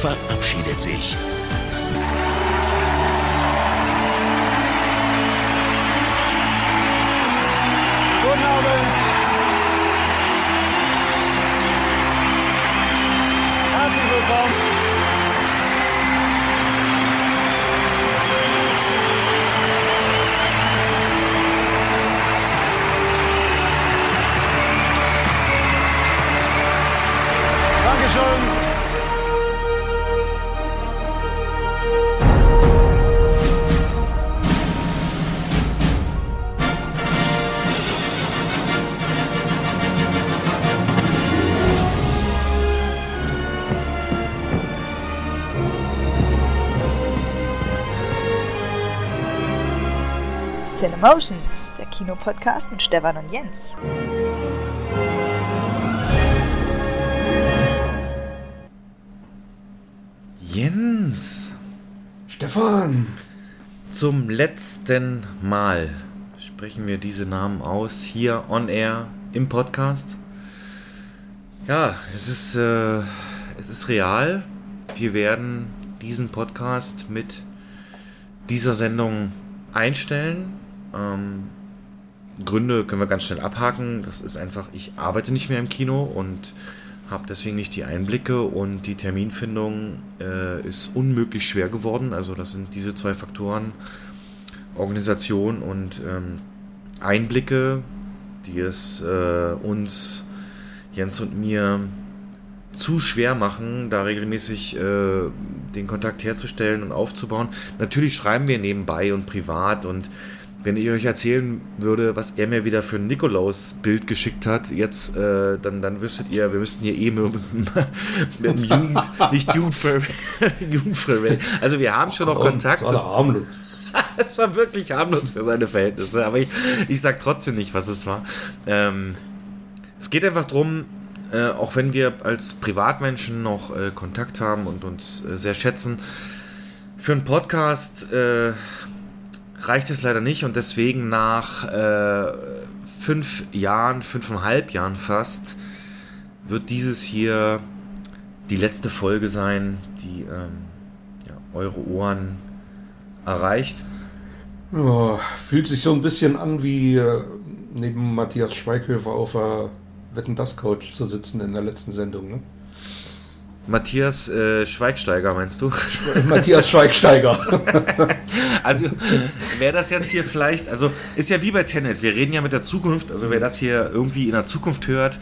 Verabschiedet sich. Cinemotions, der Kinopodcast mit Stefan und Jens. Jens, Stefan! zum letzten Mal sprechen wir diese Namen aus, hier on air im Podcast. Ja, es ist, äh, es ist real. Wir werden diesen Podcast mit dieser Sendung einstellen. Ähm, Gründe können wir ganz schnell abhaken. Das ist einfach, ich arbeite nicht mehr im Kino und habe deswegen nicht die Einblicke und die Terminfindung äh, ist unmöglich schwer geworden. Also das sind diese zwei Faktoren, Organisation und ähm, Einblicke, die es äh, uns, Jens und mir, zu schwer machen, da regelmäßig äh, den Kontakt herzustellen und aufzubauen. Natürlich schreiben wir nebenbei und privat und wenn ich euch erzählen würde, was er mir wieder für ein Nikolaus-Bild geschickt hat, jetzt, äh, dann, dann wüsstet ihr, wir müssten hier eh mit, mit dem Jugend, nicht Jugendfrei, Jugendfrei, also wir haben schon noch Kontakt. Das war harmlos. Es war wirklich harmlos für seine Verhältnisse, aber ich, ich sag trotzdem nicht, was es war. Ähm, es geht einfach darum, äh, auch wenn wir als Privatmenschen noch äh, Kontakt haben und uns äh, sehr schätzen, für einen Podcast äh, reicht es leider nicht und deswegen nach äh, fünf Jahren, fünfeinhalb Jahren fast, wird dieses hier die letzte Folge sein, die ähm, ja, eure Ohren erreicht. Ja, fühlt sich so ein bisschen an wie äh, neben Matthias Schweighöfer auf der Wetten das Couch zu sitzen in der letzten Sendung. Ne? Matthias äh, Schweigsteiger, meinst du? Matthias Schweigsteiger. Also, wer das jetzt hier vielleicht, also ist ja wie bei Tenet, wir reden ja mit der Zukunft, also wer das hier irgendwie in der Zukunft hört,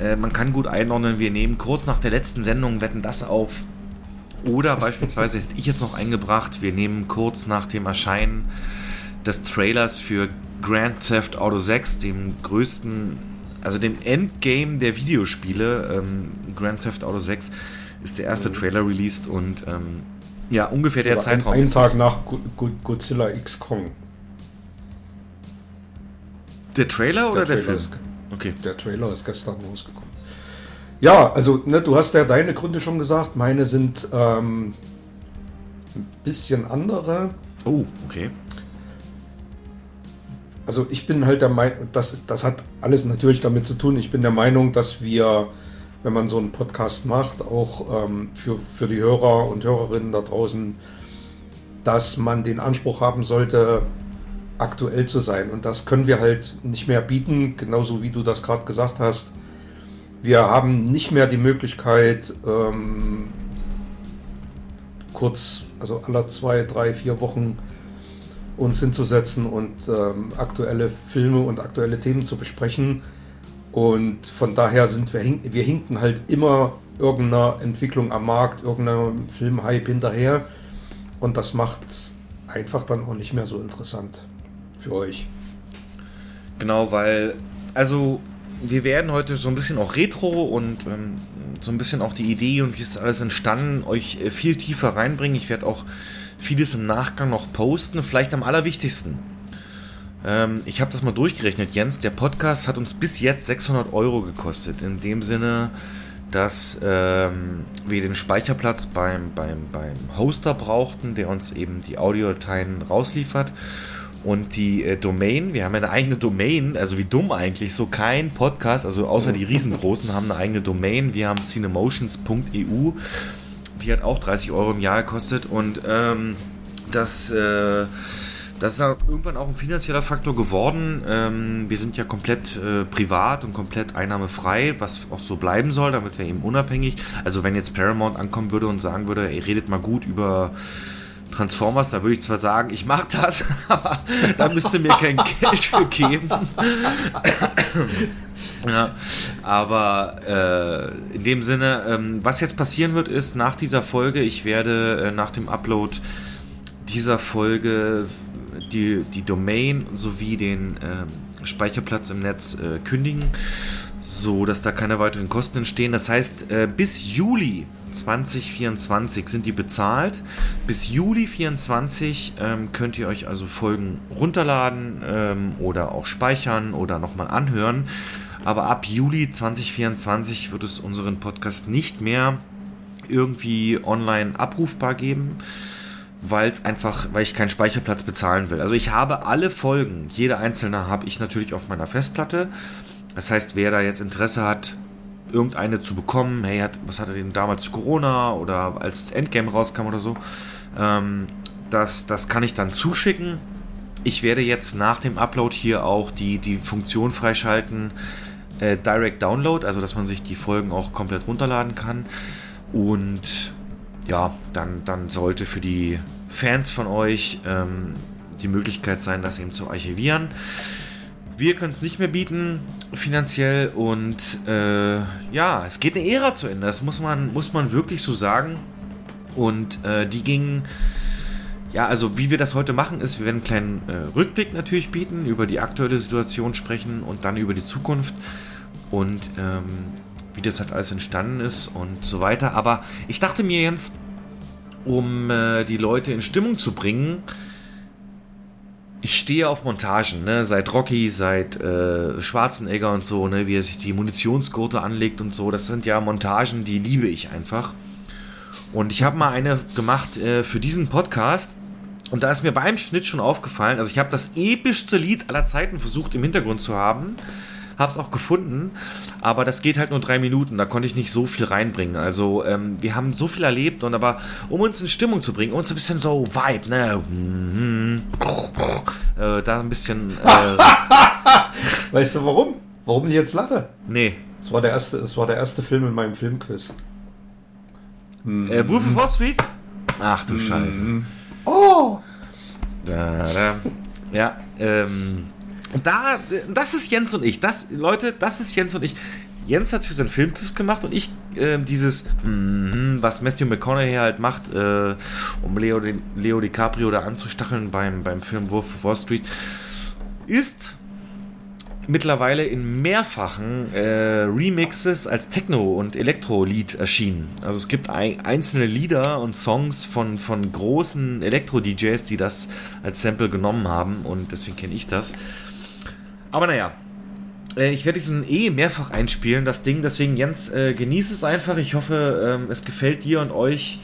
äh, man kann gut einordnen, wir nehmen kurz nach der letzten Sendung Wetten das auf. Oder beispielsweise hätte ich jetzt noch eingebracht, wir nehmen kurz nach dem Erscheinen des Trailers für Grand Theft Auto 6, dem größten, also dem Endgame der Videospiele. Ähm, Grand Theft Auto 6 ist der erste Trailer released und ähm, ja, ungefähr der Oder ein, Zeitraum. einen ist Tag nach Go- Go- Godzilla X Kong. Der Trailer oder der, Trailer Film? ist, Okay. der Trailer ist gestern rausgekommen. Ja, also ne, du hast ja deine Gründe schon gesagt. Meine sind ähm, ein bisschen andere. Oh, okay. Also ich bin halt der Meinung, das, das hat alles natürlich damit zu tun. Ich bin der Meinung, dass wir, wenn man so einen Podcast macht, auch ähm, für, für die Hörer und Hörerinnen da draußen, dass man den Anspruch haben sollte, aktuell zu sein. Und das können wir halt nicht mehr bieten, genauso wie du das gerade gesagt hast. Wir haben nicht mehr die Möglichkeit, ähm, kurz, also alle zwei, drei, vier Wochen uns hinzusetzen und ähm, aktuelle Filme und aktuelle Themen zu besprechen. Und von daher sind wir, hink wir hinken halt immer irgendeiner Entwicklung am Markt, irgendeinem Filmhype hinterher. Und das macht es einfach dann auch nicht mehr so interessant für euch. Genau, weil, also wir werden heute so ein bisschen auch retro und ähm, so ein bisschen auch die Idee und wie ist alles entstanden, euch äh, viel tiefer reinbringen. Ich werde auch vieles im Nachgang noch posten, vielleicht am allerwichtigsten. Ähm, ich habe das mal durchgerechnet, Jens. Der Podcast hat uns bis jetzt 600 Euro gekostet. In dem Sinne, dass ähm, wir den Speicherplatz beim, beim, beim Hoster brauchten, der uns eben die Audiodateien rausliefert. Und die äh, Domain, wir haben eine eigene Domain, also wie dumm eigentlich, so kein Podcast, also außer die riesengroßen haben eine eigene Domain. Wir haben cinemotions.eu, die hat auch 30 Euro im Jahr gekostet und ähm, das, äh, das ist irgendwann auch ein finanzieller Faktor geworden. Ähm, wir sind ja komplett äh, privat und komplett einnahmefrei, was auch so bleiben soll, damit wir eben unabhängig. Also wenn jetzt Paramount ankommen würde und sagen würde, ihr redet mal gut über Transformers, da würde ich zwar sagen, ich mache das, aber da müsste mir kein Geld für geben. ja, aber äh, in dem Sinne, ähm, was jetzt passieren wird, ist nach dieser Folge, ich werde äh, nach dem Upload dieser Folge die, die Domain sowie den äh, Speicherplatz im Netz äh, kündigen, so dass da keine weiteren Kosten entstehen. Das heißt, äh, bis Juli 2024 sind die bezahlt. Bis Juli 2024 ähm, könnt ihr euch also Folgen runterladen ähm, oder auch speichern oder nochmal anhören. Aber ab Juli 2024 wird es unseren Podcast nicht mehr irgendwie online abrufbar geben weil es einfach, weil ich keinen Speicherplatz bezahlen will. Also ich habe alle Folgen, jede einzelne habe ich natürlich auf meiner Festplatte. Das heißt, wer da jetzt Interesse hat, irgendeine zu bekommen, hey, hat, was hatte denn damals Corona oder als Endgame rauskam oder so, ähm, das, das kann ich dann zuschicken. Ich werde jetzt nach dem Upload hier auch die, die Funktion freischalten, äh, Direct Download, also dass man sich die Folgen auch komplett runterladen kann. Und ja, dann, dann sollte für die Fans von euch ähm, die Möglichkeit sein, das eben zu archivieren. Wir können es nicht mehr bieten, finanziell. Und äh, ja, es geht eine Ära zu Ende. Das muss man, muss man wirklich so sagen. Und äh, die ging. Ja, also wie wir das heute machen, ist, wir werden einen kleinen äh, Rückblick natürlich bieten, über die aktuelle Situation sprechen und dann über die Zukunft und ähm, wie das halt alles entstanden ist und so weiter. Aber ich dachte mir jetzt, um äh, die Leute in Stimmung zu bringen. Ich stehe auf Montagen, ne? seit Rocky, seit äh, Schwarzenegger und so, ne? wie er sich die Munitionsgurte anlegt und so. Das sind ja Montagen, die liebe ich einfach. Und ich habe mal eine gemacht äh, für diesen Podcast. Und da ist mir beim Schnitt schon aufgefallen, also ich habe das epischste Lied aller Zeiten versucht im Hintergrund zu haben habe es auch gefunden, aber das geht halt nur drei Minuten, da konnte ich nicht so viel reinbringen. Also ähm, wir haben so viel erlebt und aber um uns in Stimmung zu bringen, uns ein bisschen so Vibe, ne, äh, da ein bisschen. Äh, weißt du warum? Warum ich jetzt lache? Nee. Es war der erste, es war der erste Film in meinem Filmquiz. Äh, Wolf of Wall Street? Ach du mhm. Scheiße. Oh! Da, da. Ja, ähm, da, das ist Jens und ich. Das, Leute, das ist Jens und ich. Jens hat es für seinen Filmquiz gemacht und ich äh, dieses, mm, was Matthew McConaughey halt macht, äh, um Leo, Leo DiCaprio da anzustacheln beim, beim Film Wolf of Wall Street, ist mittlerweile in mehrfachen äh, Remixes als Techno- und Elektro-Lied erschienen. Also es gibt ein, einzelne Lieder und Songs von, von großen Elektro-DJs, die das als Sample genommen haben und deswegen kenne ich das. Aber naja, äh, ich werde diesen eh mehrfach einspielen, das Ding. Deswegen, Jens, äh, genieß es einfach. Ich hoffe, ähm, es gefällt dir und euch.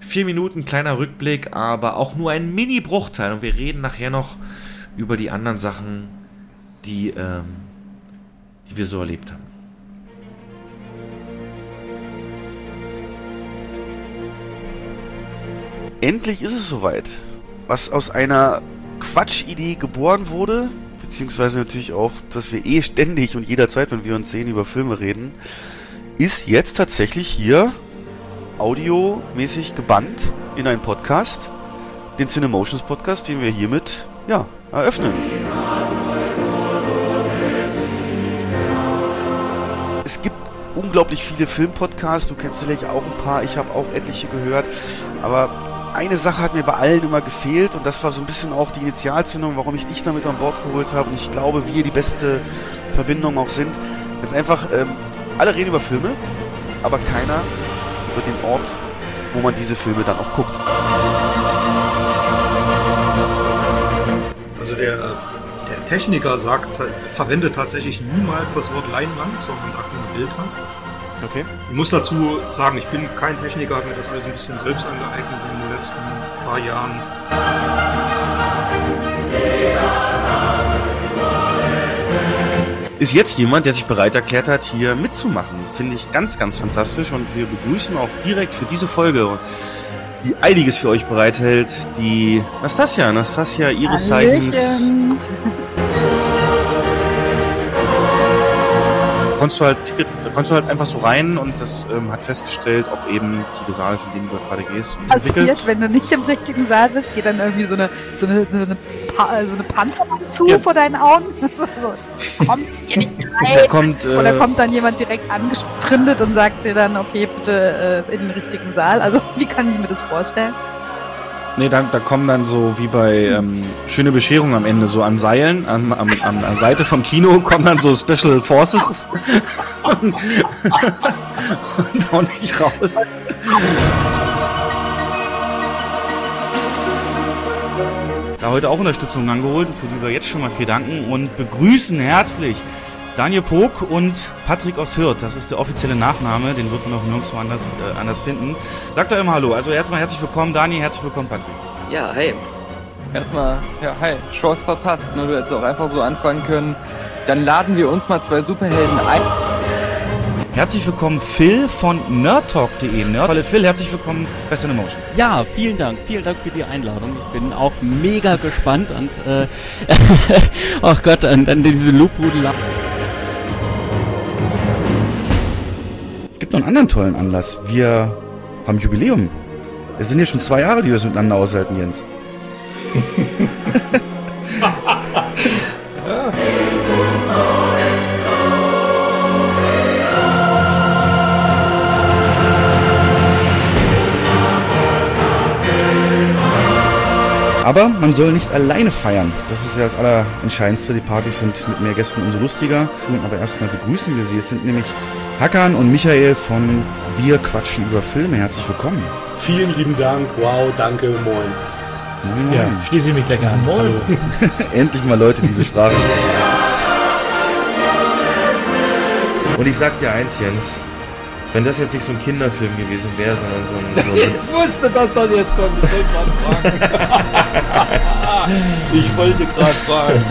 Vier Minuten kleiner Rückblick, aber auch nur ein Mini-Bruchteil. Und wir reden nachher noch über die anderen Sachen, die, ähm, die wir so erlebt haben. Endlich ist es soweit. Was aus einer Quatschidee geboren wurde, beziehungsweise natürlich auch, dass wir eh ständig und jederzeit, wenn wir uns sehen, über Filme reden, ist jetzt tatsächlich hier audiomäßig gebannt in einen Podcast, den Cinemotions Podcast, den wir hiermit ja, eröffnen. Es gibt unglaublich viele Filmpodcasts, du kennst sicherlich auch ein paar, ich habe auch etliche gehört, aber eine Sache hat mir bei allen immer gefehlt und das war so ein bisschen auch die Initialzündung, warum ich dich damit an Bord geholt habe und ich glaube, wir die beste Verbindung auch sind. Ganz einfach, ähm, alle reden über Filme, aber keiner über den Ort, wo man diese Filme dann auch guckt. Also der, der Techniker sagt, verwendet tatsächlich niemals das Wort Leinwand, sondern sagt nur Bildwand. Okay. Ich muss dazu sagen, ich bin kein Techniker, habe mir das alles ein bisschen selbst angeeignet in den letzten paar Jahren. ist jetzt jemand, der sich bereit erklärt hat, hier mitzumachen. Finde ich ganz, ganz fantastisch und wir begrüßen auch direkt für diese Folge, die einiges für euch bereithält, die Nastasia. Nastasia, ihres Zeichens. Konntest du halt Ticket konntest du halt einfach so rein und das ähm, hat festgestellt, ob eben die Saal ist, in dem du gerade gehst. Passiert, wenn du nicht im richtigen Saal bist, geht dann irgendwie so eine, so eine, so eine, pa so eine Panzerung zu ja. vor deinen Augen. so, kommt hier nicht rein. Kommt, äh, Oder kommt dann jemand direkt angesprintet und sagt dir dann, okay, bitte äh, in den richtigen Saal. Also wie kann ich mir das vorstellen? Nee, da, da kommen dann so wie bei ähm, Schöne Bescherung am Ende, so an Seilen, an, an, an der Seite vom Kino kommen dann so Special Forces und, und auch nicht raus. Da heute auch Unterstützung angeholt, für die wir jetzt schon mal viel danken und begrüßen herzlich Daniel Pog und Patrick aus Hürth, das ist der offizielle Nachname, den wird man noch nirgendwo anders, äh, anders finden. Sagt doch immer Hallo. Also erstmal herzlich willkommen, Daniel, herzlich willkommen, Patrick. Ja, hey. Erstmal, ja, hi, Chance verpasst. Ne? Du hättest auch einfach so anfangen können. Dann laden wir uns mal zwei Superhelden ein. Herzlich willkommen, Phil von nerdtalk.de. Nerd Phil, herzlich willkommen bei Cinemotion. Ja, vielen Dank. Vielen Dank für die Einladung. Ich bin auch mega gespannt und, äh, ach Gott, und dann diese Lobhudelei. noch einen anderen tollen Anlass. Wir haben Jubiläum. Es sind ja schon zwei Jahre, die wir es miteinander aushalten, Jens. Aber man soll nicht alleine feiern. Das ist ja das Allerentscheidendste. Die Partys sind mit mehr Gästen umso lustiger. Aber erstmal begrüßen wir sie. Es sind nämlich Hakan und Michael von Wir quatschen über Filme. Herzlich willkommen. Vielen lieben Dank. Wow, danke, moin. Moin, moin. Ja, schließe ich mich gleich an. Moin. Endlich mal Leute, die diese Sprache sprechen. Und ich sag dir eins, Jens. Wenn das jetzt nicht so ein Kinderfilm gewesen wäre, sondern so ein. So ein ich wusste, dass das jetzt kommt. Ich wollte gerade fragen. ich wollte gerade fragen.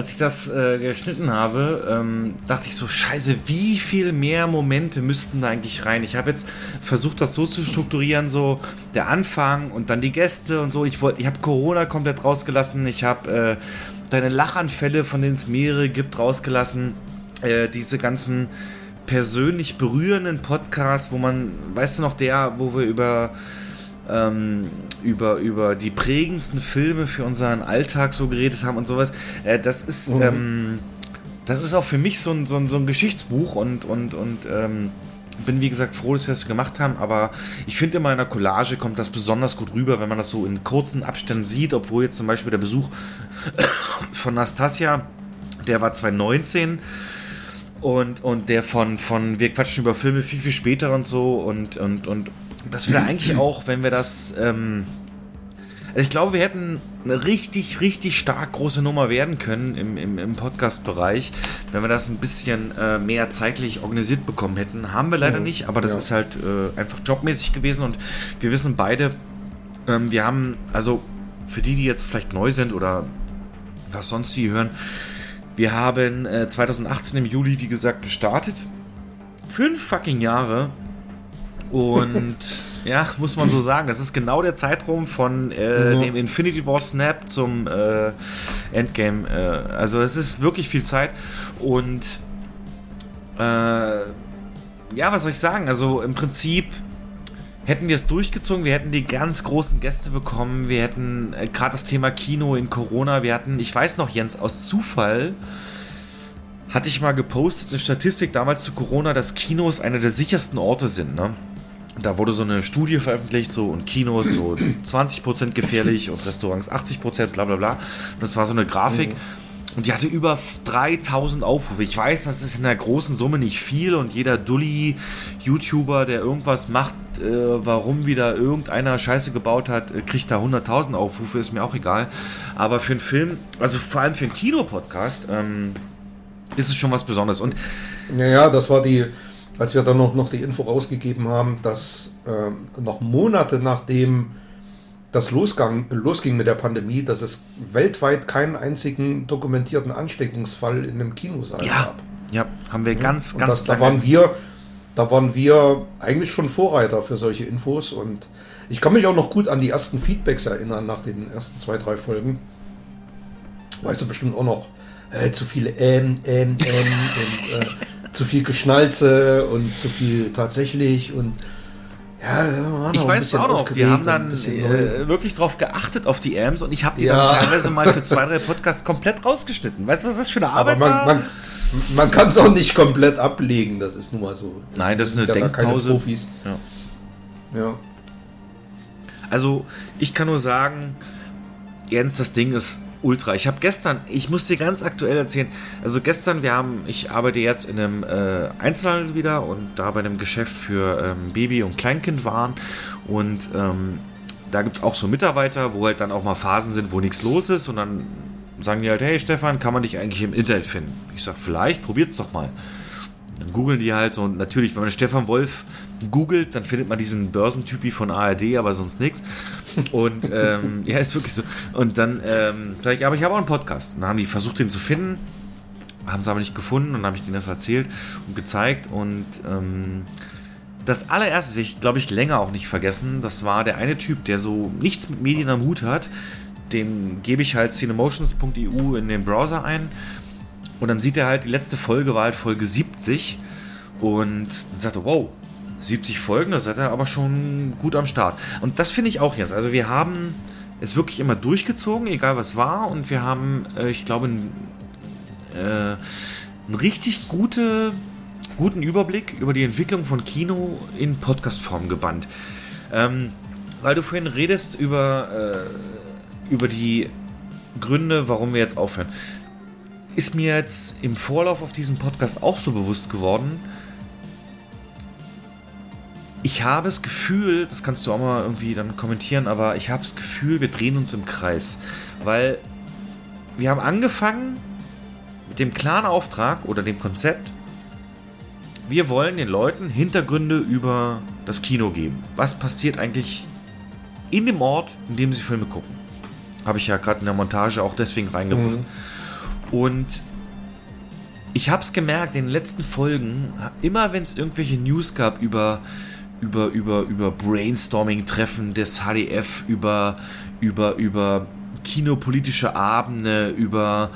Als ich das äh, geschnitten habe, ähm, dachte ich so, scheiße, wie viel mehr Momente müssten da eigentlich rein? Ich habe jetzt versucht, das so zu strukturieren, so der Anfang und dann die Gäste und so. Ich ich habe Corona komplett rausgelassen, ich habe äh, deine Lachanfälle, von denen es mehrere gibt, rausgelassen. Äh, diese ganzen persönlich berührenden Podcasts, wo man, weißt du noch, der, wo wir über ähm, über, über die prägendsten Filme für unseren Alltag so geredet haben und sowas. Äh, das ist, mhm. ähm, das ist auch für mich so ein, so ein, so ein Geschichtsbuch und, und, und ähm, bin wie gesagt froh, dass wir das gemacht haben, aber ich finde immer in der Collage kommt das besonders gut rüber, wenn man das so in kurzen Abständen sieht, obwohl jetzt zum Beispiel der Besuch von Nastasia, der war 2019 und, und der von, von Wir quatschen über Filme viel, viel später und so und, und, und dass wir da eigentlich auch, wenn wir das. Ähm, also ich glaube, wir hätten eine richtig, richtig stark große Nummer werden können im, im, im Podcast-Bereich, wenn wir das ein bisschen äh, mehr zeitlich organisiert bekommen hätten. Haben wir leider mhm. nicht, aber das ja. ist halt äh, einfach jobmäßig gewesen und wir wissen beide, ähm, wir haben, also für die, die jetzt vielleicht neu sind oder was sonst wie hören, wir haben äh, 2018 im Juli, wie gesagt, gestartet. Fünf fucking Jahre und ja, muss man so sagen, das ist genau der Zeitraum von äh, mhm. dem Infinity War Snap zum äh, Endgame. Äh, also es ist wirklich viel Zeit und äh, ja, was soll ich sagen? Also im Prinzip hätten wir es durchgezogen, wir hätten die ganz großen Gäste bekommen, wir hätten äh, gerade das Thema Kino in Corona, wir hatten, ich weiß noch, Jens, aus Zufall hatte ich mal gepostet, eine Statistik damals zu Corona, dass Kinos einer der sichersten Orte sind, ne? Da wurde so eine Studie veröffentlicht, so und Kinos so 20% gefährlich und Restaurants 80%, bla bla bla. Und das war so eine Grafik. Mhm. Und die hatte über 3000 Aufrufe. Ich weiß, das ist in der großen Summe nicht viel und jeder Dulli-YouTuber, der irgendwas macht, äh, warum wieder irgendeiner Scheiße gebaut hat, äh, kriegt da 100.000 Aufrufe, ist mir auch egal. Aber für einen Film, also vor allem für einen Kinopodcast, ähm, ist es schon was Besonderes. Und naja, das war die, als wir dann noch, noch die Info rausgegeben haben, dass äh, noch Monate nachdem das losgang, losging mit der Pandemie, dass es weltweit keinen einzigen dokumentierten Ansteckungsfall in einem Kinosaal ja. gab. Ja, haben wir ganz, ganz das, Da waren wir, da waren wir eigentlich schon Vorreiter für solche Infos und ich kann mich auch noch gut an die ersten Feedbacks erinnern nach den ersten zwei, drei Folgen. Weißt du bestimmt auch noch, äh, zu viele ähm, ähm, ähm und äh, zu viel Geschnalze und zu viel tatsächlich und ja, ich weiß es auch noch. Wir haben dann äh, wirklich drauf geachtet auf die Amps und ich habe die ja. dann teilweise mal für zwei, drei Podcasts komplett rausgeschnitten. Weißt du, was das für eine Arbeit Aber man, man, man kann es auch nicht komplett ablegen, das ist nun mal so. Nein, das, das ist eine Denkpause. Profis. Ja. ja. Also, ich kann nur sagen, Jens, das Ding ist ultra. Ich habe gestern, ich muss dir ganz aktuell erzählen, also gestern, wir haben, ich arbeite jetzt in einem äh, Einzelhandel wieder und da bei einem Geschäft für ähm, Baby- und Kleinkindwaren und ähm, da gibt es auch so Mitarbeiter, wo halt dann auch mal Phasen sind, wo nichts los ist und dann sagen die halt, hey Stefan, kann man dich eigentlich im Internet finden? Ich sag, vielleicht, probiert's doch mal. Dann googeln die halt so und natürlich, wenn man Stefan Wolf googelt, dann findet man diesen Börsentypi von ARD, aber sonst nichts. Und ähm, ja, ist wirklich so. Und dann ähm, sage ich, aber ich habe auch einen Podcast. Und dann haben die versucht, den zu finden, haben sie aber nicht gefunden und dann habe ich denen das erzählt und gezeigt. Und ähm, das allererste will ich, glaube ich, länger auch nicht vergessen. Das war der eine Typ, der so nichts mit Medien am Hut hat. Dem gebe ich halt cinemotions.eu in den Browser ein. Und dann sieht er halt, die letzte Folge war halt Folge 70. Und dann sagt er, wow, 70 Folgen, da seid ihr aber schon gut am Start. Und das finde ich auch jetzt. Also wir haben es wirklich immer durchgezogen, egal was war. Und wir haben, äh, ich glaube, einen, äh, einen richtig gute, guten Überblick über die Entwicklung von Kino in Podcast-Form gebannt. Ähm, weil du vorhin redest über, äh, über die Gründe, warum wir jetzt aufhören. Ist mir jetzt im Vorlauf auf diesem Podcast auch so bewusst geworden, ich habe das Gefühl, das kannst du auch mal irgendwie dann kommentieren, aber ich habe das Gefühl, wir drehen uns im Kreis. Weil wir haben angefangen mit dem klaren Auftrag oder dem Konzept, wir wollen den Leuten Hintergründe über das Kino geben. Was passiert eigentlich in dem Ort, in dem sie Filme gucken? Habe ich ja gerade in der Montage auch deswegen reingebracht. Mhm. Und ich habe es gemerkt in den letzten Folgen, immer wenn es irgendwelche News gab über über, über, über Brainstorming-Treffen des HDF, über, über, über kinopolitische Abende, über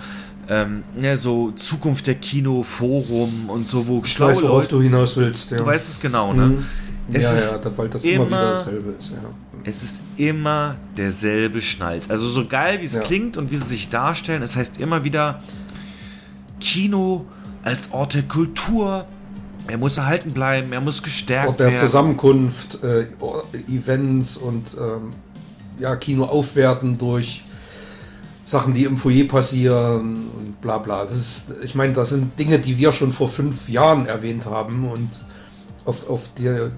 ähm, ja, so Zukunft der Kino-Forum und so, wo ich weiß, worauf du hinaus willst. Ja. Du weißt es genau, ne? Mhm. Es ja, ist ja, weil das immer, immer wieder dasselbe ist. Ja. Es ist immer derselbe Schnalz. Also so geil, wie es ja. klingt und wie sie sich darstellen, es heißt immer wieder Kino als Ort der Kultur, er muss erhalten bleiben, er muss gestärkt Ort der werden. Zusammenkunft, äh, Events und ähm, ja, Kino aufwerten durch Sachen, die im Foyer passieren und bla bla. Das ist, ich meine, das sind Dinge, die wir schon vor fünf Jahren erwähnt haben und auf, auf die,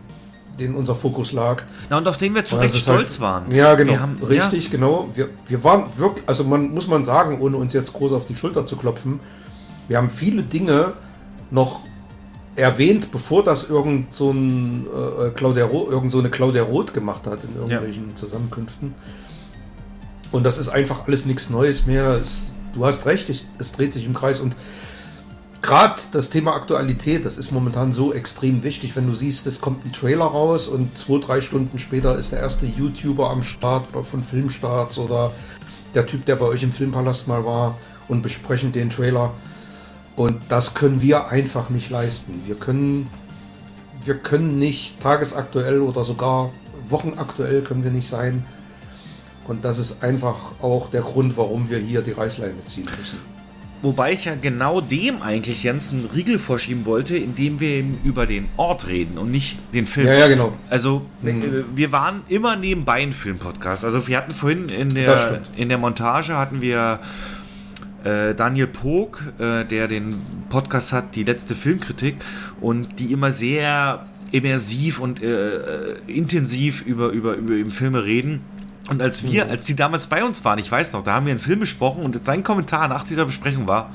den unser Fokus lag. Na, und auf den wir zu Recht stolz halt, waren. Ja, genau. Haben, richtig, ja. genau. Wir, wir waren wirklich, also man muss man sagen, ohne uns jetzt groß auf die Schulter zu klopfen, wir haben viele Dinge noch erwähnt, bevor das irgend so, ein, äh, Claudia Roth, irgend so eine Claudia Roth gemacht hat in irgendwelchen ja. Zusammenkünften. Und das ist einfach alles nichts Neues mehr. Es, du hast recht, es, es dreht sich im Kreis und gerade das Thema Aktualität, das ist momentan so extrem wichtig, wenn du siehst, es kommt ein Trailer raus und zwei, drei Stunden später ist der erste YouTuber am Start von Filmstarts oder der Typ, der bei euch im Filmpalast mal war und besprechen den Trailer. Und das können wir einfach nicht leisten. Wir können, wir können nicht tagesaktuell oder sogar wochenaktuell können wir nicht sein. Und das ist einfach auch der Grund, warum wir hier die Reißleine ziehen müssen. Wobei ich ja genau dem eigentlich Jens einen Riegel vorschieben wollte, indem wir eben über den Ort reden und nicht den Film. Ja, ja, genau. Also mhm. wir waren immer nebenbei ein Filmpodcast. Also wir hatten vorhin in der, in der Montage hatten wir äh, Daniel Pog, äh, der den Podcast hat, die letzte Filmkritik und die immer sehr immersiv und äh, äh intensiv über, über, über Filme reden. Und als wir, mhm. als die damals bei uns waren, ich weiß noch, da haben wir einen Film besprochen und sein Kommentar nach dieser Besprechung war: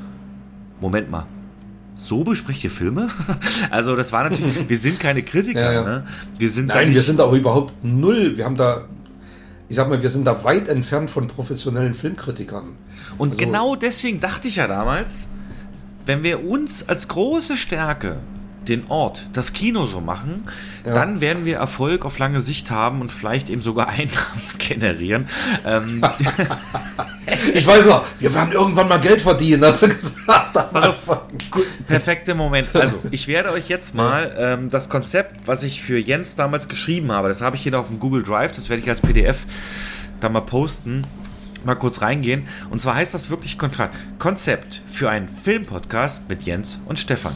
Moment mal, so bespricht ihr Filme? also, das war natürlich, wir sind keine Kritiker, ja, ja. Ne? Wir sind Nein, wir sind auch überhaupt null. Wir haben da, ich sag mal, wir sind da weit entfernt von professionellen Filmkritikern. Und also, genau deswegen dachte ich ja damals, wenn wir uns als große Stärke den Ort, das Kino so machen, ja. dann werden wir Erfolg auf lange Sicht haben und vielleicht eben sogar Einnahmen generieren. Ähm, ich weiß auch, wir werden irgendwann mal Geld verdienen, hast du gesagt. Also, perfekter Moment. Also, ich werde euch jetzt mal ähm, das Konzept, was ich für Jens damals geschrieben habe, das habe ich hier auf dem Google Drive, das werde ich als PDF da mal posten mal kurz reingehen. Und zwar heißt das wirklich Konzept für einen Filmpodcast mit Jens und Stefan.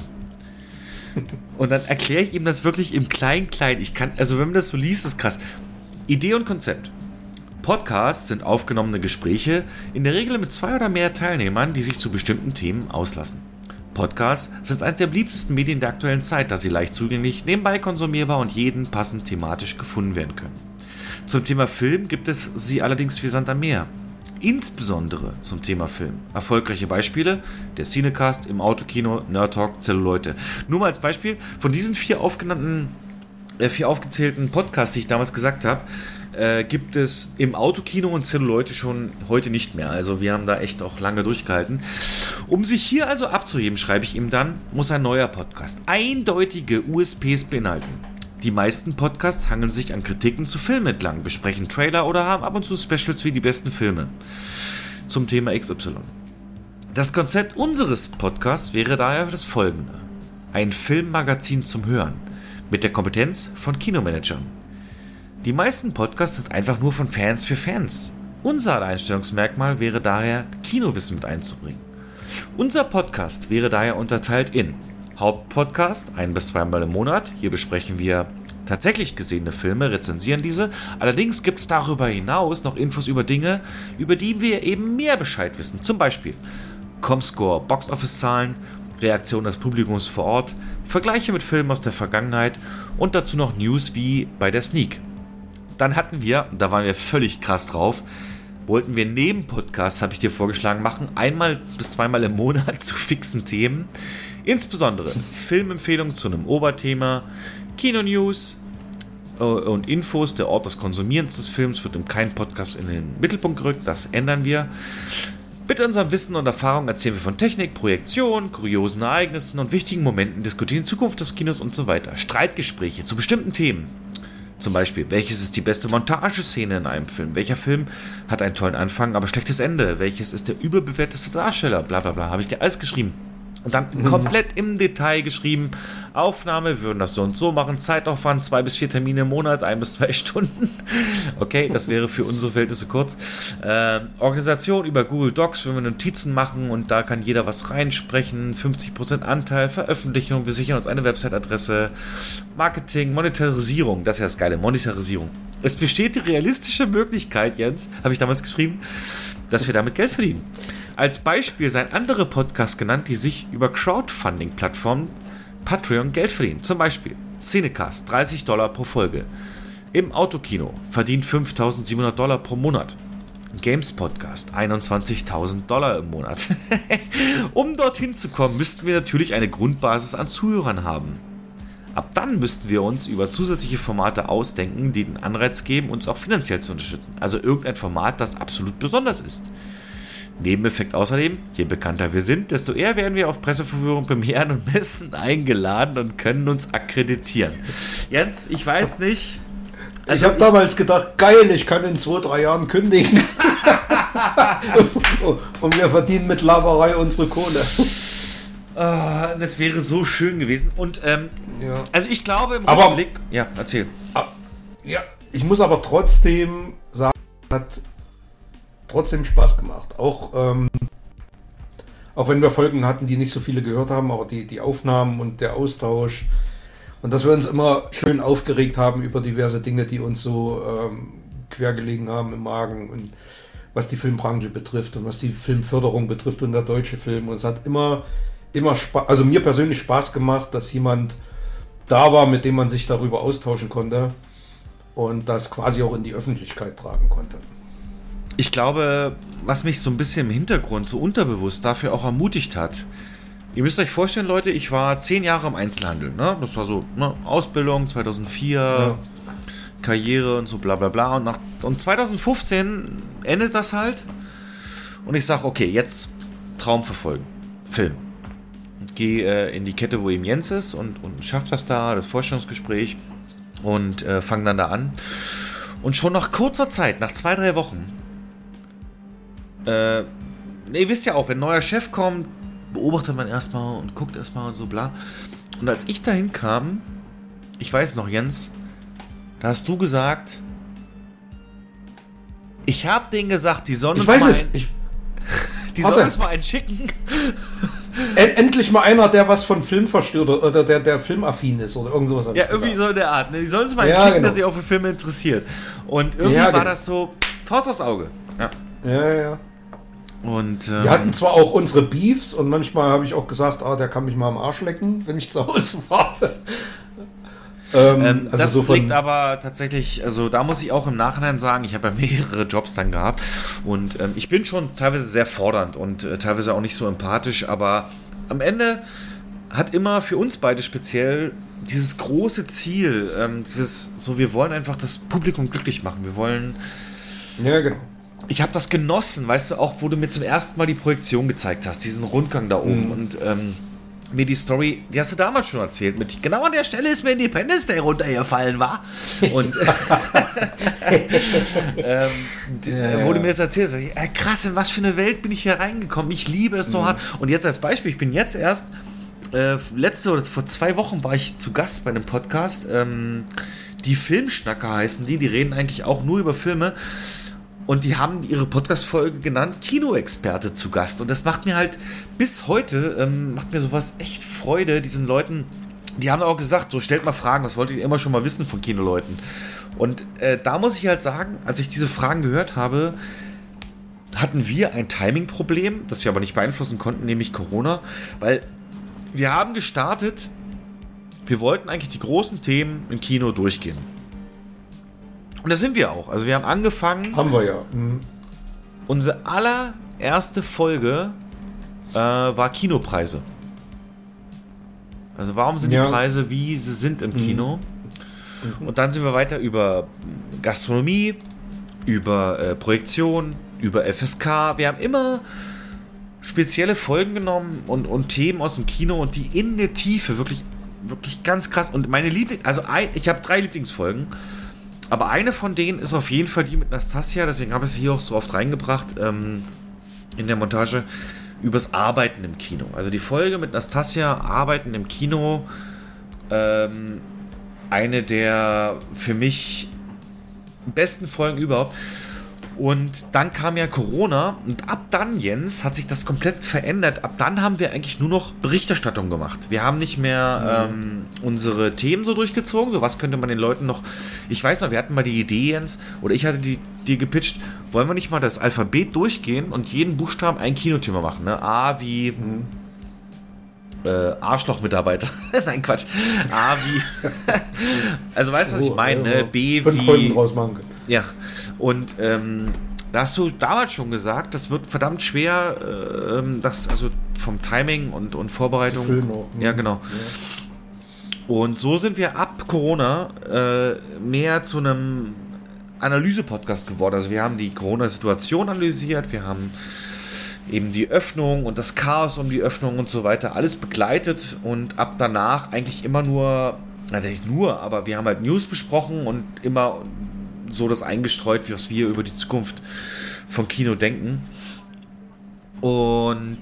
Und dann erkläre ich ihm das wirklich im Klein-Klein. Ich kann, also wenn man das so liest, ist krass. Idee und Konzept. Podcasts sind aufgenommene Gespräche, in der Regel mit zwei oder mehr Teilnehmern, die sich zu bestimmten Themen auslassen. Podcasts sind eines der beliebtesten Medien der aktuellen Zeit, da sie leicht zugänglich, nebenbei konsumierbar und jeden passend thematisch gefunden werden können. Zum Thema Film gibt es sie allerdings wie Sand am Meer insbesondere zum Thema Film. Erfolgreiche Beispiele: der Cinecast im Autokino, Nerd Talk, Zelluleute. Nur mal als Beispiel: von diesen vier aufgenannten, äh, vier aufgezählten Podcasts, die ich damals gesagt habe, äh, gibt es im Autokino und Zelluleute schon heute nicht mehr. Also wir haben da echt auch lange durchgehalten. Um sich hier also abzuheben, schreibe ich ihm dann, muss ein neuer Podcast eindeutige USPs beinhalten. Die meisten Podcasts hangeln sich an Kritiken zu Filmen entlang, besprechen Trailer oder haben ab und zu Specials wie die besten Filme zum Thema XY. Das Konzept unseres Podcasts wäre daher das folgende. Ein Filmmagazin zum Hören mit der Kompetenz von Kinomanagern. Die meisten Podcasts sind einfach nur von Fans für Fans. Unser Einstellungsmerkmal wäre daher, Kinowissen mit einzubringen. Unser Podcast wäre daher unterteilt in Hauptpodcast, ein bis zweimal im Monat. Hier besprechen wir tatsächlich gesehene Filme, rezensieren diese. Allerdings gibt es darüber hinaus noch Infos über Dinge, über die wir eben mehr Bescheid wissen. Zum Beispiel Comscore, Boxoffice-Zahlen, Reaktionen des Publikums vor Ort, Vergleiche mit Filmen aus der Vergangenheit und dazu noch News wie bei der Sneak. Dann hatten wir, da waren wir völlig krass drauf, wollten wir neben Podcasts, habe ich dir vorgeschlagen, machen, einmal bis zweimal im Monat zu fixen Themen. Insbesondere Filmempfehlungen zu einem Oberthema, Kino-News äh, und Infos. Der Ort des Konsumierens des Films wird im kein Podcast in den Mittelpunkt gerückt. Das ändern wir. Mit unserem Wissen und Erfahrung erzählen wir von Technik, Projektion, kuriosen Ereignissen und wichtigen Momenten, diskutieren Zukunft des Kinos und so weiter. Streitgespräche zu bestimmten Themen. Zum Beispiel, welches ist die beste Montageszene in einem Film? Welcher Film hat einen tollen Anfang, aber schlechtes Ende? Welches ist der überbewerteste Darsteller? Blablabla. Bla, bla. Habe ich dir alles geschrieben. Und dann mhm. komplett im Detail geschrieben, Aufnahme, wir würden das so und so machen, Zeitaufwand, zwei bis vier Termine im Monat, ein bis zwei Stunden. Okay, das wäre für unsere Verhältnisse kurz. Äh, Organisation über Google Docs, wenn wir Notizen machen und da kann jeder was reinsprechen, 50% Anteil, Veröffentlichung, wir sichern uns eine Website-Adresse, Marketing, Monetarisierung, das ist ja das Geile, Monetarisierung. Es besteht die realistische Möglichkeit, Jens, habe ich damals geschrieben, dass wir damit Geld verdienen. Als Beispiel seien andere Podcasts genannt, die sich über Crowdfunding-Plattformen Patreon Geld verdienen. Zum Beispiel Cinecast 30 Dollar pro Folge. Im Autokino verdient 5700 Dollar pro Monat. Games Podcast 21.000 Dollar im Monat. um dorthin zu kommen, müssten wir natürlich eine Grundbasis an Zuhörern haben. Ab dann müssten wir uns über zusätzliche Formate ausdenken, die den Anreiz geben, uns auch finanziell zu unterstützen. Also irgendein Format, das absolut besonders ist. Nebeneffekt außerdem, je bekannter wir sind, desto eher werden wir auf Presseverführung, Premieren und Messen eingeladen und können uns akkreditieren. Jens, ich weiß nicht. Also ich habe damals gedacht, geil, ich kann in zwei, drei Jahren kündigen. und wir verdienen mit Laberei unsere Kohle. Uh, das wäre so schön gewesen. Und ähm, ja. also ich glaube im Aber, Rückblick. Ja, erzähl. Ja, ich muss aber trotzdem sagen, hat trotzdem Spaß gemacht. Auch, ähm, auch wenn wir Folgen hatten, die nicht so viele gehört haben, aber die, die Aufnahmen und der Austausch und dass wir uns immer schön aufgeregt haben über diverse Dinge, die uns so ähm, quergelegen haben im Magen und was die Filmbranche betrifft und was die Filmförderung betrifft und der deutsche Film. Und es hat immer, immer Spaß, also mir persönlich Spaß gemacht, dass jemand da war, mit dem man sich darüber austauschen konnte und das quasi auch in die Öffentlichkeit tragen konnte. Ich glaube, was mich so ein bisschen im Hintergrund, so unterbewusst dafür auch ermutigt hat, Ihr müsst euch vorstellen, Leute, ich war zehn Jahre im Einzelhandel. Ne? Das war so ne? Ausbildung 2004, ja. Karriere und so bla bla bla. Und, nach, und 2015 endet das halt. Und ich sage, okay, jetzt Traum verfolgen. Film. Und gehe äh, in die Kette, wo eben Jens ist und, und schafft das da, das Vorstellungsgespräch. Und äh, fange dann da an. Und schon nach kurzer Zeit, nach zwei, drei Wochen, äh, ihr wisst ja auch, wenn ein neuer Chef kommt, beobachtet man erstmal und guckt erstmal und so bla. Und als ich dahin kam, ich weiß noch, Jens, da hast du gesagt, ich habe denen gesagt, die sollen uns mal, es. Ich, die sollen uns mal einen schicken. Endlich mal einer, der was von Film versteht oder der, der filmaffin ist oder irgend sowas. Ja, irgendwie so in der Art. Ne? Die sollen uns mal einen ja, schicken, genau. der sich auch für Filme interessiert. Und irgendwie ja, war genau. das so Faust aufs Auge. Ja, ja, ja. Und, ähm, wir hatten zwar auch unsere Beefs und manchmal habe ich auch gesagt, ah, der kann mich mal am Arsch lecken, wenn ich zu Hause war. ähm, ähm, also das so liegt aber tatsächlich, also da muss ich auch im Nachhinein sagen, ich habe ja mehrere Jobs dann gehabt. Und ähm, ich bin schon teilweise sehr fordernd und äh, teilweise auch nicht so empathisch, aber am Ende hat immer für uns beide speziell dieses große Ziel, ähm, dieses so, wir wollen einfach das Publikum glücklich machen, wir wollen ja, genau ich habe das genossen, weißt du, auch wo du mir zum ersten Mal die Projektion gezeigt hast, diesen Rundgang da oben mhm. und ähm, mir die Story, die hast du damals schon erzählt, mit genau an der Stelle ist mir Independence Day runtergefallen, war. Und ähm, ja, wo du mir das erzählst, ich, äh, krass, in was für eine Welt bin ich hier reingekommen. Ich liebe es so mhm. hart. Und jetzt als Beispiel, ich bin jetzt erst äh, letzte oder vor zwei Wochen war ich zu Gast bei einem Podcast. Ähm, die Filmschnacker heißen die, die reden eigentlich auch nur über Filme. Und die haben ihre Podcast-Folge genannt Kinoexperte zu Gast. Und das macht mir halt bis heute, ähm, macht mir sowas echt Freude, diesen Leuten. Die haben auch gesagt, so stellt mal Fragen, das wolltet ihr immer schon mal wissen von Kinoleuten. Und äh, da muss ich halt sagen, als ich diese Fragen gehört habe, hatten wir ein Timing-Problem, das wir aber nicht beeinflussen konnten, nämlich Corona, weil wir haben gestartet, wir wollten eigentlich die großen Themen im Kino durchgehen. Und da sind wir auch. Also wir haben angefangen. Haben wir ja. Mhm. Unsere allererste Folge äh, war Kinopreise. Also warum sind ja. die Preise, wie sie sind im mhm. Kino? Mhm. Und dann sind wir weiter über Gastronomie, über äh, Projektion, über FSK. Wir haben immer spezielle Folgen genommen und, und Themen aus dem Kino und die in der Tiefe wirklich, wirklich ganz krass. Und meine Liebling, also ein, ich habe drei Lieblingsfolgen. Aber eine von denen ist auf jeden Fall die mit Nastasia, deswegen habe ich sie hier auch so oft reingebracht ähm, in der Montage, übers Arbeiten im Kino. Also die Folge mit Nastasia, Arbeiten im Kino, ähm, eine der für mich besten Folgen überhaupt. Und dann kam ja Corona und ab dann, Jens, hat sich das komplett verändert. Ab dann haben wir eigentlich nur noch Berichterstattung gemacht. Wir haben nicht mehr ähm, unsere Themen so durchgezogen. So, was könnte man den Leuten noch. Ich weiß noch, wir hatten mal die Idee, Jens, oder ich hatte die, die gepitcht, wollen wir nicht mal das Alphabet durchgehen und jeden Buchstaben ein Kinothema machen? Ne? A wie. Mhm. Äh, Arschloch-Mitarbeiter. Nein, Quatsch. A wie. also weißt du, was ich meine? Ne? B wie. Folgen draus machen. Ja. Und ähm, da hast du damals schon gesagt, das wird verdammt schwer, äh, ähm, das also vom Timing und, und Vorbereitung. Auch, ne? Ja, genau. Ja. Und so sind wir ab Corona äh, mehr zu einem Analyse-Podcast geworden. Also wir haben die Corona-Situation analysiert, wir haben eben die Öffnung und das Chaos um die Öffnung und so weiter alles begleitet und ab danach eigentlich immer nur, also nicht nur, aber wir haben halt News besprochen und immer so das eingestreut, was wir über die Zukunft von Kino denken. Und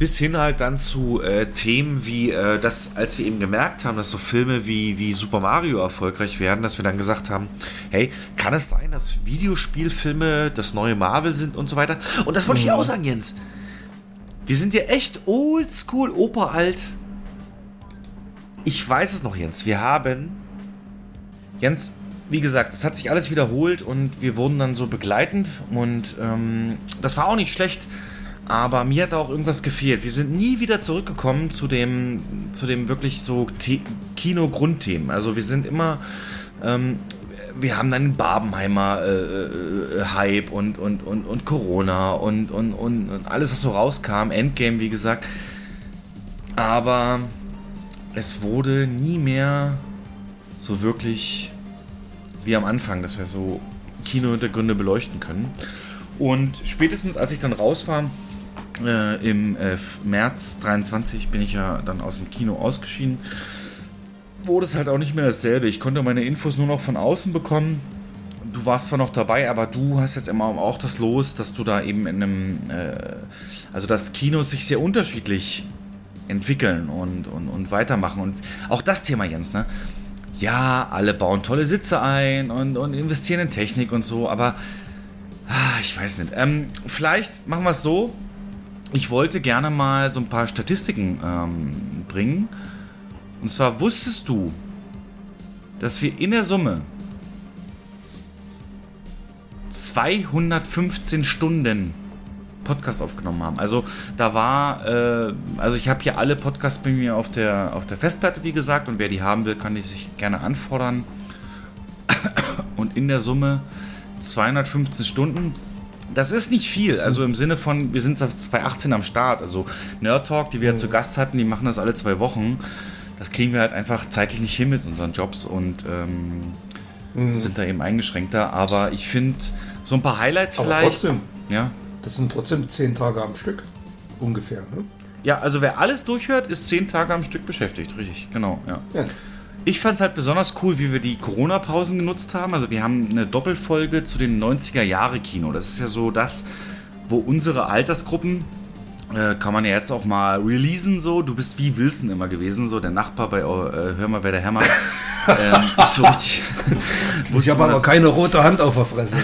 bis hin halt dann zu äh, Themen wie äh, das, als wir eben gemerkt haben, dass so Filme wie, wie Super Mario erfolgreich werden, dass wir dann gesagt haben, hey, kann es sein, dass Videospielfilme das neue Marvel sind und so weiter? Und das wollte mhm. ich auch sagen, Jens. Wir sind ja echt oldschool, operalt. Ich weiß es noch, Jens. Wir haben, Jens, wie gesagt, es hat sich alles wiederholt und wir wurden dann so begleitend und ähm, das war auch nicht schlecht aber mir hat auch irgendwas gefehlt. Wir sind nie wieder zurückgekommen zu dem, zu dem wirklich so Kino-Grundthemen. Also wir sind immer, ähm, wir haben dann Barbenheimer äh, äh, Hype und, und, und, und Corona und, und, und, und alles, was so rauskam, Endgame, wie gesagt. Aber es wurde nie mehr so wirklich wie am Anfang, dass wir so Kino-Hintergründe beleuchten können. Und spätestens als ich dann raus war, äh, Im äh, März 23 bin ich ja dann aus dem Kino ausgeschieden. Wurde es halt auch nicht mehr dasselbe. Ich konnte meine Infos nur noch von außen bekommen. Du warst zwar noch dabei, aber du hast jetzt immer auch das Los, dass du da eben in einem, äh, also dass Kinos sich sehr unterschiedlich entwickeln und, und, und weitermachen. Und auch das Thema, Jens, ne? Ja, alle bauen tolle Sitze ein und, und investieren in Technik und so, aber ah, ich weiß nicht. Ähm, vielleicht machen wir es so, ich wollte gerne mal so ein paar Statistiken ähm, bringen. Und zwar wusstest du, dass wir in der Summe 215 Stunden Podcast aufgenommen haben. Also da war, äh, also ich habe hier alle Podcasts bei mir auf der, auf der Festplatte, wie gesagt, und wer die haben will, kann die sich gerne anfordern. Und in der Summe 215 Stunden. Das ist nicht viel, also im Sinne von, wir sind seit 2018 am Start. Also Nerd Talk, die wir mhm. zu Gast hatten, die machen das alle zwei Wochen. Das kriegen wir halt einfach zeitlich nicht hin mit unseren Jobs und ähm, mhm. sind da eben eingeschränkter. Aber ich finde, so ein paar Highlights Aber vielleicht. Trotzdem, ja. Das sind trotzdem zehn Tage am Stück, ungefähr. Ne? Ja, also wer alles durchhört, ist zehn Tage am Stück beschäftigt, richtig, genau. Ja. ja. Ich fand es halt besonders cool, wie wir die Corona-Pausen genutzt haben. Also wir haben eine Doppelfolge zu dem 90er-Jahre-Kino. Das ist ja so das, wo unsere Altersgruppen, äh, kann man ja jetzt auch mal releasen so. Du bist wie Wilson immer gewesen, so der Nachbar bei äh, Hör mal, wer der Hämmer. ähm, so richtig, ich habe aber keine rote Hand auf der Fresse.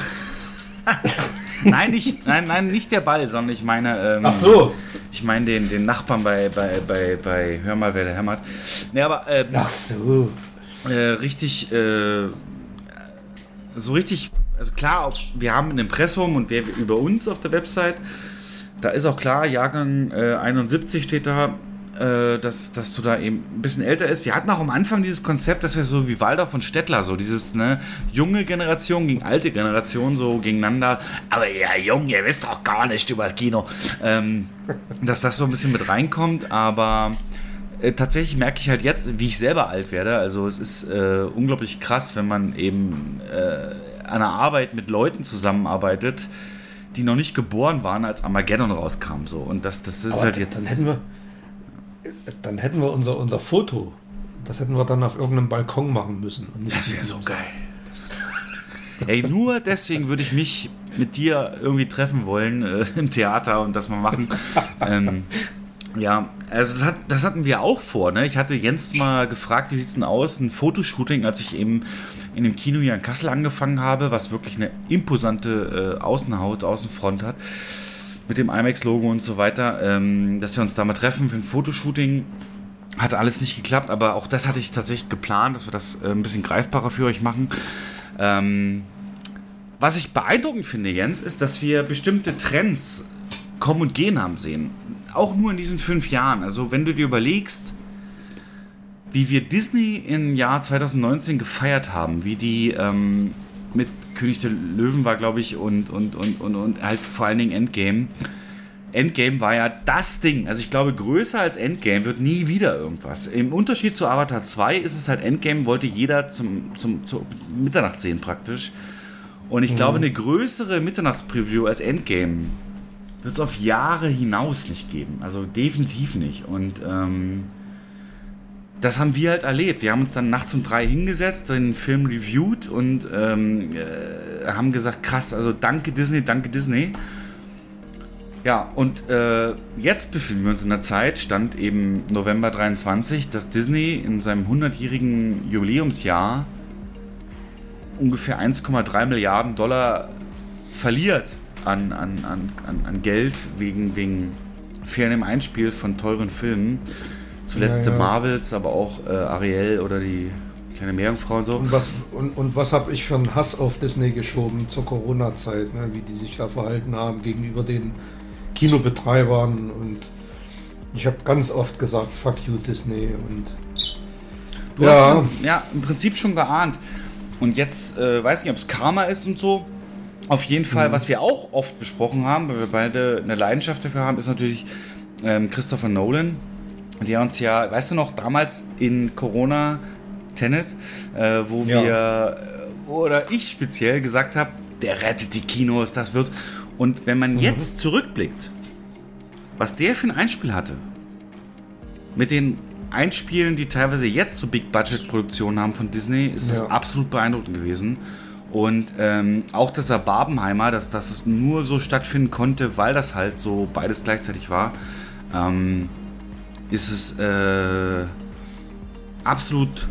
nein, nicht, nein, nein, nicht der Ball, sondern ich meine. Ähm, Ach so. Ich meine den, den Nachbarn bei, bei, bei, bei Hör mal, wer der hämmert. Nee, aber. Äh, Ach so. Äh, richtig. Äh, so richtig. Also klar, auf, wir haben ein Impressum und wer über uns auf der Website. Da ist auch klar, Jahrgang äh, 71 steht da äh, dass, dass du da eben ein bisschen älter ist. Wir hatten auch am Anfang dieses Konzept, dass wir so wie Waldorf und Stettler, so dieses, ne, junge Generation gegen alte Generation so gegeneinander. Aber ja, jung, ihr wisst doch gar nicht über das Kino. Ähm, dass das so ein bisschen mit reinkommt, aber äh, tatsächlich merke ich halt jetzt, wie ich selber alt werde. Also es ist äh, unglaublich krass, wenn man eben äh, an einer Arbeit mit Leuten zusammenarbeitet, die noch nicht geboren waren, als Armageddon rauskam. So. Und das, das ist Aber halt jetzt. Dann hätten wir, dann hätten wir unser, unser Foto, das hätten wir dann auf irgendeinem Balkon machen müssen. das wäre so geil. Ey, nur deswegen würde ich mich mit dir irgendwie treffen wollen äh, im Theater und das mal machen. ähm, ja, also das, hat, das, hatten wir auch vor. Ne? Ich hatte Jens mal gefragt, wie sieht es denn aus, ein Fotoshooting, als ich eben in dem Kino hier in Kassel angefangen habe, was wirklich eine imposante äh, Außenhaut, Außenfront hat mit dem IMAX-Logo und so weiter, ähm, dass wir uns da mal treffen für ein Fotoshooting. Hat alles nicht geklappt, aber auch das hatte ich tatsächlich geplant, dass wir das äh, ein bisschen greifbarer für euch machen. Ähm, was ich beeindruckend finde, Jens, ist, dass wir bestimmte Trends kommen und gehen haben sehen. Auch nur in diesen fünf Jahren. Also, wenn du dir überlegst, wie wir Disney im Jahr 2019 gefeiert haben, wie die ähm, mit König der Löwen war, glaube ich, und, und, und, und, und halt vor allen Dingen Endgame. Endgame war ja das Ding. Also ich glaube, größer als Endgame wird nie wieder irgendwas. Im Unterschied zu Avatar 2 ist es halt Endgame, wollte jeder zum, zum, zur Mitternacht sehen praktisch. Und ich mhm. glaube, eine größere Mitternachtspreview als Endgame wird es auf Jahre hinaus nicht geben. Also definitiv nicht. Und ähm, das haben wir halt erlebt. Wir haben uns dann nachts um drei hingesetzt, den Film reviewed und ähm, äh, haben gesagt, krass, also danke Disney, danke Disney. Ja, und äh, jetzt befinden wir uns in der Zeit, stand eben November 23, dass Disney in seinem 100-jährigen Jubiläumsjahr ungefähr 1,3 Milliarden Dollar verliert an, an, an, an Geld wegen, wegen fehlendem Einspiel von teuren Filmen. Zuletzt ja, ja. Marvels, aber auch äh, Ariel oder die kleine Meerjungfrau und so. Und was, und, und was habe ich für einen Hass auf Disney geschoben zur Corona-Zeit, ne? wie die sich da verhalten haben gegenüber den Kinobetreibern und ich habe ganz oft gesagt, fuck you Disney und du ja. Hast, ja, im Prinzip schon geahnt. Und jetzt äh, weiß nicht, ob es Karma ist und so. Auf jeden Fall, mhm. was wir auch oft besprochen haben, weil wir beide eine Leidenschaft dafür haben, ist natürlich ähm, Christopher Nolan, der uns ja, weißt du noch, damals in Corona Tenet, äh, wo ja. wir, äh, oder ich speziell gesagt habe, der rettet die Kinos, das wird's. Und wenn man mhm. jetzt zurückblickt, was der für ein Einspiel hatte, mit den Einspielen, die teilweise jetzt so Big-Budget-Produktionen haben von Disney, ist das ja. absolut beeindruckend gewesen. Und ähm, auch dieser Barbenheimer, dass, dass es nur so stattfinden konnte, weil das halt so beides gleichzeitig war, ähm, ist es äh, absolut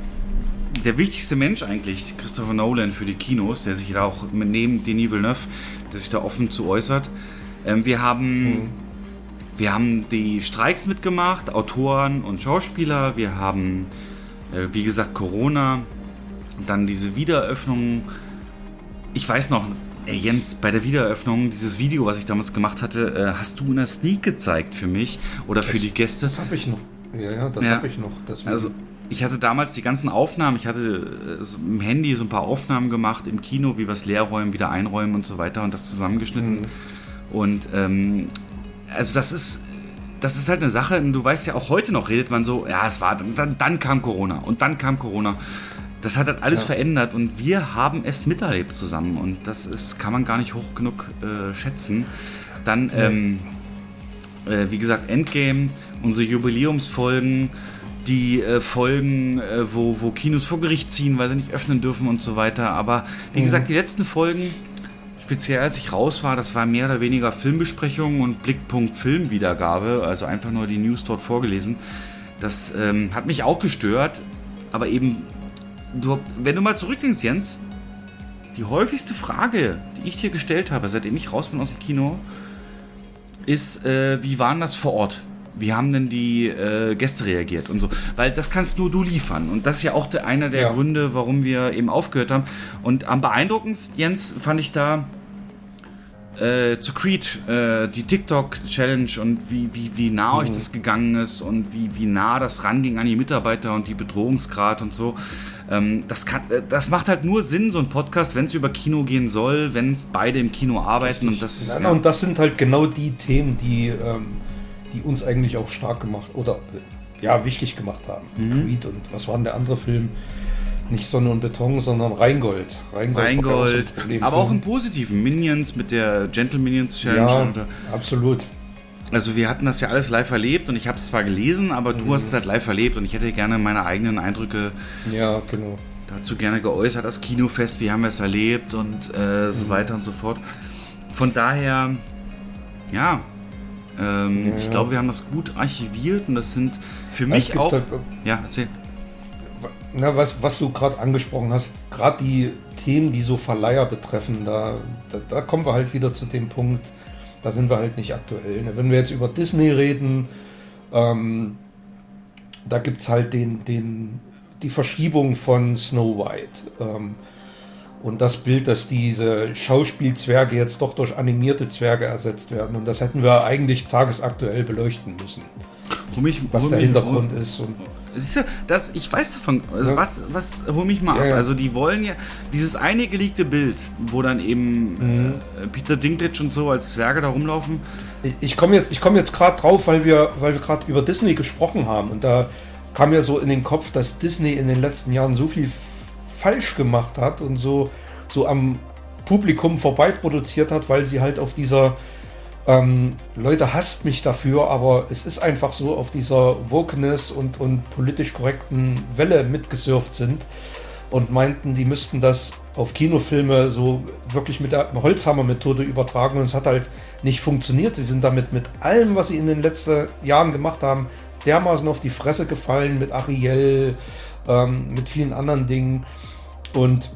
der wichtigste Mensch eigentlich, Christopher Nolan, für die Kinos, der sich da auch neben Denis Villeneuve, der sich da offen zu äußert. Ähm, wir haben. Mhm. Wir haben die Streiks mitgemacht, Autoren und Schauspieler. Wir haben, äh, wie gesagt, Corona. Dann diese Wiedereröffnung. Ich weiß noch, ey Jens, bei der Wiedereröffnung, dieses Video, was ich damals gemacht hatte, äh, hast du eine Sneak gezeigt für mich oder für das, die Gäste? Das habe ich noch. Ja, ja, das ja. habe ich noch. Deswegen. Also, ich hatte damals die ganzen Aufnahmen, ich hatte äh, im Handy so ein paar Aufnahmen gemacht im Kino, wie wir es leer räumen, wieder einräumen und so weiter und das zusammengeschnitten. Mhm. Und ähm, also das ist, das ist halt eine Sache, du weißt ja auch heute noch, redet man so, ja, es war, dann, dann kam Corona und dann kam Corona. Das hat halt alles ja. verändert und wir haben es miterlebt zusammen und das ist, kann man gar nicht hoch genug äh, schätzen. Dann, ähm, äh, wie gesagt, Endgame, unsere Jubiläumsfolgen, die äh, Folgen, äh, wo, wo Kinos vor Gericht ziehen, weil sie nicht öffnen dürfen und so weiter. Aber wie mhm. gesagt, die letzten Folgen, speziell als ich raus war, das war mehr oder weniger Filmbesprechung und Blickpunkt Filmwiedergabe, also einfach nur die News dort vorgelesen. Das ähm, hat mich auch gestört, aber eben, du, wenn du mal zurückdenkst, Jens, die häufigste Frage, die ich dir gestellt habe, seitdem ich raus bin aus dem Kino, ist, äh, wie waren das vor Ort? wie haben denn die äh, Gäste reagiert und so. Weil das kannst nur du liefern. Und das ist ja auch der, einer der ja. Gründe, warum wir eben aufgehört haben. Und am beeindruckendsten, Jens, fand ich da äh, zu Creed, äh, die TikTok-Challenge und wie, wie, wie nah mhm. euch das gegangen ist und wie, wie nah das ranging an die Mitarbeiter und die Bedrohungsgrad und so. Ähm, das, kann, äh, das macht halt nur Sinn, so ein Podcast, wenn es über Kino gehen soll, wenn es beide im Kino arbeiten und das. Ja, ja. Und das sind halt genau die Themen, die. Ähm die uns eigentlich auch stark gemacht oder ja, wichtig gemacht haben. Mhm. Creed und was war denn der andere Film? Nicht Sonne und Beton, sondern Rheingold. Rheingold, Rheingold aber auch im positiven. Minions mit der Gentle Minions Challenge. Ja, absolut. Also wir hatten das ja alles live erlebt und ich habe es zwar gelesen, aber mhm. du hast es halt live erlebt und ich hätte gerne meine eigenen Eindrücke ja, genau. dazu gerne geäußert. Das Kinofest, wie haben wir es erlebt und äh, so mhm. weiter und so fort. Von daher, ja, ähm, ja, Ich glaube, wir haben das gut archiviert und das sind für mich auch. Halt, ja, erzähl. Na, was, was du gerade angesprochen hast, gerade die Themen, die so Verleiher betreffen, da, da, da, kommen wir halt wieder zu dem Punkt, da sind wir halt nicht aktuell. Ne? Wenn wir jetzt über Disney reden, ähm, da gibt es halt den, den, die Verschiebung von Snow White. Ähm, und das Bild, dass diese Schauspielzwerge jetzt doch durch animierte Zwerge ersetzt werden. Und das hätten wir eigentlich tagesaktuell beleuchten müssen. Mich, was der Hintergrund ist. Und Siehst du, das, ich weiß davon, also ja. was, was, hol mich mal ja, ab. Ja. Also die wollen ja, dieses eine geleakte Bild, wo dann eben mhm. äh, Peter Dinklage und so als Zwerge da rumlaufen. Ich, ich komme jetzt, komm jetzt gerade drauf, weil wir, weil wir gerade über Disney gesprochen haben. Und da kam mir so in den Kopf, dass Disney in den letzten Jahren so viel falsch gemacht hat und so, so am Publikum vorbei produziert hat, weil sie halt auf dieser ähm, Leute hasst mich dafür, aber es ist einfach so auf dieser Wokeness und, und politisch korrekten Welle mitgesurft sind. und meinten, die müssten das auf Kinofilme so wirklich mit der Holzhammer-Methode übertragen und es hat halt nicht funktioniert. Sie sind damit mit allem, was sie in den letzten Jahren gemacht haben, dermaßen auf die Fresse gefallen mit Ariel, ähm, mit vielen anderen Dingen und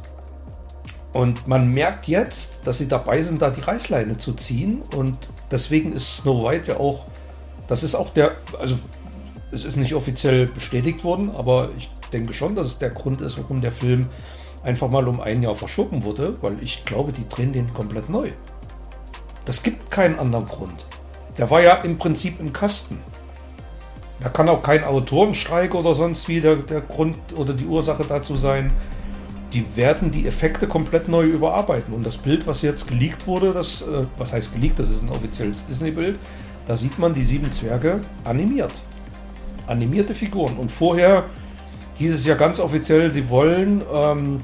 und man merkt jetzt, dass sie dabei sind, da die Reißleine zu ziehen. Und deswegen ist Snow White ja auch, das ist auch der, also es ist nicht offiziell bestätigt worden, aber ich denke schon, dass es der Grund ist, warum der Film einfach mal um ein Jahr verschoben wurde, weil ich glaube, die drehen den komplett neu. Das gibt keinen anderen Grund. Der war ja im Prinzip im Kasten. Da kann auch kein Autorenstreik oder sonst wie der, der Grund oder die Ursache dazu sein die werden die Effekte komplett neu überarbeiten. Und das Bild, was jetzt geleakt wurde, das, äh, was heißt geleakt, das ist ein offizielles Disney-Bild, da sieht man die sieben Zwerge animiert. Animierte Figuren. Und vorher hieß es ja ganz offiziell, sie wollen, ähm,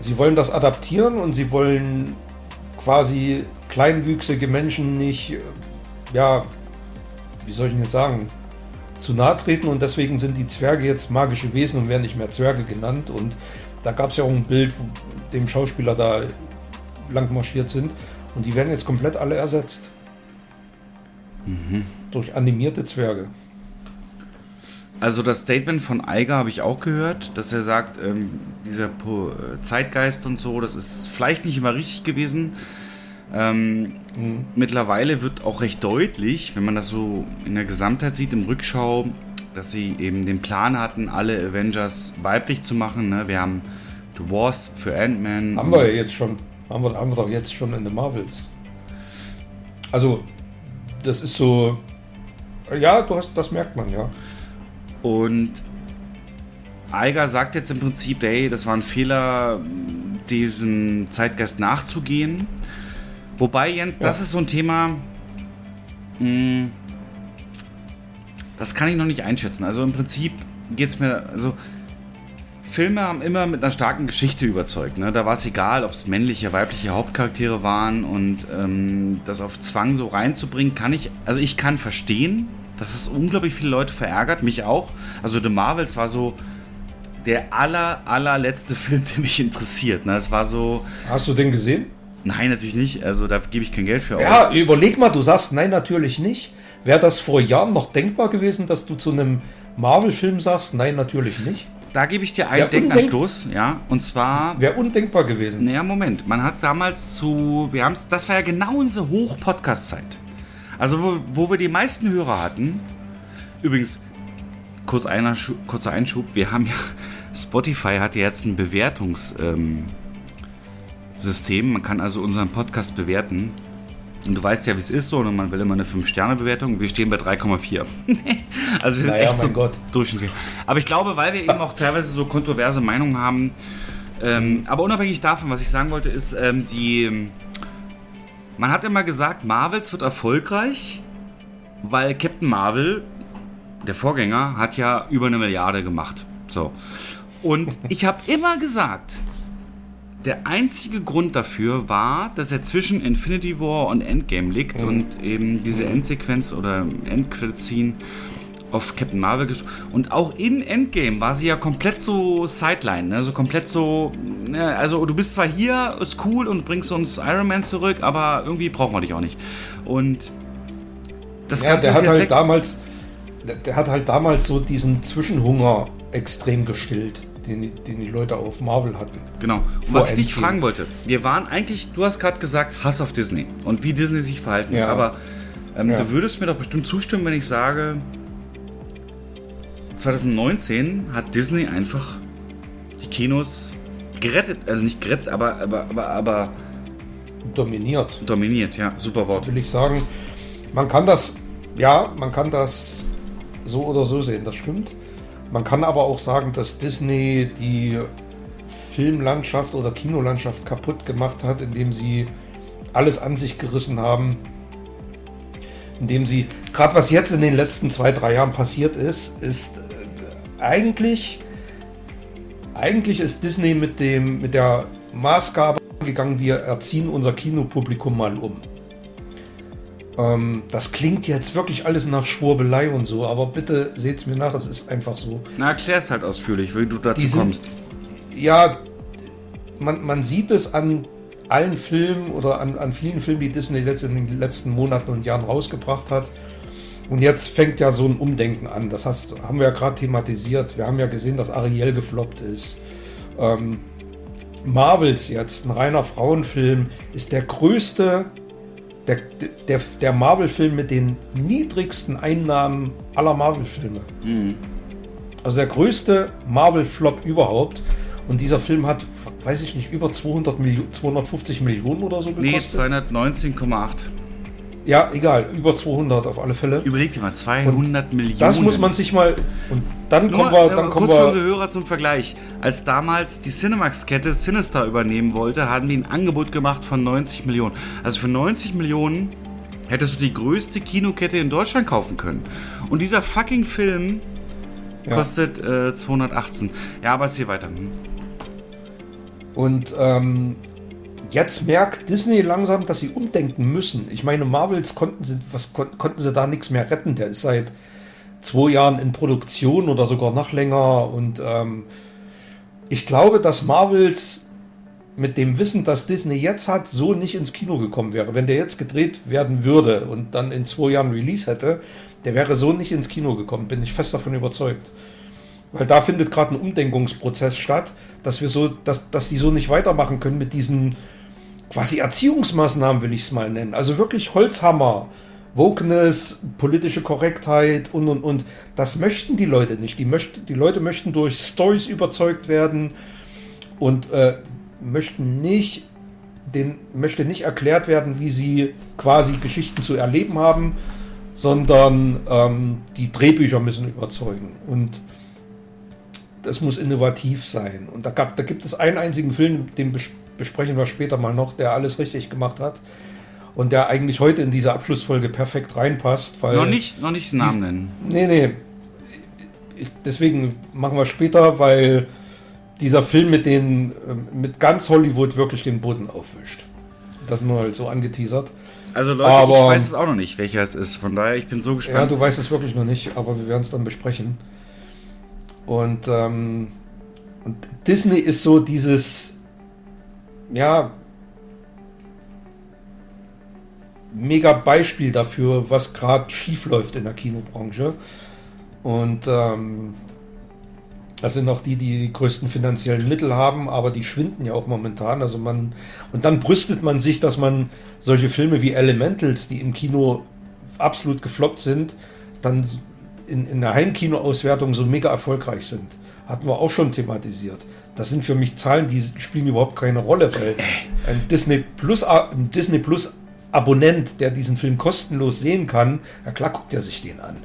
sie wollen das adaptieren und sie wollen quasi kleinwüchsige Menschen nicht, äh, ja, wie soll ich denn jetzt sagen, zu nahe treten und deswegen sind die Zwerge jetzt magische Wesen und werden nicht mehr Zwerge genannt. Und da gab es ja auch ein Bild, wo dem Schauspieler da lang marschiert sind und die werden jetzt komplett alle ersetzt. Mhm. Durch animierte Zwerge. Also das Statement von Eiger habe ich auch gehört, dass er sagt, ähm, dieser Zeitgeist und so, das ist vielleicht nicht immer richtig gewesen. Ähm, mhm. Mittlerweile wird auch recht deutlich, wenn man das so in der Gesamtheit sieht, im Rückschau, dass sie eben den Plan hatten, alle Avengers weiblich zu machen. Ne? Wir haben The Wasp für Ant-Man. Haben wir ja jetzt schon. Haben wir, haben wir doch jetzt schon in den Marvels. Also, das ist so. Ja, du hast, das merkt man, ja. Und Eiger sagt jetzt im Prinzip, hey, das war ein Fehler, diesem Zeitgeist nachzugehen. Wobei, Jens, ja. das ist so ein Thema, mh, hm, das kann ich noch nicht einschätzen. Also im Prinzip geht es mir, also Filme haben immer mit einer starken Geschichte überzeugt. Ne? Da war es egal, ob es männliche, weibliche Hauptcharaktere waren und ähm, das auf Zwang so reinzubringen, kann ich, also ich kann verstehen, dass es unglaublich viele Leute verärgert, mich auch. Also The Marvels war so der aller, allerletzte Film, der mich interessiert. Ne? Es war so. Hast du den gesehen? Nein, natürlich nicht. Also da gebe ich kein Geld für ja, aus. Ja, überleg mal, du sagst nein, natürlich nicht. Wäre das vor Jahren noch denkbar gewesen, dass du zu einem Marvel-Film sagst, nein, natürlich nicht? Da gebe ich dir einen Denkanstoß, ja. Und zwar. Wäre undenkbar gewesen. Naja, Moment. Man hat damals zu. Wir haben das war ja genau unsere Hoch-Podcast-Zeit. Also, wo, wo wir die meisten Hörer hatten. Übrigens, kurz einer, kurzer Einschub. Wir haben ja. Spotify hat jetzt ein Bewertungs. Ähm, System. Man kann also unseren Podcast bewerten. Und du weißt ja, wie es ist so, und man will immer eine 5-Sterne-Bewertung. Wir stehen bei 3,4. also wir sind naja, echt so Gott. durchschnittlich. Aber ich glaube, weil wir eben auch teilweise so kontroverse Meinungen haben, ähm, aber unabhängig davon, was ich sagen wollte, ist, ähm, die. Man hat immer gesagt, Marvels wird erfolgreich, weil Captain Marvel, der Vorgänger, hat ja über eine Milliarde gemacht. So. Und ich habe immer gesagt, der einzige Grund dafür war, dass er zwischen Infinity War und Endgame liegt mhm. und eben diese Endsequenz oder Endcredit-Scene auf Captain Marvel und auch in Endgame war sie ja komplett so Sideline, ne? so komplett so, ne? also du bist zwar hier, ist cool und bringst uns Iron Man zurück, aber irgendwie brauchen wir dich auch nicht. Und das ja, Ganze der hat halt weg. damals, der, der hat halt damals so diesen Zwischenhunger extrem gestillt den, den die Leute auf Marvel hatten. Genau. Und was ich dich fragen wollte, wir waren eigentlich, du hast gerade gesagt, Hass auf Disney und wie Disney sich verhalten. Ja. Aber ähm, ja. du würdest mir doch bestimmt zustimmen, wenn ich sage, 2019 hat Disney einfach die Kinos gerettet, also nicht gerettet, aber, aber, aber, aber dominiert. Dominiert, ja, super Wort. Will ich sagen, man kann das, ja, man kann das so oder so sehen, das stimmt. Man kann aber auch sagen, dass Disney die Filmlandschaft oder Kinolandschaft kaputt gemacht hat, indem sie alles an sich gerissen haben. Indem sie, gerade was jetzt in den letzten zwei, drei Jahren passiert ist, ist äh, eigentlich, eigentlich ist Disney mit, dem, mit der Maßgabe gegangen, wir erziehen unser Kinopublikum mal um. Ähm, das klingt jetzt wirklich alles nach Schwurbelei und so, aber bitte seht's mir nach, es ist einfach so. Na, erklär's halt ausführlich, wie du dazu Die sind- kommst. Ja, man, man sieht es an allen Filmen oder an, an vielen Filmen, die Disney letzt- in den letzten Monaten und Jahren rausgebracht hat. Und jetzt fängt ja so ein Umdenken an. Das heißt, haben wir ja gerade thematisiert. Wir haben ja gesehen, dass Ariel gefloppt ist. Ähm, Marvels jetzt, ein reiner Frauenfilm, ist der größte, der, der, der Marvel-Film mit den niedrigsten Einnahmen aller Marvel-Filme. Also der größte Marvel-Flop überhaupt. Und dieser Film hat, weiß ich nicht, über 200 Millionen, 250 Millionen oder so Nee, gekostet. 219,8. Ja, egal, über 200 auf alle Fälle. Überleg dir mal, 200 Millionen. Das muss man sich mal. Und dann Nur, kommen wir, äh, dann kommen kurz für unsere wir. Hörer zum Vergleich. Als damals die Cinemax-Kette Sinister übernehmen wollte, hatten die ein Angebot gemacht von 90 Millionen. Also für 90 Millionen hättest du die größte Kinokette in Deutschland kaufen können. Und dieser fucking Film Ja. kostet äh, 218. Ja, aber erzähl weiter. Hm. Und ähm, jetzt merkt Disney langsam, dass sie umdenken müssen. Ich meine, Marvels konnten sie, was kon konnten sie da nichts mehr retten. Der ist seit zwei Jahren in Produktion oder sogar noch länger. Und ähm, ich glaube, dass Marvels mit dem Wissen, das Disney jetzt hat, so nicht ins Kino gekommen wäre. Wenn der jetzt gedreht werden würde und dann in zwei Jahren Release hätte, der wäre so nicht ins Kino gekommen, bin ich fest davon überzeugt. Weil da findet gerade ein Umdenkungsprozess statt, dass wir so, dass, dass die so nicht weitermachen können mit diesen quasi Erziehungsmaßnahmen, will ich es mal nennen. Also wirklich Holzhammer, Wokeness, politische Korrektheit und und und. Das möchten die Leute nicht. Die, möchten, die Leute möchten durch Stories überzeugt werden und äh, möchten nicht den möchte nicht erklärt werden, wie sie quasi Geschichten zu erleben haben, sondern ähm, die Drehbücher müssen überzeugen. Und das muss innovativ sein. Und da, gab, da gibt es einen einzigen Film, den besprechen wir später mal noch, der alles richtig gemacht hat. Und der eigentlich heute in diese Abschlussfolge perfekt reinpasst. Weil Noch nicht, noch nicht den Namen nennen. Nee, nee. Deswegen machen wir später, weil dieser Film mit den ähm, mit ganz Hollywood wirklich den Boden aufwischt. Das nur halt so angeteasert. Also Leute, Aber- ich weiß es auch noch nicht, welcher es ist. Von daher, ich bin so Ja, gespannt. du weißt es wirklich noch nicht, aber wir werden es dann besprechen. Und, ähm, und Disney ist so dieses, ja, mega Beispiel dafür, was gerade schief läuft in der Kinobranche. Und ähm, das sind auch die, die die größten finanziellen Mittel haben, aber die schwinden ja auch momentan. Also man und dann brüstet man sich, dass man solche Filme wie Elementals, die im Kino absolut gefloppt sind, dann in, in der Heimkinoauswertung so mega erfolgreich sind. Hatten wir auch schon thematisiert. Das sind für mich Zahlen, die spielen überhaupt keine Rolle, weil ein Disney Plus, ein Disney Plus Abonnent, der diesen Film kostenlos sehen kann, ja klar guckt er sich den an.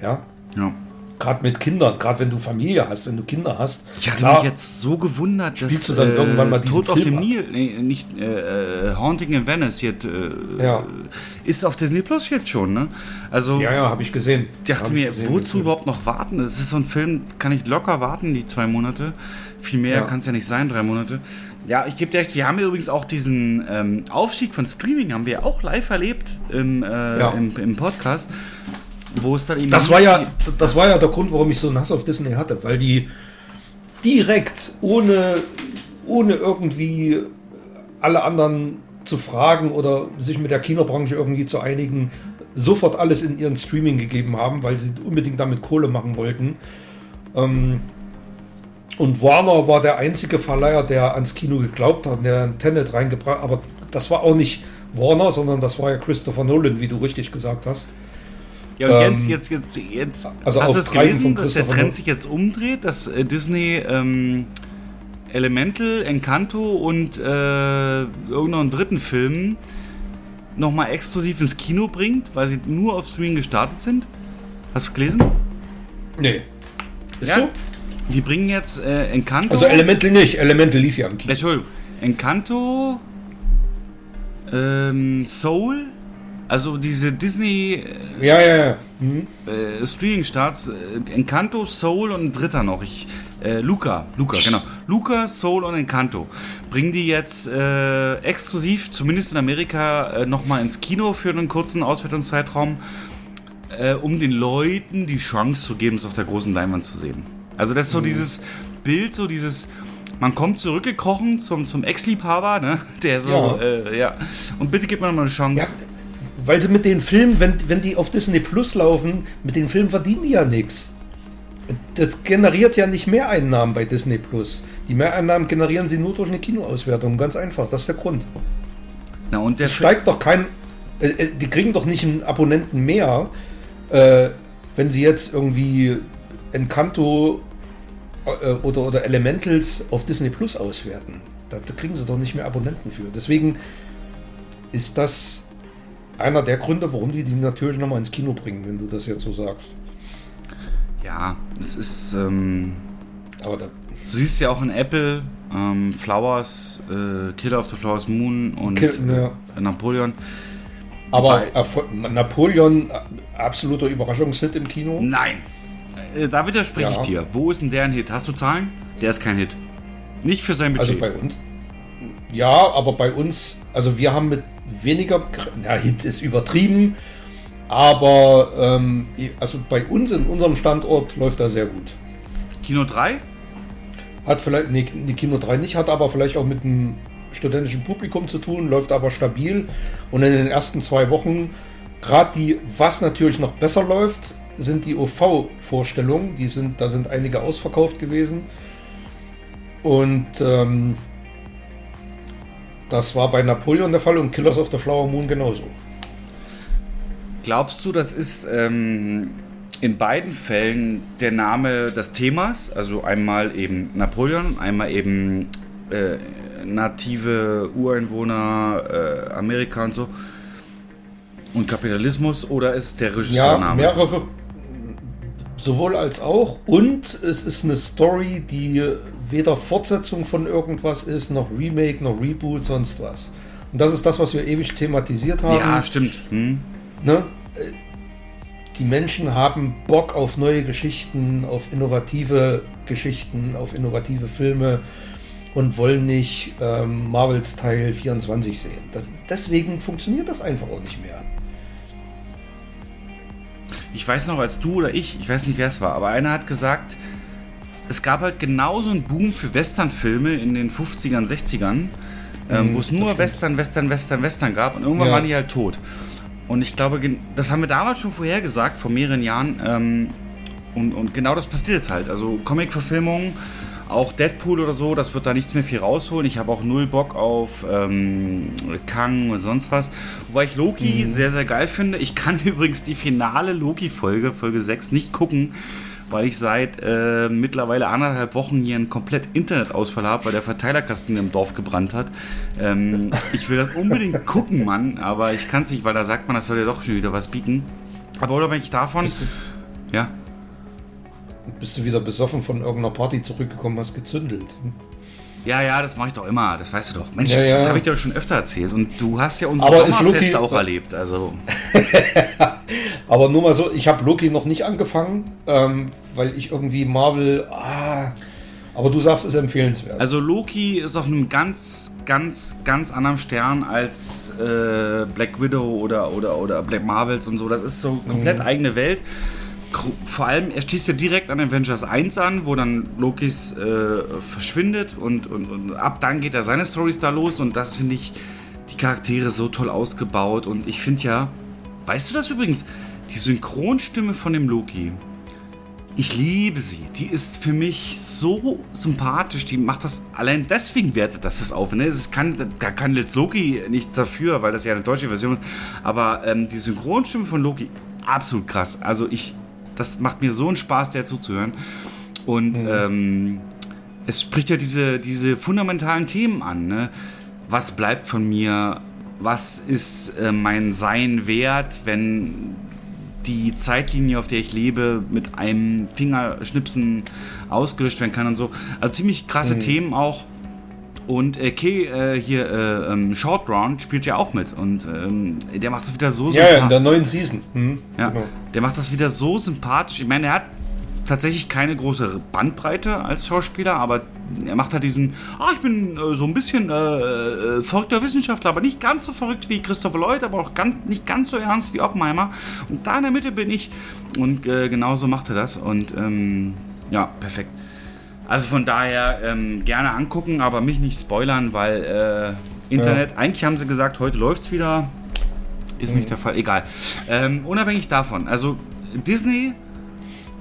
Ja, ja. Gerade mit Kindern, gerade wenn du Familie hast, wenn du Kinder hast. Ich hatte klar, mich jetzt so gewundert, dass Spielst du dann irgendwann mal diesen Tod auf Film dem ab? Nil, nee, nicht äh, äh, Haunting in Venice hier, äh, Ja. ist auf Disney Plus jetzt schon, ne? Also Ja, ja, habe ich gesehen. ich dachte Hab mir, gesehen, wozu überhaupt noch warten? Das ist so ein Film, kann ich locker warten, die zwei Monate. Viel mehr Ja. kann es ja nicht sein, drei Monate. Ja, ich gebe dir recht, wir haben ja übrigens auch diesen ähm, Aufstieg von Streaming, haben wir auch live erlebt im, äh, Ja. im, im Podcast, wo es dann eben Das war ja, das war ja der Grund, warum ich so einen Hass auf Disney hatte, weil die direkt ohne, ohne irgendwie alle anderen zu fragen oder sich mit der Kinobranche irgendwie zu einigen, sofort alles in ihren Streaming gegeben haben, weil sie unbedingt damit Kohle machen wollten. Ähm, und Warner war der einzige Verleiher, der ans Kino geglaubt hat, der ein Tenet reingebracht aber das war auch nicht Warner, sondern das war ja Christopher Nolan, wie du richtig gesagt hast. Ja, und Ähm, jetzt, jetzt, jetzt, jetzt also hast du es gelesen, dass der Trend sich jetzt umdreht, dass äh, Disney ähm, Elemental, Encanto und äh, irgendeinen dritten Film nochmal exklusiv ins Kino bringt, weil sie nur auf Streaming gestartet sind? Hast du es gelesen? Nee. Ist Ja. so? Die bringen jetzt äh, Encanto. Also Elemental nicht, Elemental lief ja im Kino. Entschuldigung. Encanto, ähm, Soul Also diese Disney äh, ja, ja, ja. Mhm. Äh, Streaming-Starts, äh, Encanto, Soul und ein dritter noch. Ich, äh, Luca, Luca, genau. Luca, Soul und Encanto. Bringen die jetzt äh, exklusiv, zumindest in Amerika, äh, nochmal ins Kino für einen kurzen Auswertungszeitraum, um den Leuten die Chance zu geben, es auf der großen Leinwand zu sehen. Also das ist so mhm. dieses Bild, so dieses man kommt zurückgekrochen zum, zum Ex-Liebhaber, ne? Der so, ja. Äh, ja. Und bitte gib mir mal eine Chance. Ja, weil sie mit den Filmen, wenn, wenn die auf Disney Plus laufen, mit den Filmen verdienen die ja nichts. Das generiert ja nicht Mehreinnahmen bei Disney Plus. Die Mehreinnahmen generieren sie nur durch eine Kinoauswertung. Ganz einfach, das ist der Grund. Na und der es steigt doch kein. Äh, äh, die kriegen doch nicht einen Abonnenten mehr, äh, wenn sie jetzt irgendwie Encanto äh, oder, oder Elementals auf Disney Plus auswerten. Da, da, kriegen sie doch nicht mehr Abonnenten für. Deswegen ist das einer der Gründe, warum die die natürlich nochmal ins Kino bringen, wenn du das jetzt so sagst. Ja, es ist. Ähm, Aber da, du siehst ja auch in Apple ähm, Flowers, äh, Killer of the Flowers Moon und Kill, ja. äh, Napoleon. Aber Napoleon, äh, absoluter Überraschungshit im Kino? Nein, äh, da widerspreche ja. ich dir. Wo ist denn der ein Hit? Hast du Zahlen? Der ist kein Hit. Nicht für sein Budget. Also bei uns. Ja, aber bei uns, also wir haben mit weniger, na, Hit ist übertrieben, aber ähm, also bei uns in unserem Standort läuft er sehr gut. Kino 3? Hat vielleicht, nee, die Kino 3 nicht, hat aber vielleicht auch mit einem studentischen Publikum zu tun, läuft aber stabil. Und in den ersten zwei Wochen, gerade die, was natürlich noch besser läuft, sind die OV-Vorstellungen. Die sind, da sind einige ausverkauft gewesen. Und ähm, das war bei Napoleon der Fall und Killers of the Flower Moon genauso. Glaubst du, das ist ähm, in beiden Fällen der Name des Themas? Also einmal eben Napoleon, einmal eben äh, native Ureinwohner äh, Amerika und so und Kapitalismus oder ist der Regisseurname? Ja, mehrere, sowohl als auch. Und es ist eine Story, die weder Fortsetzung von irgendwas ist, noch Remake, noch Reboot, sonst was. Und das ist das, was wir ewig thematisiert haben. Ja, stimmt. Hm. Ne? Die Menschen haben Bock auf neue Geschichten, auf innovative Geschichten, auf innovative Filme und wollen nicht ähm, Marvels Teil 24 sehen. Das, deswegen funktioniert das einfach auch nicht mehr ich weiß noch, als du oder ich, ich weiß nicht, wer es war, aber einer hat gesagt, es gab halt genauso einen Boom für Westernfilme in den 50ern, 60ern, ähm, mhm, wo es nur Western, Western, Western, Western gab und irgendwann ja. waren die halt tot. Und ich glaube, das haben wir damals schon vorhergesagt, vor mehreren Jahren. Ähm, und, und genau das passiert jetzt halt. Also Comic-Verfilmungen auch Deadpool oder so, das wird da nichts mehr viel rausholen. Ich habe auch null Bock auf ähm, Kang und sonst was. Wobei ich Loki mhm. sehr, sehr geil finde. Ich kann übrigens die finale Loki-Folge, Folge 6, nicht gucken, weil ich seit äh, mittlerweile anderthalb Wochen hier einen komplett Internetausfall habe, weil der Verteilerkasten im Dorf gebrannt hat. Ähm, ich will das unbedingt gucken, Mann, aber ich kann es nicht, weil da sagt man, das soll ja doch schon wieder was bieten. Aber oder wenn ich davon. Ja bist du wieder besoffen von irgendeiner Party zurückgekommen, hast gezündelt. Ja, ja, das mache ich doch immer, das weißt du doch. Mensch, ja, ja. das habe ich dir doch schon öfter erzählt und du hast ja unsere Aber Sommerfeste auch erlebt, also. Aber nur mal so, ich habe Loki noch nicht angefangen, ähm, weil ich irgendwie Marvel, ah, aber du sagst, es ist empfehlenswert. Also Loki ist auf einem ganz, ganz, ganz anderen Stern als äh, Black Widow oder, oder, oder Black Marvels und so. Das ist so komplett mhm. eigene Welt vor allem, er schließt ja direkt an Avengers 1 an, wo dann Lokis äh, verschwindet und, und, und, ab dann geht er seine Stories da los und das finde ich die Charaktere so toll ausgebaut und ich finde ja, weißt du das übrigens, die Synchronstimme von dem Loki, ich liebe sie. Die ist für mich so sympathisch. Die macht das allein deswegen wertet das das auf. Ne? Es kann, da kann jetzt Loki nichts dafür, weil das ja eine deutsche Version ist. Aber ähm, die Synchronstimme von Loki, absolut krass. Also ich das macht mir so einen Spaß, der zuzuhören. Und mhm. ähm, es spricht ja diese, diese fundamentalen Themen an. Ne? Was bleibt von mir? Was ist äh, mein Sein wert, wenn die Zeitlinie, auf der ich lebe, mit einem Fingerschnipsen ausgelöscht werden kann und so. Also ziemlich krasse mhm. Themen auch. Und äh, Kay äh, hier, äh, ähm, Short Round spielt ja auch mit und ähm, der macht das wieder so Ja, ja in der neuen Season. Mhm, ja, genau. der macht das wieder so sympathisch. Ich meine, er hat tatsächlich keine große Bandbreite als Schauspieler, aber er macht halt diesen, ah, ich bin äh, so ein bisschen äh, äh, verrückter Wissenschaftler, aber nicht ganz so verrückt wie Christopher Lloyd, aber auch ganz, nicht ganz so ernst wie Oppenheimer. Und da in der Mitte bin ich und äh, genauso macht er das und ähm, ja, perfekt. Also von daher ähm, gerne angucken, aber mich nicht spoilern, weil äh, Internet, ja. eigentlich haben sie gesagt, heute läuft es wieder. Ist mhm. nicht der Fall, egal. Ähm, unabhängig davon, also Disney,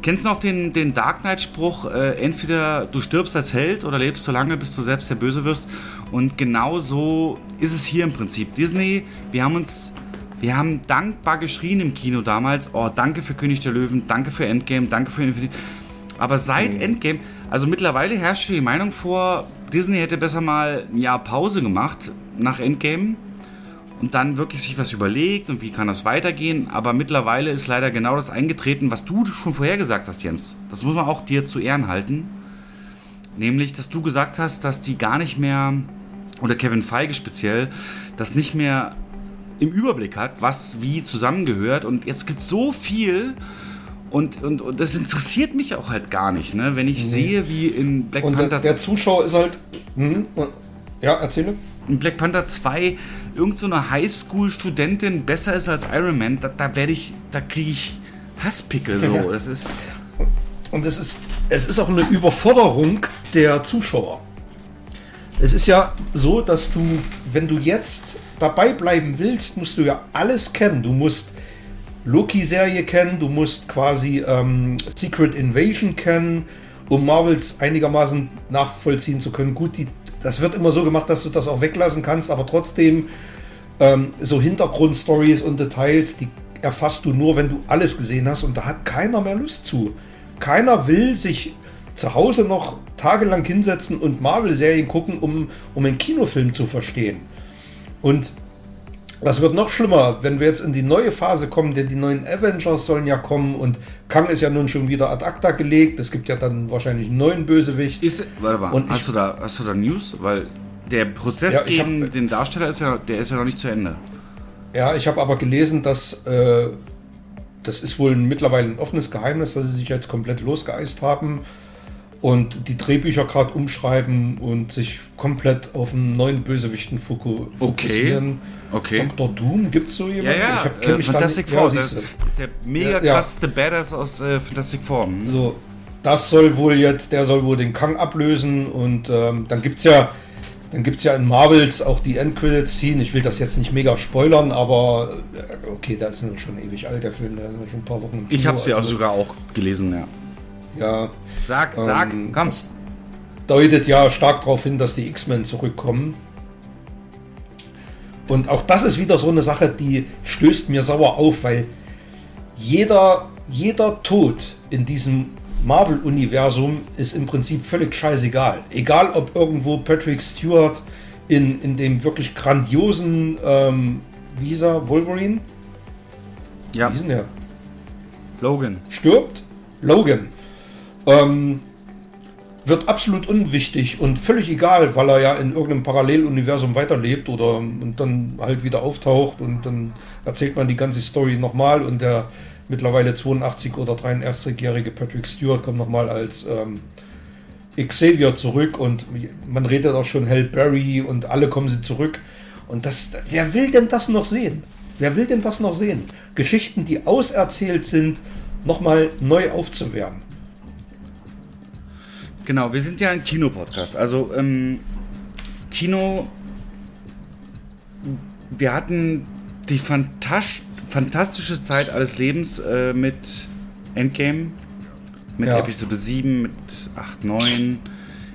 kennst du noch den, den Dark Knight-Spruch, äh, entweder du stirbst als Held oder lebst so lange, bis du selbst der Böse wirst. Und genau so ist es hier im Prinzip. Disney, wir haben uns wir haben dankbar geschrien im Kino damals. Oh, danke für König der Löwen, danke für Endgame, danke für Infinity. Aber seit mhm. Endgame, also mittlerweile herrscht die Meinung vor, Disney hätte besser mal ein Jahr Pause gemacht nach Endgame und dann wirklich sich was überlegt und wie kann das weitergehen. Aber mittlerweile ist leider genau das eingetreten, was du schon vorher gesagt hast, Jens. Das muss man auch dir zu Ehren halten. Nämlich, dass du gesagt hast, dass die gar nicht mehr, oder Kevin Feige speziell, das nicht mehr im Überblick hat, was wie zusammengehört. Und jetzt gibt es so viel und, und, und das interessiert mich auch halt gar nicht, ne? wenn ich mhm. sehe, wie in Black und Panther. Der, der Zuschauer ist halt. Mh, ja, erzähle. In Black Panther 2 irgend so eine Highschool-Studentin besser ist als Iron Man, da, da werde ich, da kriege ich Hasspickel so. Das ist. Und es ist, es ist auch eine Überforderung der Zuschauer. Es ist ja so, dass du, wenn du jetzt dabei bleiben willst, musst du ja alles kennen. Du musst Loki-Serie kennen, du musst quasi ähm, Secret Invasion kennen, um Marvels einigermaßen nachvollziehen zu können. Gut, die, das wird immer so gemacht, dass du das auch weglassen kannst, aber trotzdem ähm, so Hintergrundstories und Details, die erfasst du nur, wenn du alles gesehen hast und da hat keiner mehr Lust zu. Keiner will sich zu Hause noch tagelang hinsetzen und Marvel-Serien gucken, um, um einen Kinofilm zu verstehen. Und das wird noch schlimmer, wenn wir jetzt in die neue Phase kommen, denn die neuen Avengers sollen ja kommen und Kang ist ja nun schon wieder ad acta gelegt. Es gibt ja dann wahrscheinlich einen neuen Bösewicht. Ist, warte mal, und hast, ich, du da, hast du da News? Weil der Prozess ja, gegen hab, den Darsteller ist ja, der ist ja noch nicht zu Ende. Ja, ich habe aber gelesen, dass äh, das ist wohl mittlerweile ein offenes Geheimnis, dass sie sich jetzt komplett losgeeist haben und die Drehbücher gerade umschreiben und sich komplett auf einen neuen Bösewichten fokussieren. Okay. okay. Dr. Doom, gibt es so jemanden? Ja, ja, ich äh, Fantastic Four, ja, das ist der mega ja, krasseste Badass aus äh, Fantastic Four. Hm? So, das soll wohl jetzt, der soll wohl den Kang ablösen und ähm, dann gibt es ja dann gibt es ja in Marvels auch die Endcredits-Scene. Ich will das jetzt nicht mega spoilern, aber äh, okay, da ist schon ewig alt, der Film, da ist schon ein paar Wochen. Ich habe sie also, sogar auch gelesen, ja. Ja. Sag, ähm, sag, komm. Das deutet ja stark darauf hin, dass die X-Men zurückkommen. Und auch das ist wieder so eine Sache, die stößt mir sauer auf, weil jeder, jeder Tod in diesem Marvel-Universum ist im Prinzip völlig scheißegal. Egal, ob irgendwo Patrick Stewart in, in dem wirklich grandiosen, ähm, er, Wolverine? Ja. Wie hieß der? Logan. Stirbt? Logan. Ähm, wird absolut unwichtig und völlig egal, weil er ja in irgendeinem Paralleluniversum weiterlebt oder und dann halt wieder auftaucht und dann erzählt man die ganze Story nochmal und der mittlerweile 82 oder 83-jährige Patrick Stewart kommt nochmal als ähm, Xavier zurück und man redet auch schon Hell Barry und alle kommen sie zurück. Und das, wer will denn das noch sehen? Wer will denn das noch sehen? Geschichten, die auserzählt sind, nochmal neu aufzuwärmen. Genau, wir sind ja ein Kinopodcast. Also ähm, Kino, wir hatten die fantasch, fantastische Zeit alles Lebens äh, mit Endgame, mit ja. Episode 7, mit 8, 9.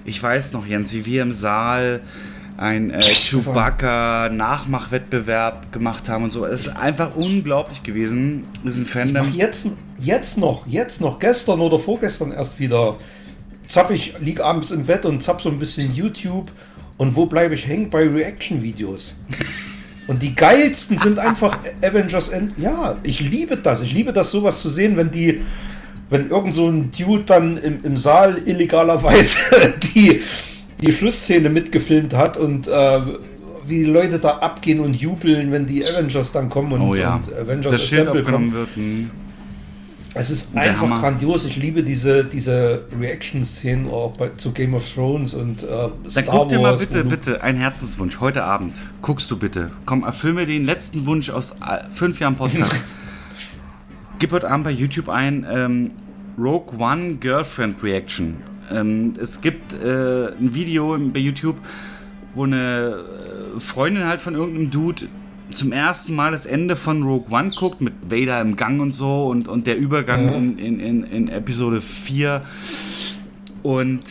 Ich weiß noch, Jens, wie wir im Saal ein äh, Chewbacca-Nachmachwettbewerb gemacht haben und so. Es ist einfach unglaublich gewesen. Ist ein Fandom. Ich jetzt, jetzt noch, jetzt noch, gestern oder vorgestern erst wieder zapp ich, lieg abends im Bett und zapp so ein bisschen YouTube und wo bleibe ich hängen? Bei Reaction-Videos. Und die geilsten sind einfach Avengers End. Ja, ich liebe das. Ich liebe das, sowas zu sehen, wenn die, wenn irgend so ein Dude dann im, im Saal illegalerweise die, die Schlussszene mitgefilmt hat und äh, wie die Leute da abgehen und jubeln, wenn die Avengers dann kommen und, oh ja. und Avengers das Schild aufgenommen wird. Hm. Es ist einfach Hammer. grandios. Ich liebe diese, diese Reaction-Szenen auch bei, zu Game of Thrones und äh, Star Dann guck dir mal bitte, bitte, ein Herzenswunsch. Heute Abend guckst du bitte. Komm, erfüll mir den letzten Wunsch aus äh, fünf Jahren Podcast. Gib heute Abend bei YouTube ein ähm, Rogue One Girlfriend Reaction. Ähm, es gibt äh, ein Video bei YouTube, wo eine äh, Freundin halt von irgendeinem Dude zum ersten Mal das Ende von Rogue One guckt, mit Vader im Gang und so und, und der Übergang in, in, in, in Episode 4. Und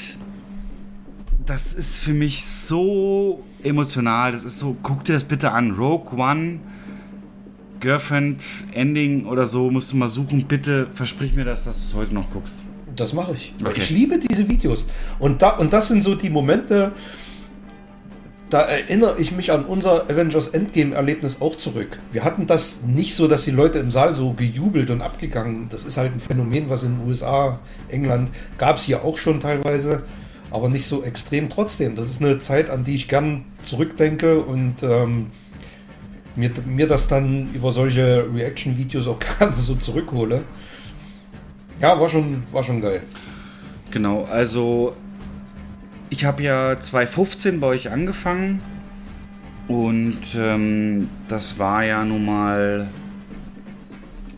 das ist für mich so emotional. Das ist so, guck dir das bitte an. Rogue One, Girlfriend, Ending oder so, musst du mal suchen. Bitte versprich mir das, dass du es heute noch guckst. Das mache ich. Okay. Ich liebe diese Videos. Und, da, und das sind so die Momente, da erinnere ich mich an unser Avengers Endgame-Erlebnis auch zurück. Wir hatten das nicht so, dass die Leute im Saal so gejubelt und abgegangen. Das ist halt ein Phänomen, was in den USA, England gab es hier auch schon teilweise, aber nicht so extrem trotzdem. Das ist eine Zeit, an die ich gern zurückdenke und ähm, mir, mir das dann über solche Reaction-Videos auch gerne so zurückhole. Ja, war schon, war schon geil. Genau, also ich habe ja 2015 bei euch angefangen und ähm, das war ja nun mal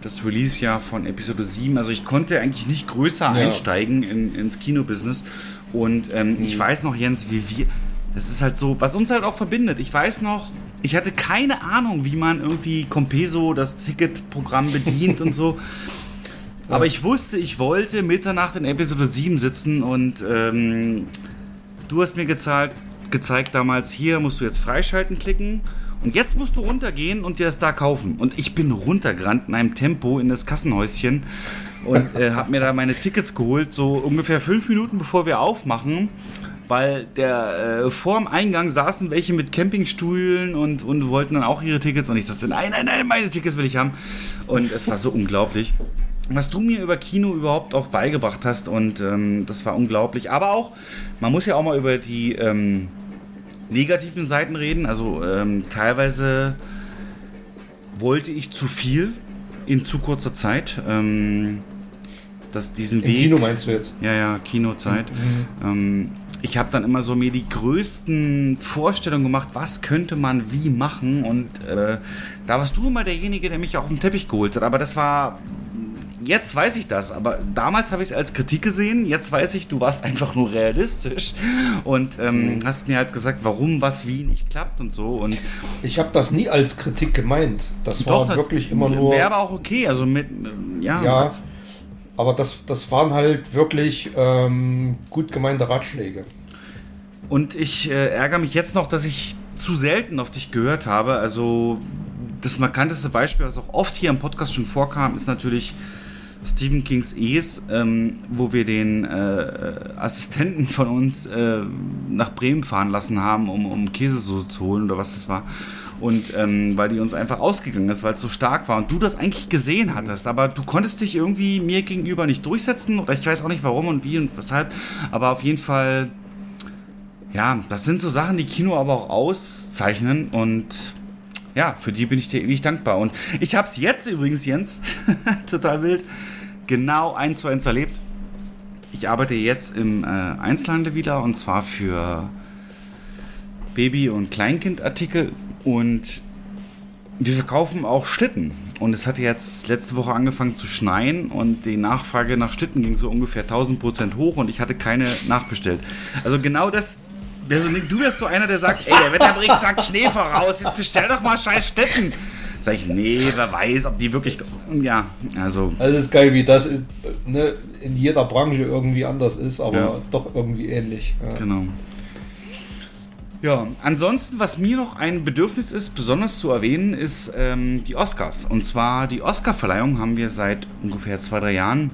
das Release-Jahr von Episode 7. Also ich konnte eigentlich nicht größer ja. einsteigen in, ins Kinobusiness. Und ähm, mhm. ich weiß noch, Jens, wie wir. Das ist halt so, was uns halt auch verbindet. Ich weiß noch, ich hatte keine Ahnung, wie man irgendwie Compeso, das Ticketprogramm bedient und so. Aber ich wusste, ich wollte Mitternacht in Episode 7 sitzen und ähm, Du hast mir gezeigt, gezeigt damals, hier musst du jetzt freischalten klicken. Und jetzt musst du runtergehen und dir das da kaufen. Und ich bin runtergerannt in einem Tempo in das Kassenhäuschen und äh, habe mir da meine Tickets geholt, so ungefähr fünf Minuten bevor wir aufmachen, weil der äh, vor dem Eingang saßen welche mit Campingstühlen und, und wollten dann auch ihre Tickets und ich dachte, nein, nein, nein, meine Tickets will ich haben. Und es war so unglaublich was du mir über Kino überhaupt auch beigebracht hast und ähm, das war unglaublich. Aber auch, man muss ja auch mal über die ähm, negativen Seiten reden. Also ähm, teilweise wollte ich zu viel in zu kurzer Zeit. Ähm, das, diesen Im Weg. Kino meinst du jetzt? Ja, ja, Kinozeit. Mhm. Ähm, ich habe dann immer so mir die größten Vorstellungen gemacht, was könnte man wie machen und äh, da warst du immer derjenige, der mich auf den Teppich geholt hat. Aber das war jetzt weiß ich das, aber damals habe ich es als Kritik gesehen. Jetzt weiß ich, du warst einfach nur realistisch und ähm, mhm. hast mir halt gesagt, warum was wie nicht klappt und so. Und ich habe das nie als Kritik gemeint. Das doch, war wirklich immer nur. Wäre aber auch okay. Also mit ja. Ja. Aber das, das waren halt wirklich ähm, gut gemeinte Ratschläge. Und ich äh, ärgere mich jetzt noch, dass ich zu selten auf dich gehört habe. Also das markanteste Beispiel, was auch oft hier im Podcast schon vorkam, ist natürlich Stephen Kings Es, ähm, wo wir den äh, Assistenten von uns äh, nach Bremen fahren lassen haben, um, um Käsesoße zu holen oder was das war. Und ähm, weil die uns einfach ausgegangen ist, weil es so stark war und du das eigentlich gesehen hattest, aber du konntest dich irgendwie mir gegenüber nicht durchsetzen oder ich weiß auch nicht warum und wie und weshalb, aber auf jeden Fall, ja, das sind so Sachen, die Kino aber auch auszeichnen und ja, für die bin ich dir ewig dankbar. Und ich habe es jetzt übrigens, Jens, total wild, genau eins zu eins erlebt. Ich arbeite jetzt im äh, Einzelhandel wieder und zwar für Baby- und Kleinkindartikel und wir verkaufen auch Schlitten. Und es hat jetzt letzte Woche angefangen zu schneien und die Nachfrage nach Schlitten ging so ungefähr 1000 Prozent hoch und ich hatte keine nachbestellt. Also genau das, du wärst so einer, der sagt, ey, der Wetterbericht sagt Schnee voraus, jetzt bestell doch mal scheiß Schlitten. Sag ich, nee, wer weiß, ob die wirklich. Ja, also. Also ist geil, wie das ne, in jeder Branche irgendwie anders ist, aber ja. doch irgendwie ähnlich. Ja. Genau. Ja, ansonsten, was mir noch ein Bedürfnis ist, besonders zu erwähnen, ist ähm, die Oscars. Und zwar die Oscar-Verleihung haben wir seit ungefähr zwei, drei Jahren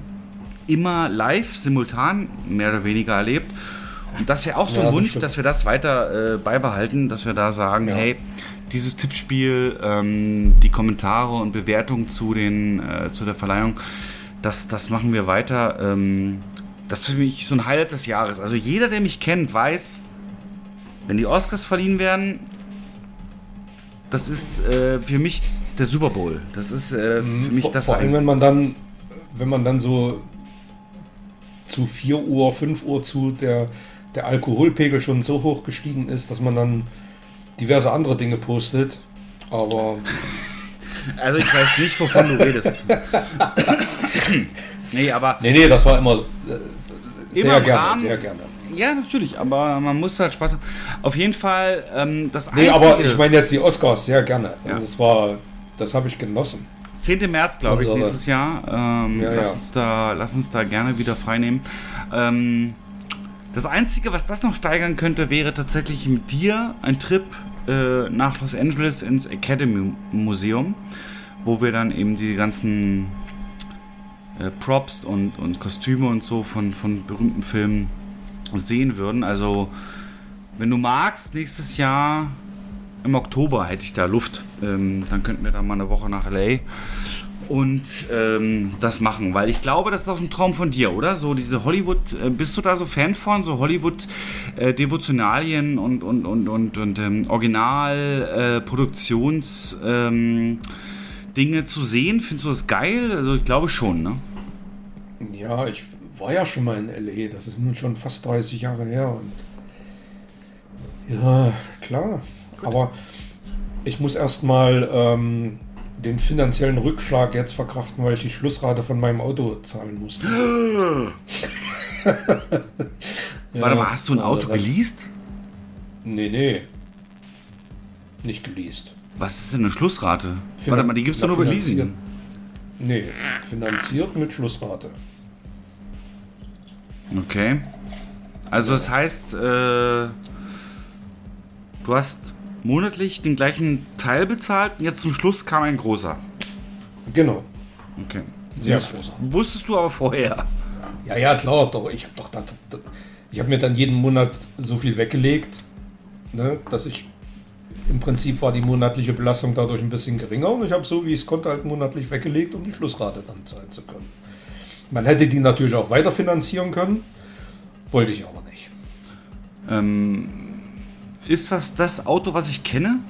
immer live, simultan, mehr oder weniger erlebt. Und das ist ja auch so ein ja, Wunsch, das dass wir das weiter äh, beibehalten, dass wir da sagen, ja. hey, dieses Tippspiel, ähm, die Kommentare und Bewertungen zu, den, äh, zu der Verleihung, das, das machen wir weiter. Ähm, das ist für mich so ein Highlight des Jahres. Also jeder, der mich kennt, weiß, Wenn die Oscars verliehen werden, das ist äh, für mich der Super Bowl. Das ist äh, für Mhm, mich vor, das vor allem, wenn man dann, wenn man dann so zu 4 Uhr, 5 Uhr zu der, der Alkoholpegel schon so hoch gestiegen ist, dass man dann diverse andere Dinge postet. Aber Also ich weiß nicht, wovon du redest. nee, aber nee, nee, das war immer äh, sehr Immer im gerne, Rahmen- sehr gerne. ja, natürlich, aber man muss halt Spaß haben. Auf jeden Fall ähm, das Nee, einzige, aber ich meine jetzt die Oscars sehr gerne. Ja. Also es war, das habe ich genossen. 10. März, glaube ich, nächstes Jahr. Ähm, Ja, lass, ja. Uns da, lass uns da gerne wieder freinehmen. Ähm, das Einzige, was das noch steigern könnte, wäre tatsächlich mit dir ein Trip äh, nach Los Angeles ins Academy Museum, wo wir dann eben die ganzen äh, Props und, und Kostüme und so von, von berühmten Filmen sehen würden. Also, wenn du magst, nächstes Jahr im Oktober hätte ich da Luft. Ähm, dann könnten wir da mal eine Woche nach LA und ähm, das machen, weil ich glaube, das ist auch ein Traum von dir, oder? So diese Hollywood, äh, bist du da so Fan von, so Hollywood-Devotionalien und, und, und, und, und ähm, Original-Produktions- ähm, Dinge zu sehen? Findest du das geil? Also ich glaube schon, ne? Ja, ich war ja schon mal in LA. Das ist nun schon fast 30 Jahre her. Und ja, klar. Aber ich muss erstmal ähm, den finanziellen Rückschlag jetzt verkraften, weil ich die Schlussrate von meinem Auto zahlen musste. Warte mal, hast du ein also Auto das- geleast? Nee, nee. Nicht geleast. Was ist denn eine Schlussrate? Finan- Warte mal, die gibt's doch Na, nur bei. Leasing. Nee, finanziert mit Schlussrate. Okay. Also das heißt, äh, du hast monatlich den gleichen Teil bezahlt und jetzt zum Schluss kam ein großer. Genau. Okay. Sehr Das großer. wusstest du aber vorher. Ja, ja, klar, doch. Ich habe doch das, das, ich habe mir dann jeden Monat so viel weggelegt, ne, dass ich im Prinzip war die monatliche Belastung dadurch ein bisschen geringer und ich habe so, wie ich es konnte, halt monatlich weggelegt, um die Schlussrate dann zahlen zu können. Man hätte die natürlich auch weiter finanzieren können, wollte ich aber nicht. Ähm, ist das das Auto, was ich kenne?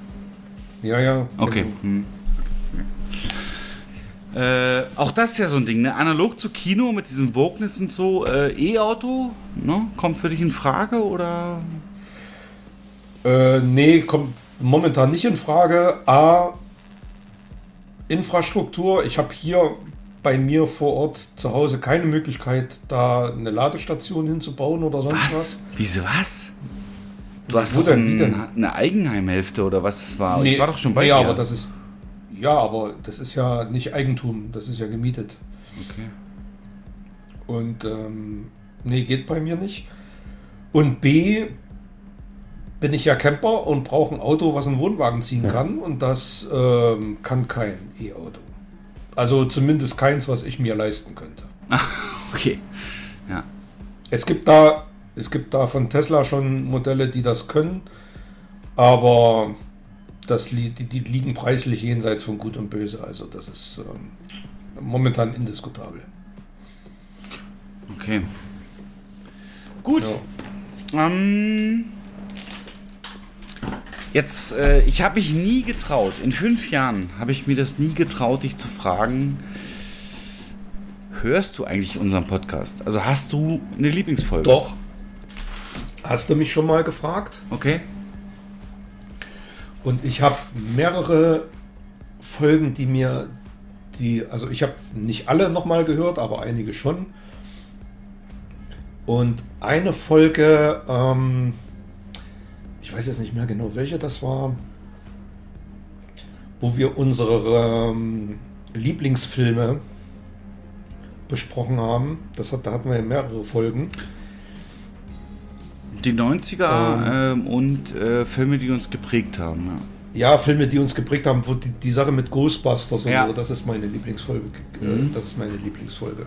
Ja, ja. Okay. genau. Hm. Äh, auch das ist ja so ein Ding, ne? Analog zu Kino mit diesem Wokeness und so. Äh, E-Auto, ne? Kommt für dich in Frage oder? Äh, nee, kommt momentan nicht in Frage. A, Infrastruktur. Ich habe hier bei mir vor Ort zu Hause keine Möglichkeit, da eine Ladestation hinzubauen oder sonst was. Was? Wieso was? Du hast doch ein, denn? eine Eigenheimhälfte oder was es war. ich war doch schon bei nee, dir. aber das ist. Ja, aber das ist ja nicht Eigentum, das ist ja gemietet. okay. Und ähm, nee, geht bei mir nicht. Und B, bin ich ja Camper und brauche ein Auto, was einen Wohnwagen ziehen kann. Und das ähm, kann kein E-Auto. Also zumindest keins, was ich mir leisten könnte. Okay. Ja. Es gibt da, es gibt da von Tesla schon Modelle, die das können, aber das, li- die, die liegen preislich jenseits von Gut und Böse. Also das ist ähm, momentan indiskutabel. Okay. Gut. Ja. Ähm, jetzt, äh, ich habe mich nie getraut. In fünf Jahren habe ich mir das nie getraut, dich zu fragen. Hörst du eigentlich unseren Podcast? Also hast du eine Lieblingsfolge? Doch. Hast du mich schon mal gefragt? Okay. Und ich habe mehrere Folgen, die mir, die, also ich habe nicht alle nochmal gehört, aber einige schon. Und eine Folge, ähm, ich weiß jetzt nicht mehr genau, welche das war, wo wir unsere ähm, Lieblingsfilme besprochen haben. Das hat, da hatten wir ja mehrere Folgen. Die 90er ähm, und äh, Filme, die uns geprägt haben. Ja. Ja, Filme, die uns geprägt haben, wo die, die Sache mit Ghostbusters und Ja. so, das ist meine Lieblingsfolge. Äh, Mhm. Das ist meine Lieblingsfolge.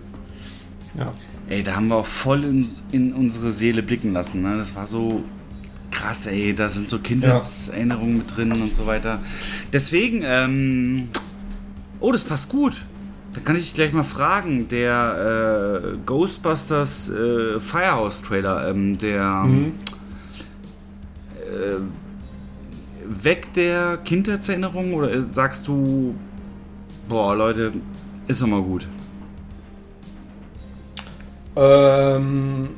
Ja. Ey, da haben wir auch voll in, in unsere Seele blicken lassen. Ne? Das war so krass, ey. Da sind so Kindheitserinnerungen mit drin und so weiter. Deswegen, ähm. Oh, das passt gut. Da kann ich dich gleich mal fragen. Der äh, Ghostbusters äh, Firehouse Trailer, ähm, der. Mhm. äh, weg der Kindheitserinnerung oder sagst du, boah, Leute, ist nochmal gut? Ähm,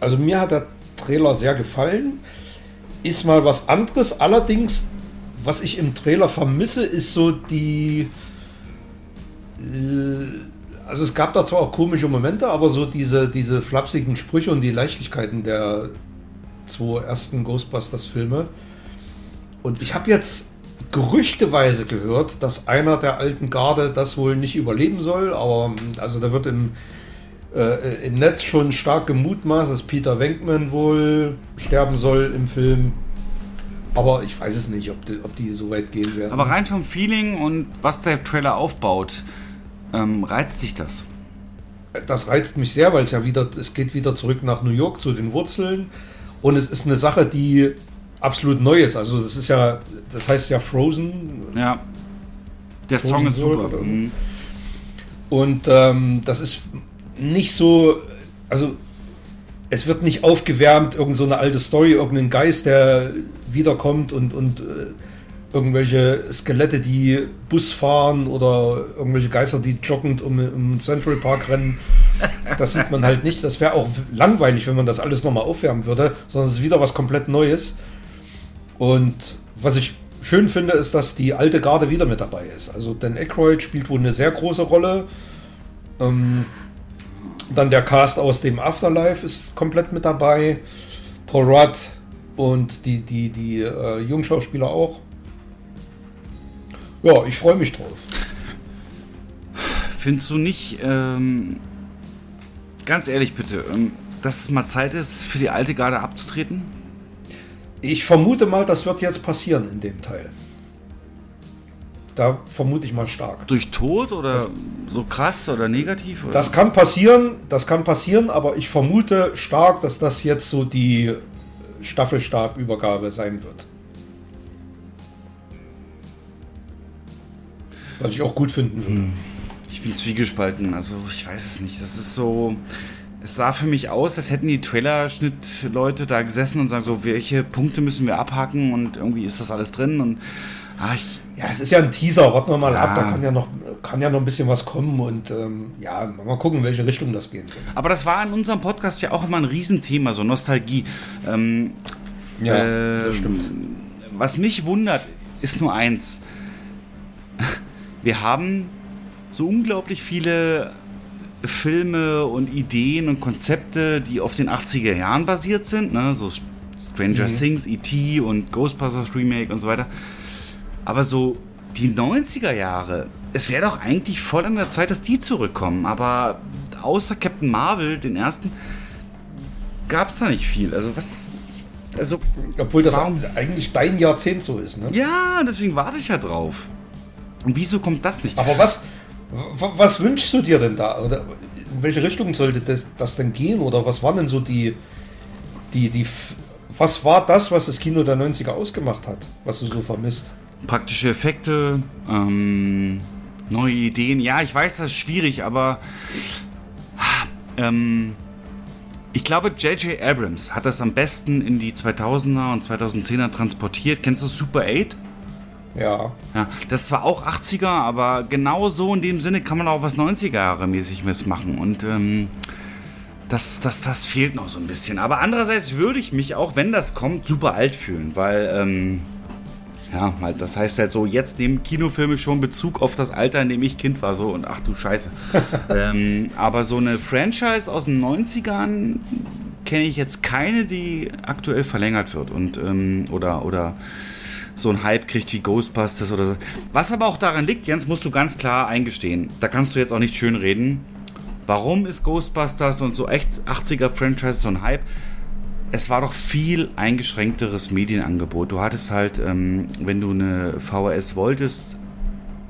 also mir hat der Trailer sehr gefallen. Ist mal was anderes. Allerdings, was ich im Trailer vermisse, ist so die. Also es gab da zwar auch komische Momente, aber so diese, diese flapsigen Sprüche und die Leichtigkeiten der zwei ersten Ghostbusters-Filme. Und ich habe jetzt gerüchteweise gehört, dass einer der alten Garde das wohl nicht überleben soll, aber also da wird im, äh, im Netz schon stark gemutmaßt, dass Peter Wenkman wohl sterben soll im Film. Aber ich weiß es nicht, ob die, ob die so weit gehen werden. Aber rein vom Feeling und was der Trailer aufbaut, ähm, reizt dich das? Das reizt mich sehr, weil es ja wieder, es geht wieder zurück nach New York zu den Wurzeln. Und es ist eine Sache, die absolut neu ist. Also das ist ja, das heißt ja Frozen. Ja. Der Frozen Song ist super. Mhm. Und ähm, das ist nicht so, also es wird nicht aufgewärmt, irgend so eine alte Story, irgendein Geist, der wiederkommt und, und äh, irgendwelche Skelette, die Bus fahren oder irgendwelche Geister, die joggend um, um Central Park rennen. Das sieht man halt nicht. Das wäre auch langweilig, wenn man das alles nochmal aufwärmen würde, sondern es ist wieder was komplett Neues. Und was ich schön finde, ist, dass die alte Garde wieder mit dabei ist. Also Dan Aykroyd spielt wohl eine sehr große Rolle. Ähm, dann der Cast aus dem Afterlife ist komplett mit dabei. Paul Rudd und die, die, die äh, Jungschauspieler auch. Ja, ich freue mich drauf. Findest du nicht, ähm, ganz ehrlich bitte, ähm, dass es mal Zeit ist, für die alte Garde abzutreten? Ich vermute mal, das wird jetzt passieren in dem Teil. Da vermute ich mal stark. Durch Tod oder das, so krass oder negativ? Oder? Das kann passieren, das kann passieren, aber ich vermute stark, dass das jetzt so die Staffelstabübergabe sein wird. Was ich auch gut finden würde. Hm. Ich bin zwiegespalten, also ich weiß es nicht. Das ist so. Es sah für mich aus, als hätten die Trailerschnitt-Leute da gesessen und sagen so, welche Punkte müssen wir abhaken und irgendwie ist das alles drin und ah, ich, ja, es ist ja ein Teaser, warten wir mal ja. ab, da kann ja noch, kann ja noch ein bisschen was kommen und ähm, ja, mal gucken, in welche Richtung das geht. Aber das war in unserem Podcast ja auch immer ein Riesenthema, so Nostalgie. Ähm, ja, äh, das stimmt. Was mich wundert, ist nur eins wir haben so unglaublich viele Filme und Ideen und Konzepte, die auf den 80er Jahren basiert sind, ne? so Stranger mhm. Things, E.T. und Ghostbusters Remake und so weiter. Aber so die 90er Jahre, es wäre doch eigentlich voll an der Zeit, dass die zurückkommen. Aber außer Captain Marvel, den ersten, gab es da nicht viel. Also was. Also, Obwohl das warum? eigentlich dein Jahrzehnt so ist, ne? Ja, deswegen warte ich ja drauf. Und wieso kommt das nicht? Aber was, was wünschst du dir denn da? Oder in welche Richtung sollte das, das denn gehen? Oder was waren denn so die, die, die, was war das, was das Kino der 90er ausgemacht hat, was du so vermisst? Praktische Effekte, ähm, neue Ideen. Ja, ich weiß, das ist schwierig, aber ähm, ich glaube, J.J. Abrams hat das am besten in die 2000er und 2010er transportiert. Kennst du Super 8? Ja. ja. Das ist zwar auch 80er, aber genau so in dem Sinne kann man auch was 90er-Jahre-mäßig machen. Und ähm, das, das, das fehlt noch so ein bisschen. Aber andererseits würde ich mich, auch wenn das kommt, super alt fühlen, weil, ähm, ja, halt, das heißt halt so, jetzt nehmen Kinofilme schon Bezug auf das Alter, in dem ich Kind war, so und ach du Scheiße. ähm, aber so eine Franchise aus den 90ern kenne ich jetzt keine, die aktuell verlängert wird und, ähm, oder, oder so einen Hype kriegt wie Ghostbusters oder so. Was aber auch daran liegt, Jens, musst du ganz klar eingestehen. Da kannst du jetzt auch nicht schön reden. Warum ist Ghostbusters und so echt 80er-Franchise so ein Hype? Es war doch viel eingeschränkteres Medienangebot. Du hattest halt, ähm, wenn du eine VHS wolltest,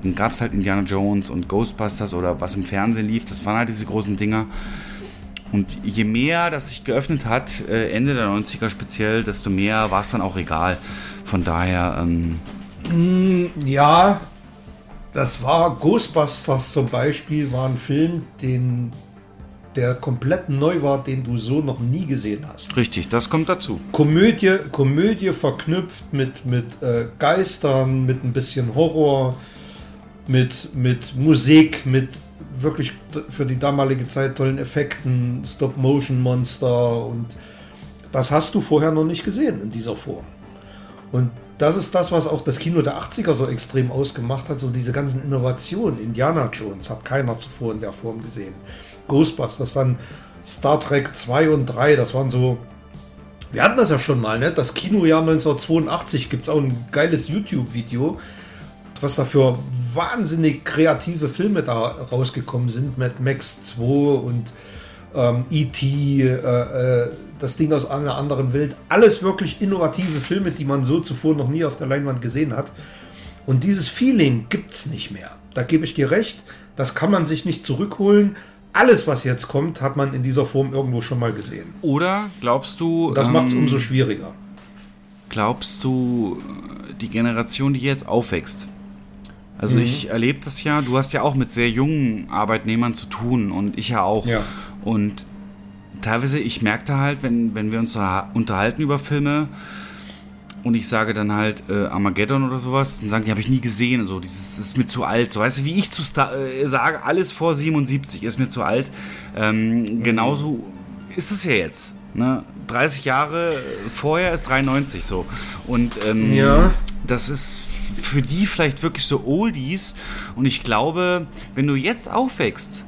dann gab es halt Indiana Jones und Ghostbusters oder was im Fernsehen lief. Das waren halt diese großen Dinger. Und je mehr das sich geöffnet hat, äh, Ende der 90er speziell, desto mehr war es dann auch egal. Von daher. Ähm mm, ja, das war Ghostbusters zum Beispiel, war ein Film, den der komplett neu war, den du so noch nie gesehen hast. Richtig, das kommt dazu. Komödie, Komödie verknüpft mit, mit äh, Geistern, mit ein bisschen Horror, mit, mit Musik, mit wirklich für die damalige Zeit tollen Effekten, Stop-Motion-Monster und das hast du vorher noch nicht gesehen in dieser Form. Und das ist das, was auch das Kino der 80er so extrem ausgemacht hat, so diese ganzen Innovationen. Indiana Jones hat keiner zuvor in der Form gesehen. Ghostbusters, dann Star Trek 2 und 3, das waren so. Wir hatten das ja schon mal, ne? Das Kinojahr 1982 gibt es auch ein geiles YouTube-Video, was da für wahnsinnig kreative Filme da rausgekommen sind. Mad Max 2 und ähm, E.T., äh, äh, das Ding aus einer anderen Welt. Alles wirklich innovative Filme, die man so zuvor noch nie auf der Leinwand gesehen hat. Und dieses Feeling gibt es nicht mehr. Da gebe ich dir recht. Das kann man sich nicht zurückholen. Alles, was jetzt kommt, hat man in dieser Form irgendwo schon mal gesehen. Oder glaubst du. Und das ähm, macht es umso schwieriger. Glaubst du, die Generation, die jetzt aufwächst, also mhm. ich erlebe das ja, du hast ja auch mit sehr jungen Arbeitnehmern zu tun und ich ja auch. Ja. Und teilweise, ich merkte halt, wenn, wenn wir uns unterhalten über Filme und ich sage dann halt äh, Armageddon oder sowas, dann sagen die, habe ich nie gesehen. So, dieses ist mir zu alt. So, weißt du, wie ich zu Star äh, sage, alles vor 77 ist mir zu alt. Ähm, mhm. Genauso ist es ja jetzt. Ne? 30 Jahre vorher ist 93 so. Und ähm, ja. das ist für die vielleicht wirklich so Oldies. Und ich glaube, wenn du jetzt aufwächst,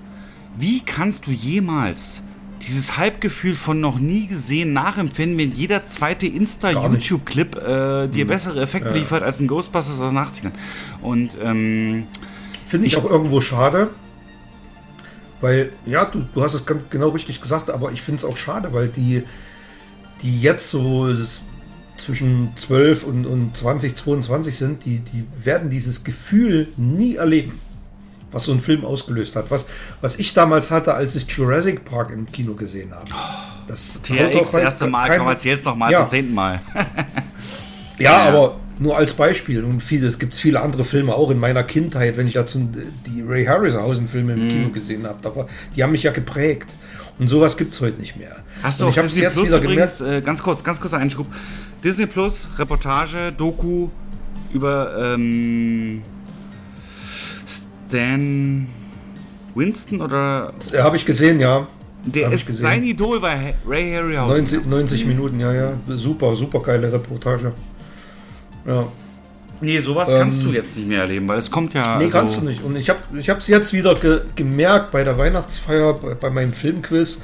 wie kannst du jemals dieses Halbgefühl von noch nie gesehen nachempfinden, wenn jeder zweite Insta-YouTube-Clip äh, dir hm. bessere Effekte ja. liefert als ein Ghostbusters aus den 80ern? Und ähm, finde ich, ich auch irgendwo schade. Weil, ja, du, du hast es ganz genau richtig gesagt, aber ich finde es auch schade, weil die, die jetzt so zwischen 12 und, und 20, 22 sind, die, die werden dieses Gefühl nie erleben was so ein Film ausgelöst hat. Was, was ich damals hatte, als ich Jurassic Park im Kino gesehen habe. Das TRX, das erste Mal, kein, jetzt noch mal ja. zum zehnten Mal. ja, ja, aber nur als Beispiel. Und es gibt viele andere Filme, auch in meiner Kindheit, wenn ich dazu die Ray Harryhausen-Filme im mm. Kino gesehen habe, die haben mich ja geprägt. Und sowas gibt es heute nicht mehr. Hast du auch Disney jetzt Plus wieder übrigens, gemerkt, äh, ganz kurz, ganz kurzer Einschub. Disney Plus, Reportage, Doku über ähm, Dan Winston oder? Habe ich gesehen, ja. Der ist sein Idol bei Ray Harryhausen. 90, 90 Minuten, ja, ja. Super, super geile Reportage. Ja. Nee, sowas ähm, kannst du jetzt nicht mehr erleben, weil es kommt ja. Nee, also kannst du nicht. Und ich habe es jetzt wieder ge gemerkt bei der Weihnachtsfeier, bei, bei meinem Filmquiz.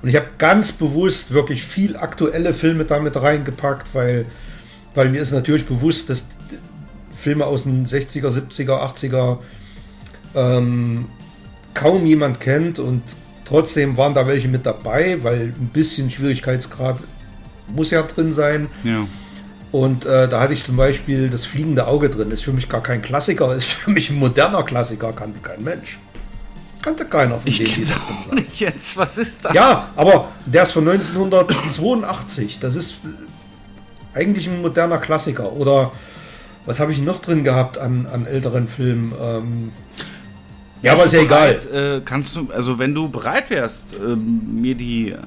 Und ich habe ganz bewusst wirklich viel aktuelle Filme damit reingepackt, weil, weil mir ist natürlich bewusst, dass Filme aus den 60er, 70er, 80er ähm, kaum jemand kennt und trotzdem waren da welche mit dabei, weil ein bisschen Schwierigkeitsgrad muss ja drin sein. Ja. Und äh, da hatte ich zum Beispiel das fliegende Auge drin. Ist für mich gar kein Klassiker, ist für mich ein moderner Klassiker, kannte kein Mensch. Kannte keiner von ich denen, auch nicht jetzt. Was ist das? Ja, aber der ist von 1982. Das ist eigentlich ein moderner Klassiker. Oder was habe ich noch drin gehabt an, an älteren Filmen? Ähm, ja, aber ist ja bereit, egal. Äh, kannst du, also wenn du bereit wärst, äh, mir die äh,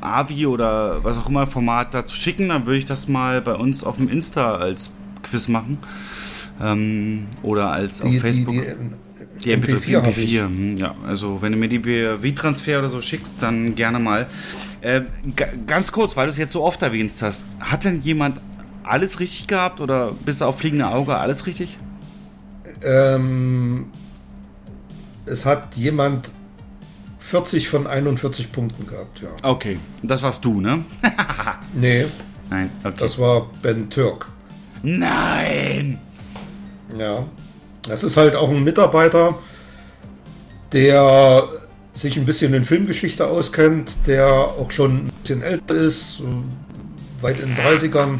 AVI oder was auch immer Format dazu schicken, dann würde ich das mal bei uns auf dem Insta als Quiz machen. Ähm, oder als die, auf Facebook. Die, die, die MP4, MP4 hm, ja. Also wenn du mir die BW-Transfer oder so schickst, dann gerne mal. Äh, ganz kurz, weil du es jetzt so oft erwähnst hast, hat denn jemand alles richtig gehabt oder bis auf fliegende Auge alles richtig? Ähm, es hat jemand 40 von 41 Punkten gehabt, ja. Okay, das warst du, ne? nee. Nein, okay. Das war Ben Türk. Nein! Ja. Das ist halt auch ein Mitarbeiter, der sich ein bisschen in Filmgeschichte auskennt, der auch schon ein bisschen älter ist, weit in den 30ern.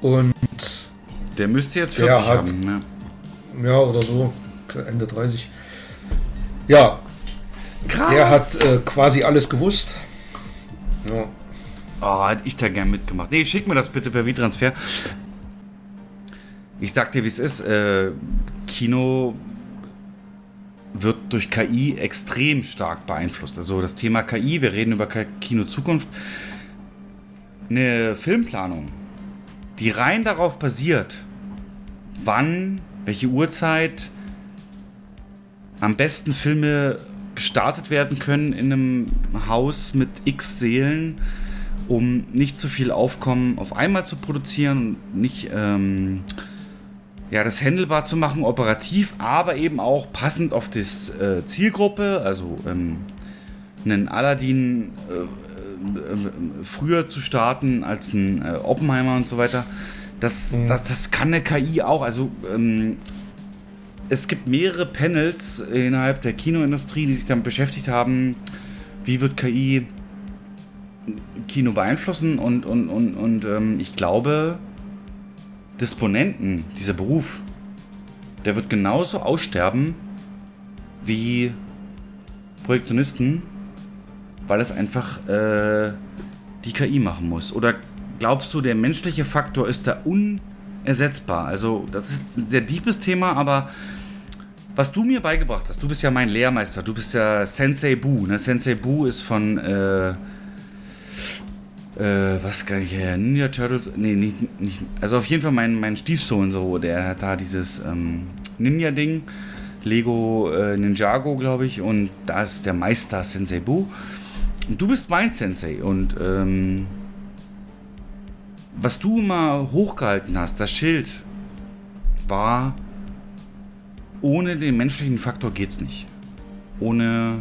Und der müsste jetzt 40 hat, haben, ne? Ja, oder so, Ende 30. Ja. Krass. Der hat äh, quasi alles gewusst. Ja. Oh, hätte ich da gern mitgemacht. Nee, schick mir das bitte per V-Transfer. Ich sag dir, wie es ist. Äh, Kino wird durch KI extrem stark beeinflusst. Also das Thema KI, wir reden über Kino Zukunft, eine Filmplanung, die rein darauf basiert, wann, welche Uhrzeit am besten Filme gestartet werden können in einem Haus mit x Seelen, um nicht zu viel Aufkommen auf einmal zu produzieren und nicht ähm, ja, das handelbar zu machen, operativ, aber eben auch passend auf die äh, Zielgruppe, also ähm, einen Aladdin äh, äh, früher zu starten als ein äh, Oppenheimer und so weiter. Das, mhm. das, das kann eine KI auch. Also ähm, es gibt mehrere Panels innerhalb der Kinoindustrie, die sich damit beschäftigt haben, wie wird KI Kino beeinflussen und, und, und, und ähm, ich glaube, Disponenten, dieser Beruf, der wird genauso aussterben wie Projektionisten, weil es einfach äh, die KI machen muss. Oder glaubst du, der menschliche Faktor ist da unersetzbar? Also, das ist ein sehr deepes Thema, aber was du mir beigebracht hast, du bist ja mein Lehrmeister, du bist ja Sensei Bu. Ne? Sensei Bu ist von, äh, äh, was kann ich, äh, Ninja Turtles, nee, nicht, nicht, also auf jeden Fall mein, mein Stiefsohn so, der hat da dieses ähm, Ninja-Ding, Lego äh, Ninjago, glaube ich, und da ist der Meister Sensei Bu. Und du bist mein Sensei und ähm, was du immer hochgehalten hast, das Schild, war ohne den menschlichen Faktor geht's nicht. Ohne,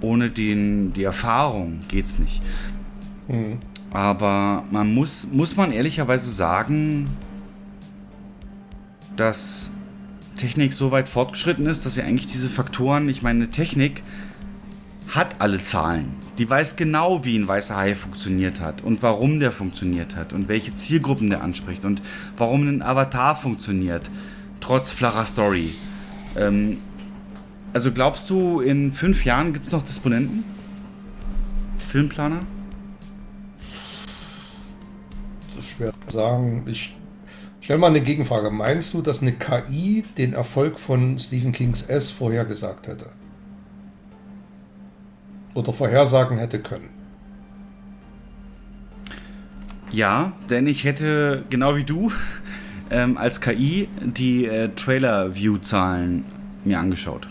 ohne den, die Erfahrung geht's nicht. Mhm. Aber man muss, muss man ehrlicherweise sagen, dass Technik so weit fortgeschritten ist, dass sie eigentlich diese Faktoren, ich meine, Technik hat alle Zahlen. Die weiß genau, wie ein weißer Hai funktioniert hat und warum der funktioniert hat und welche Zielgruppen der anspricht und warum ein Avatar funktioniert trotz flacher Story. Ähm, also glaubst du, in fünf Jahren gibt es noch Disponenten? Filmplaner? Das ist schwer zu sagen. Ich stelle mal eine Gegenfrage. Meinst du, dass eine KI den Erfolg von Stephen Kings S vorhergesagt hätte? Oder vorhersagen hätte können? Ja, denn ich hätte, genau wie du, ähm, als KI die äh, Trailer-View-Zahlen mir angeschaut.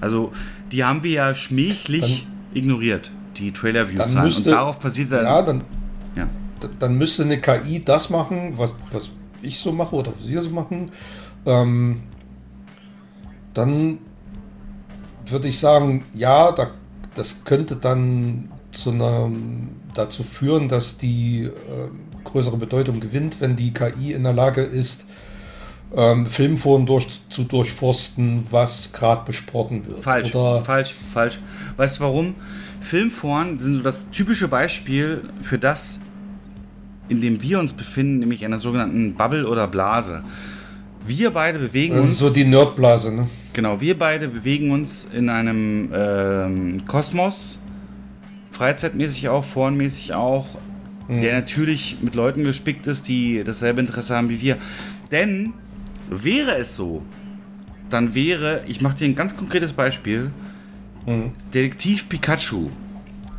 Also die haben wir ja schmächlich dann, ignoriert, die Trailer-View-Zahlen. Und darauf basiert dann. Ja, dann, ja. dann müsste eine KI das machen, was, was ich so mache oder was wir so machen. Ähm, dann würde ich sagen, ja, da, das könnte dann zu einer, dazu führen, dass die äh, größere Bedeutung gewinnt, wenn die KI in der Lage ist, ähm, Filmforen durch, zu durchforsten, was gerade besprochen wird. Falsch, Oder falsch, falsch. Weißt du warum? Filmforen sind das typische Beispiel für das, in dem wir uns befinden, nämlich einer sogenannten Bubble oder Blase. Wir beide bewegen das uns. Das ist so die Nerdblase, ne? Genau, wir beide bewegen uns in einem ähm, Kosmos, freizeitmäßig auch, forenmäßig auch, mhm. der natürlich mit Leuten gespickt ist, die dasselbe Interesse haben wie wir. Denn wäre es so, dann wäre, ich mache dir ein ganz konkretes Beispiel, mhm. Detektiv Pikachu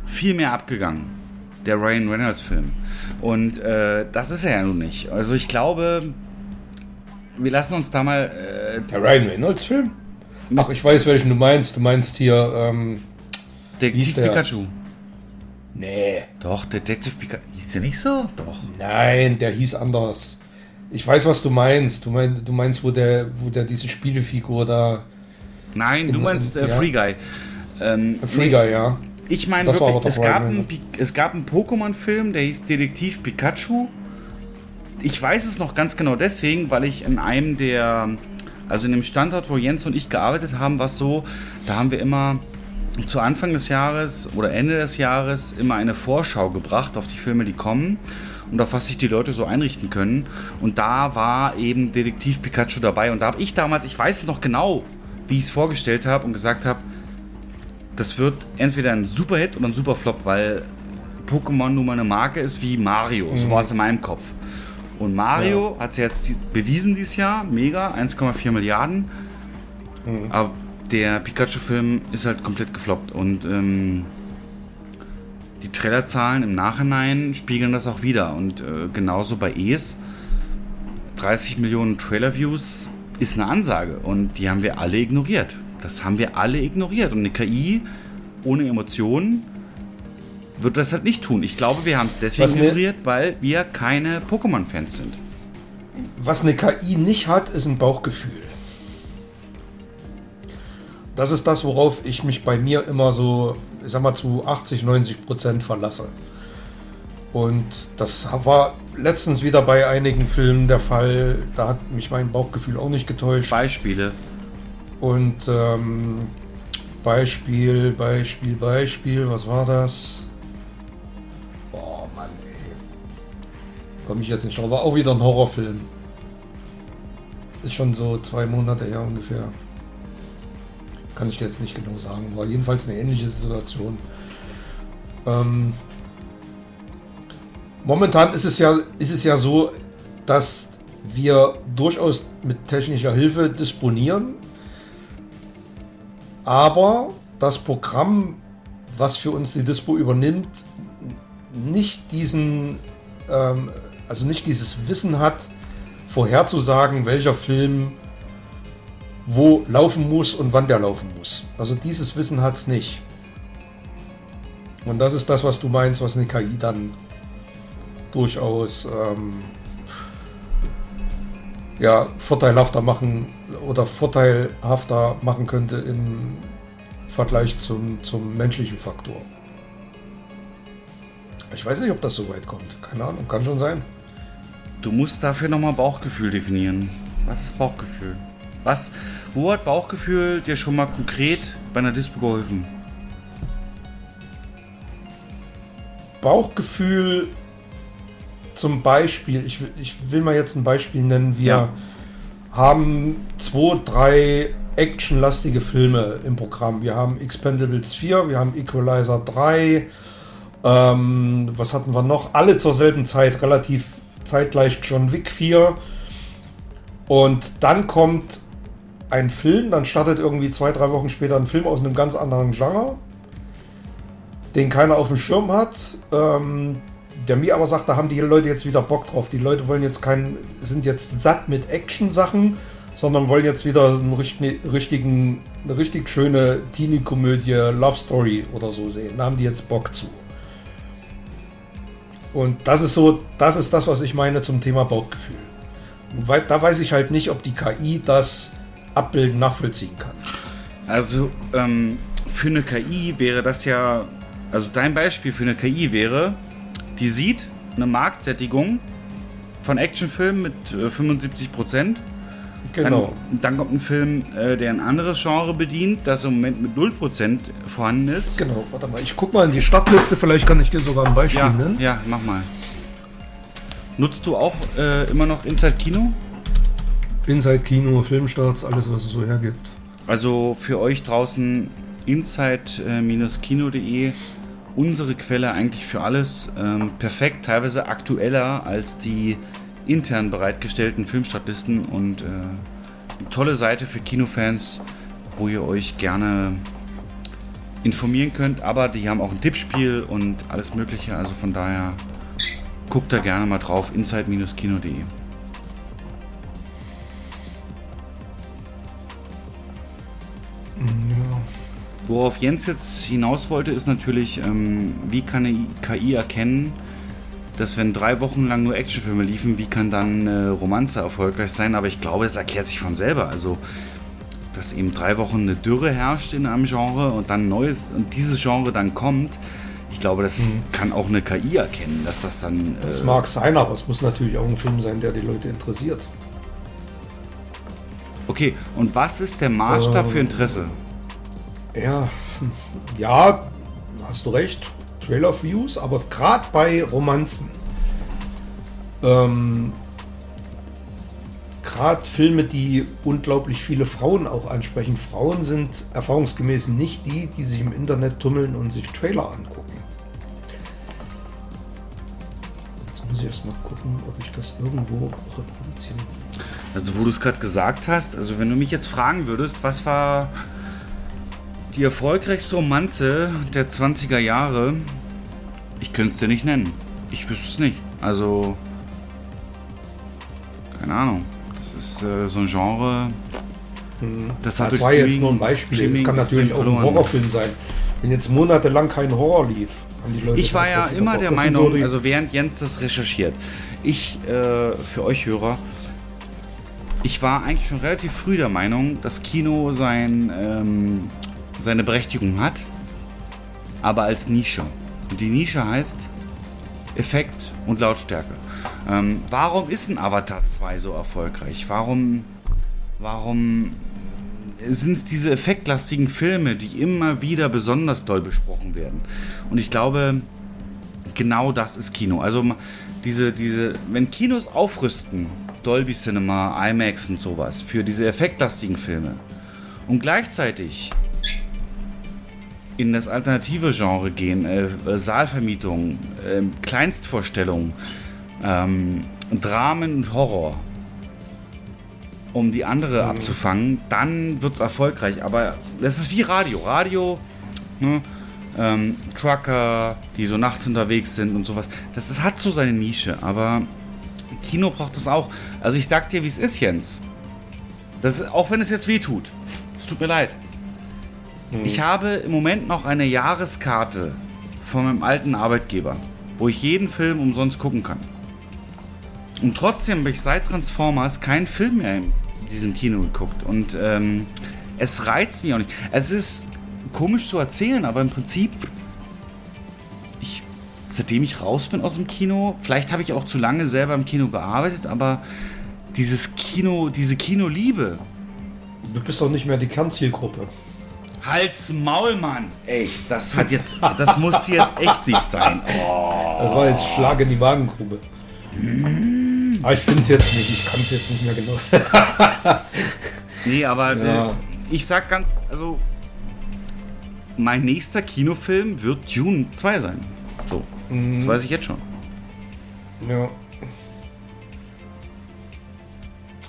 viel mehr abgegangen. Der Ryan Reynolds Film. Und äh, das ist er ja nun nicht. Also ich glaube, wir lassen uns da mal. Äh, der Ryan Reynolds Film? Ach, ich weiß, welchen du meinst. Du meinst hier. Ähm, Detektiv Pikachu. Nee. Doch, Detective Pikachu. Hieß der nicht so? Doch. Nein, der hieß anders. Ich weiß, was du meinst. Du, mein, du meinst, wo der, wo der diese Spielefigur da. Nein, in, du meinst in, äh, Free Guy. Ähm, Free nee, Guy, ja. Ich meine wirklich, es gab, ein, es gab einen Pokémon-Film, der hieß Detektiv Pikachu. Ich weiß es noch ganz genau deswegen, weil ich in einem der, also in dem Standort, wo Jens und ich gearbeitet haben, war es so, da haben wir immer zu Anfang des Jahres oder Ende des Jahres immer eine Vorschau gebracht auf die Filme, die kommen und auf was sich die Leute so einrichten können. Und da war eben Detektiv Pikachu dabei. Und da habe ich damals, ich weiß es noch genau, wie ich es vorgestellt habe und gesagt habe, das wird entweder ein Superhit oder ein Superflop, weil Pokémon nun mal eine Marke ist wie Mario. Mhm. So war es in meinem Kopf. Und Mario ja. hat es jetzt bewiesen dieses Jahr, mega, 1,4 Milliarden. Mhm. Aber der Pikachu-Film ist halt komplett gefloppt und ähm, die Trailerzahlen im Nachhinein spiegeln das auch wieder. Und äh, genauso bei Es. 30 Millionen Trailer-Views ist eine Ansage und die haben wir alle ignoriert. Das haben wir alle ignoriert. Und eine KI ohne Emotionen wird das halt nicht tun. Ich glaube, wir haben es deswegen ne ignoriert, weil wir keine Pokémon-Fans sind. Was eine KI nicht hat, ist ein Bauchgefühl. Das ist das, worauf ich mich bei mir immer so, ich sag mal, zu 80, 90 Prozent verlasse. Und das war letztens wieder bei einigen Filmen der Fall. Da hat mich mein Bauchgefühl auch nicht getäuscht. Beispiele. Und ähm, Beispiel, Beispiel, Beispiel, was war das? Komme ich jetzt nicht drauf. War auch wieder ein Horrorfilm. Ist schon so zwei Monate her ungefähr. Kann ich jetzt nicht genau sagen. War jedenfalls eine ähnliche Situation. Ähm, momentan ist es, ja, ist es ja so, dass wir durchaus mit technischer Hilfe disponieren. Aber das Programm, was für uns die Dispo übernimmt, nicht diesen, ähm, also nicht dieses Wissen hat, vorherzusagen, welcher Film wo laufen muss und wann der laufen muss. Also dieses Wissen hat es nicht. Und das ist das, was du meinst, was eine KI dann durchaus ähm, ja, vorteilhafter machen oder vorteilhafter machen könnte im Vergleich zum, zum menschlichen Faktor. Ich weiß nicht, ob das so weit kommt. Keine Ahnung, kann schon sein. Du musst dafür nochmal Bauchgefühl definieren. Was ist Bauchgefühl? Was, wo hat Bauchgefühl dir schon mal konkret bei einer Dispo geholfen? Bauchgefühl zum Beispiel, ich, ich will mal jetzt ein Beispiel nennen. Wir ja. haben zwei, drei actionlastige Filme im Programm. Wir haben Expendables 4, wir haben Equalizer 3. Ähm, was hatten wir noch? Alle zur selben Zeit, relativ zeitgleich John Wick 4. Und dann kommt ein Film, dann startet irgendwie zwei, drei Wochen später ein Film aus einem ganz anderen Genre, den keiner auf dem Schirm hat, ähm, der mir aber sagt, da haben die Leute jetzt wieder Bock drauf. Die Leute wollen jetzt keinen, sind jetzt satt mit Action-Sachen, sondern wollen jetzt wieder einen richtigen, eine richtig schöne Teenie-Komödie, Love Story oder so sehen. Da haben die jetzt Bock zu. Und das ist so, das ist das, was ich meine zum Thema Bauchgefühl. Weil, da weiß ich halt nicht, ob die KI das abbilden, nachvollziehen kann. Also ähm, für eine KI wäre das ja, also dein Beispiel für eine KI wäre, die sieht eine Marktsättigung von Actionfilmen mit äh, 75 Prozent. Genau. Dann, dann, kommt ein Film, äh, der ein anderes Genre bedient, das im Moment mit 0% vorhanden ist. Genau, warte mal, ich guck mal in die Startliste, vielleicht kann ich dir sogar ein Beispiel ja, nennen. Ja, mach mal. Nutzt du auch äh, immer noch Inside Kino? Inside Kino, Filmstarts, alles was es so hergibt. Also für euch draußen inside-kino.de unsere Quelle eigentlich für alles. Ähm, perfekt, teilweise aktueller als die intern bereitgestellten Filmstartlisten und äh, eine tolle Seite für Kinofans, wo ihr euch gerne informieren könnt. Aber die haben auch ein Tippspiel und alles Mögliche. Also von daher guckt da gerne mal drauf, inside-kino.de. Worauf Jens jetzt hinaus wollte, ist natürlich, ähm, wie kann eine KI erkennen, dass wenn drei Wochen lang nur Actionfilme liefen, wie kann dann eine Romanze erfolgreich sein? Aber ich glaube, das erklärt sich von selber. Also, dass eben drei Wochen eine Dürre herrscht in einem Genre und dann neues und dieses Genre dann kommt. Ich glaube, das mhm. kann auch eine KI erkennen, dass das dann. Das äh, mag sein, aber es muss natürlich auch ein Film sein, der die Leute interessiert. Okay, und was ist der Maßstab ähm, für Interesse? Ja, ja, hast du recht. Trailer-Views, aber gerade bei Romanzen. Ähm, gerade Filme, die unglaublich viele Frauen auch ansprechen. Frauen sind erfahrungsgemäß nicht die, die sich im Internet tummeln und sich Trailer angucken. Jetzt muss ich erstmal gucken, ob ich das irgendwo reproduzieren kann. Also wo du es gerade gesagt hast, also wenn du mich jetzt fragen würdest, was war Die erfolgreichste Romanze der 20er Jahre, ich könnte es dir nicht nennen. Ich wüsste es nicht. Also, keine Ahnung. Das ist äh, so ein Genre. Das, das war jetzt nur ein Beispiel. Es kann natürlich auch ein Horrorfilm sein. Wenn jetzt monatelang kein Horror lief, haben die Leute. Ich war ja immer der Meinung, so also während Jens das recherchiert, ich äh, für euch Hörer, ich war eigentlich schon relativ früh der Meinung, dass Kino sein, ähm, seine Berechtigung hat, aber als Nische. Und die Nische heißt Effekt und Lautstärke. Ähm, warum ist ein Avatar 2 so erfolgreich? Warum, warum sind es diese effektlastigen Filme, die immer wieder besonders doll besprochen werden? Und ich glaube, genau das ist Kino. Also diese, diese, wenn Kinos aufrüsten, Dolby Cinema, IMAX und sowas, für diese effektlastigen Filme und gleichzeitig in das alternative Genre gehen, äh, Saalvermietung, äh, Kleinstvorstellungen, ähm, Dramen und Horror, um die andere mhm. abzufangen, dann wird es erfolgreich. Aber das ist wie Radio. Radio, ne, ähm, Trucker, die so nachts unterwegs sind und sowas. Das ist, hat so seine Nische, aber Kino braucht das auch. Also ich sag dir, wie es ist, Jens. Das ist, auch wenn es jetzt weh tut. Es tut mir leid. Mhm. Ich habe im Moment noch eine Jahreskarte von meinem alten Arbeitgeber, wo ich jeden Film umsonst gucken kann. Und trotzdem habe ich seit Transformers keinen Film mehr in diesem Kino geguckt. Und ähm, es reizt mich auch nicht. Es ist komisch zu erzählen, aber im Prinzip, ich, seitdem ich raus bin aus dem Kino, vielleicht habe ich auch zu lange selber im Kino gearbeitet, aber dieses Kino, diese Kinoliebe. Du bist doch nicht mehr die Kernzielgruppe. Hals Maul, Mann. Ey, das hat jetzt, das muss jetzt echt nicht sein. Oh. Das war jetzt Schlag in die Wagengrube. Mm. Aber ich finde es jetzt nicht, ich kann es jetzt nicht mehr genau. nee, aber ja. äh, ich sag ganz, also mein nächster Kinofilm wird Dune 2 sein. So, mhm. das weiß ich jetzt schon. Ja.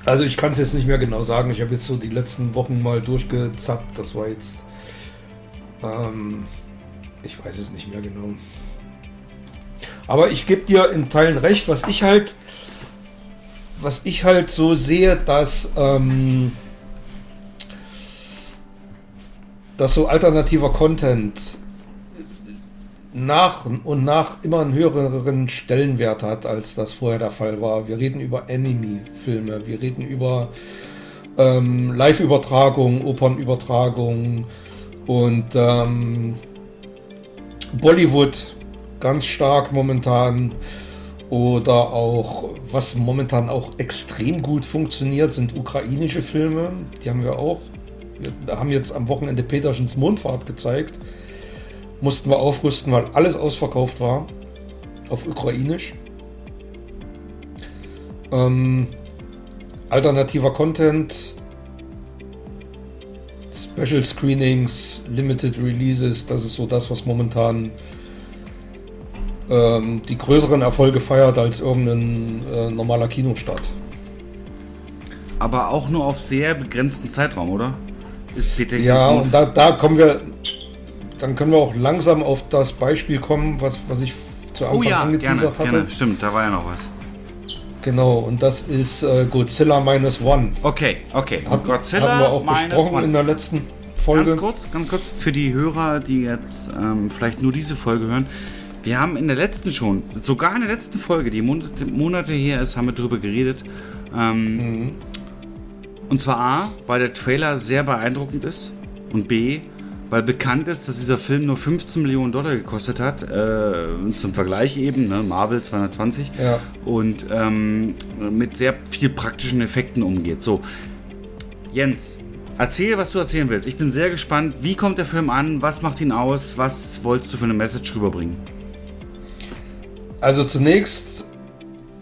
Also ich kann es jetzt nicht mehr genau sagen. Ich habe jetzt so die letzten Wochen mal durchgezappt. Das war jetzt... Ähm, ich weiß es nicht mehr genau. Aber ich gebe dir in Teilen recht, was ich halt... Was ich halt so sehe, dass... Ähm, dass so alternativer Content nach und nach immer einen höheren Stellenwert hat, als das vorher der Fall war. Wir reden über Anime-Filme, wir reden über ähm, Live-Übertragungen, Opernübertragungen und ähm, Bollywood ganz stark momentan. Oder auch, was momentan auch extrem gut funktioniert, sind ukrainische Filme. Die haben wir auch. Wir haben jetzt am Wochenende Peterschens Mondfahrt gezeigt mussten wir aufrüsten, weil alles ausverkauft war. Auf Ukrainisch. Ähm, alternativer Content, Special Screenings, Limited Releases, das ist so das, was momentan ähm, die größeren Erfolge feiert als irgendein äh, normaler Kinostart. Aber auch nur auf sehr begrenzten Zeitraum, oder? Ist Peter ja, und da, da kommen wir dann können wir auch langsam auf das Beispiel kommen, was, was ich zu Anfang oh ja, angeteasert hatte. Gerne. Stimmt, da war ja noch was. Genau, und das ist äh, Godzilla Minus One. Okay, okay. Hat, Godzilla haben wir auch besprochen one. in der letzten Folge. Ganz kurz, ganz kurz für die Hörer, die jetzt ähm, vielleicht nur diese Folge hören. Wir haben in der letzten schon, sogar in der letzten Folge, die Monate, Monate her ist, haben wir darüber geredet. Ähm, mhm. Und zwar A, weil der Trailer sehr beeindruckend ist und B, weil bekannt ist, dass dieser Film nur 15 Millionen Dollar gekostet hat. Äh, zum Vergleich eben, ne? Marvel 220. Ja. Und ähm, mit sehr viel praktischen Effekten umgeht. So, Jens, erzähl, was du erzählen willst. Ich bin sehr gespannt. Wie kommt der Film an? Was macht ihn aus? Was wolltest du für eine Message rüberbringen? Also zunächst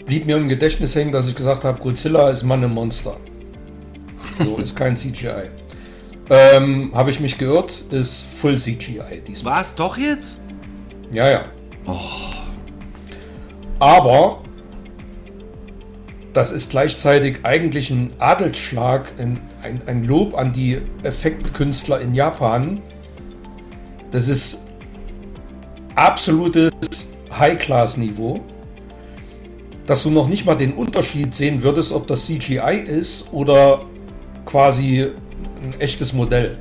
blieb mir im Gedächtnis hängen, dass ich gesagt habe, Godzilla ist Mann im Monster. So ist kein CGI. Ähm, Habe ich mich geirrt, ist Full CGI diesmal. Was, doch jetzt? Ja, ja. Oh. Aber das ist gleichzeitig eigentlich ein Adelsschlag, ein, ein, ein Lob an die Effektkünstler in Japan, Das ist absolutes High-Class-Niveau, dass du noch nicht mal den Unterschied sehen würdest, ob das CGI ist oder quasi ein echtes Modell.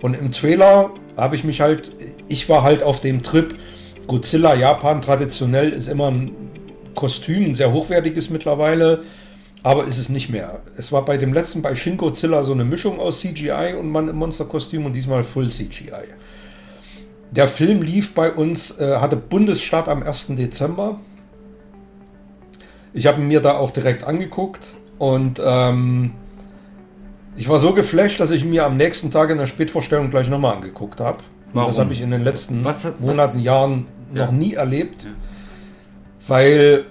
Und im Trailer habe ich mich halt, ich war halt auf dem Trip, Godzilla Japan traditionell ist immer ein Kostüm, ein sehr hochwertiges mittlerweile, aber ist es nicht mehr. Es war bei dem letzten, bei Shin Godzilla, so eine Mischung aus CGI und Mann im Monsterkostüm und diesmal Full CGI. Der Film lief bei uns, äh, hatte Bundesstart am 1. Dezember. Ich habe mir da auch direkt angeguckt und ähm, ich war so geflasht, dass ich mir am nächsten Tag in der Spätvorstellung gleich nochmal angeguckt habe. Das habe ich in den letzten hat, Monaten, was? Jahren Ja. noch nie erlebt. Ja. Weil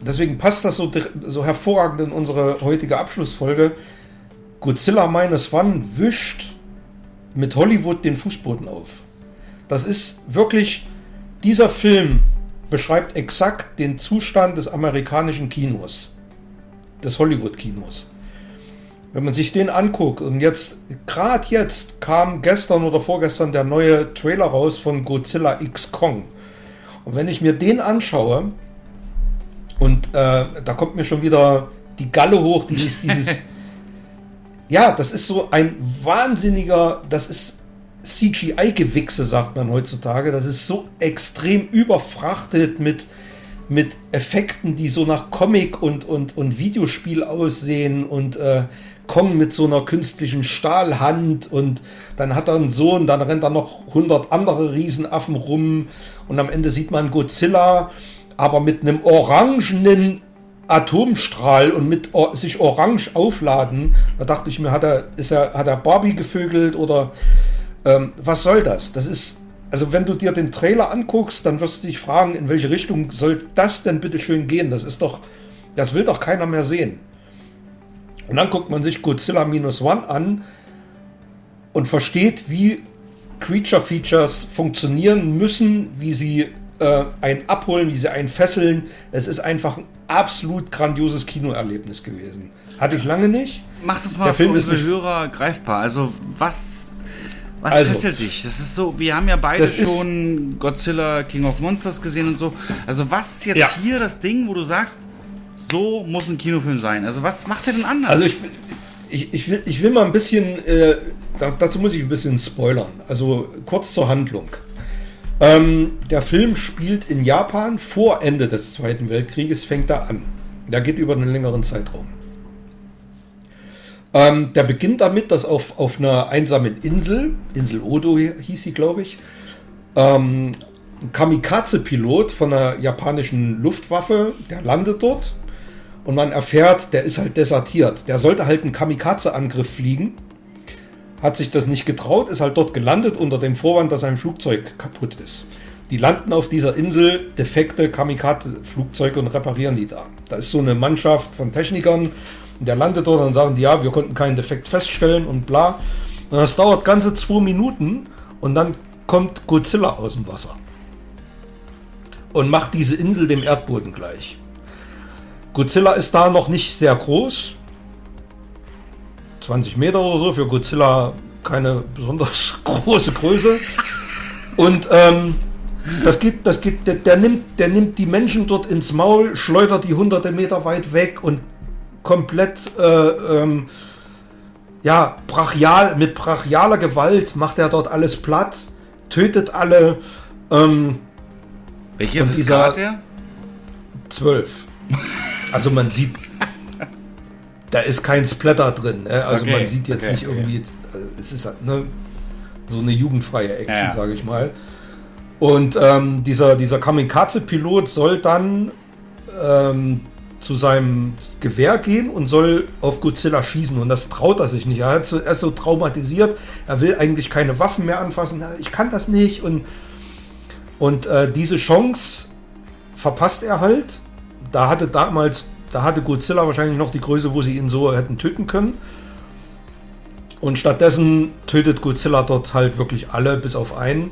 deswegen passt das so, so hervorragend in unsere heutige Abschlussfolge. Godzilla Minus One wischt mit Hollywood den Fußboden auf. Das ist wirklich, dieser Film beschreibt exakt den Zustand des amerikanischen Kinos, des Hollywood-Kinos. Wenn man sich den anguckt und jetzt, gerade jetzt kam gestern oder vorgestern der neue Trailer raus von Godzilla X Kong. Und wenn ich mir den anschaue, und äh, da kommt mir schon wieder die Galle hoch, dieses, dieses, ja, das ist so ein wahnsinniger, das ist CGI-Gewichse, sagt man heutzutage. Das ist so extrem überfrachtet mit, mit Effekten, die so nach Comic und, und, und Videospiel aussehen und äh, Kong mit so einer künstlichen Stahlhand und dann hat er einen Sohn, dann rennt da noch 100 andere Riesenaffen rum und am Ende sieht man Godzilla, aber mit einem orangenen Atomstrahl und mit or sich orange aufladen. Da dachte ich mir, hat er, ist er, hat er Barbie gevögelt oder ähm, was soll das? Das ist, also wenn du dir den Trailer anguckst, dann wirst du dich fragen, in welche Richtung soll das denn bitte schön gehen? Das ist doch, das will doch keiner mehr sehen. Und dann guckt man sich Godzilla Minus One an und versteht, wie Creature Features funktionieren müssen, wie sie äh, einen abholen, wie sie einen fesseln. Es ist einfach ein absolut grandioses Kinoerlebnis gewesen. Hatte ich lange nicht. Mach das Der mal für Film ist unsere nicht- Hörer greifbar. Also was, was Also, fesselt dich? Das ist so, wir haben ja beide ist- schon Godzilla King of Monsters gesehen und so. Also was ist jetzt Ja. hier das Ding, wo du sagst, so muss ein Kinofilm sein? Also was macht er denn anders? Also ich, ich, ich, will, ich will mal ein bisschen, äh, da, dazu muss ich ein bisschen spoilern. Also kurz zur Handlung. Ähm, der Film spielt in Japan vor Ende des Zweiten Weltkrieges, fängt er an. Der geht über einen längeren Zeitraum. Ähm, der beginnt damit, dass auf, auf einer einsamen Insel, Insel Odo hieß sie, glaube ich, ähm, ein Kamikaze-Pilot von einer japanischen Luftwaffe, der landet dort und man erfährt, der ist halt desertiert. Der sollte halt einen Kamikaze-Angriff fliegen, hat sich das nicht getraut, ist halt dort gelandet unter dem Vorwand, dass sein Flugzeug kaputt ist. Die landen auf dieser Insel, defekte Kamikaze-Flugzeuge und reparieren die da. Da ist so eine Mannschaft von Technikern, und der landet dort und sagen die, ja, wir konnten keinen Defekt feststellen und bla. Und das dauert ganze zwei Minuten und dann kommt Godzilla aus dem Wasser und macht diese Insel dem Erdboden gleich. Godzilla ist da noch nicht sehr groß. 20 Meter oder so, für Godzilla keine besonders große Größe. Und ähm, das geht, das geht, der, der, nimmt, der nimmt die Menschen dort ins Maul, schleudert die hunderte Meter weit weg und komplett äh, ähm, ja, brachial, mit brachialer Gewalt macht er dort alles platt, tötet alle. Ähm, Welche hat der? Zwölf. Also man sieht, da ist kein Splatter drin. Ne? Also Okay, man sieht jetzt okay, nicht irgendwie, äh, es ist halt, ne, so eine jugendfreie Action, Ja, sage ich mal. Und ähm, dieser, dieser Kamikaze-Pilot soll dann ähm, zu seinem Gewehr gehen und soll auf Godzilla schießen. Und das traut er sich nicht. Er, so, er ist so traumatisiert. Er will eigentlich keine Waffen mehr anfassen. Ich kann das nicht. Und, und äh, diese Chance verpasst er halt. Da hatte damals, da hatte Godzilla wahrscheinlich noch die Größe, wo sie ihn so hätten töten können. Und stattdessen tötet Godzilla dort halt wirklich alle, bis auf einen.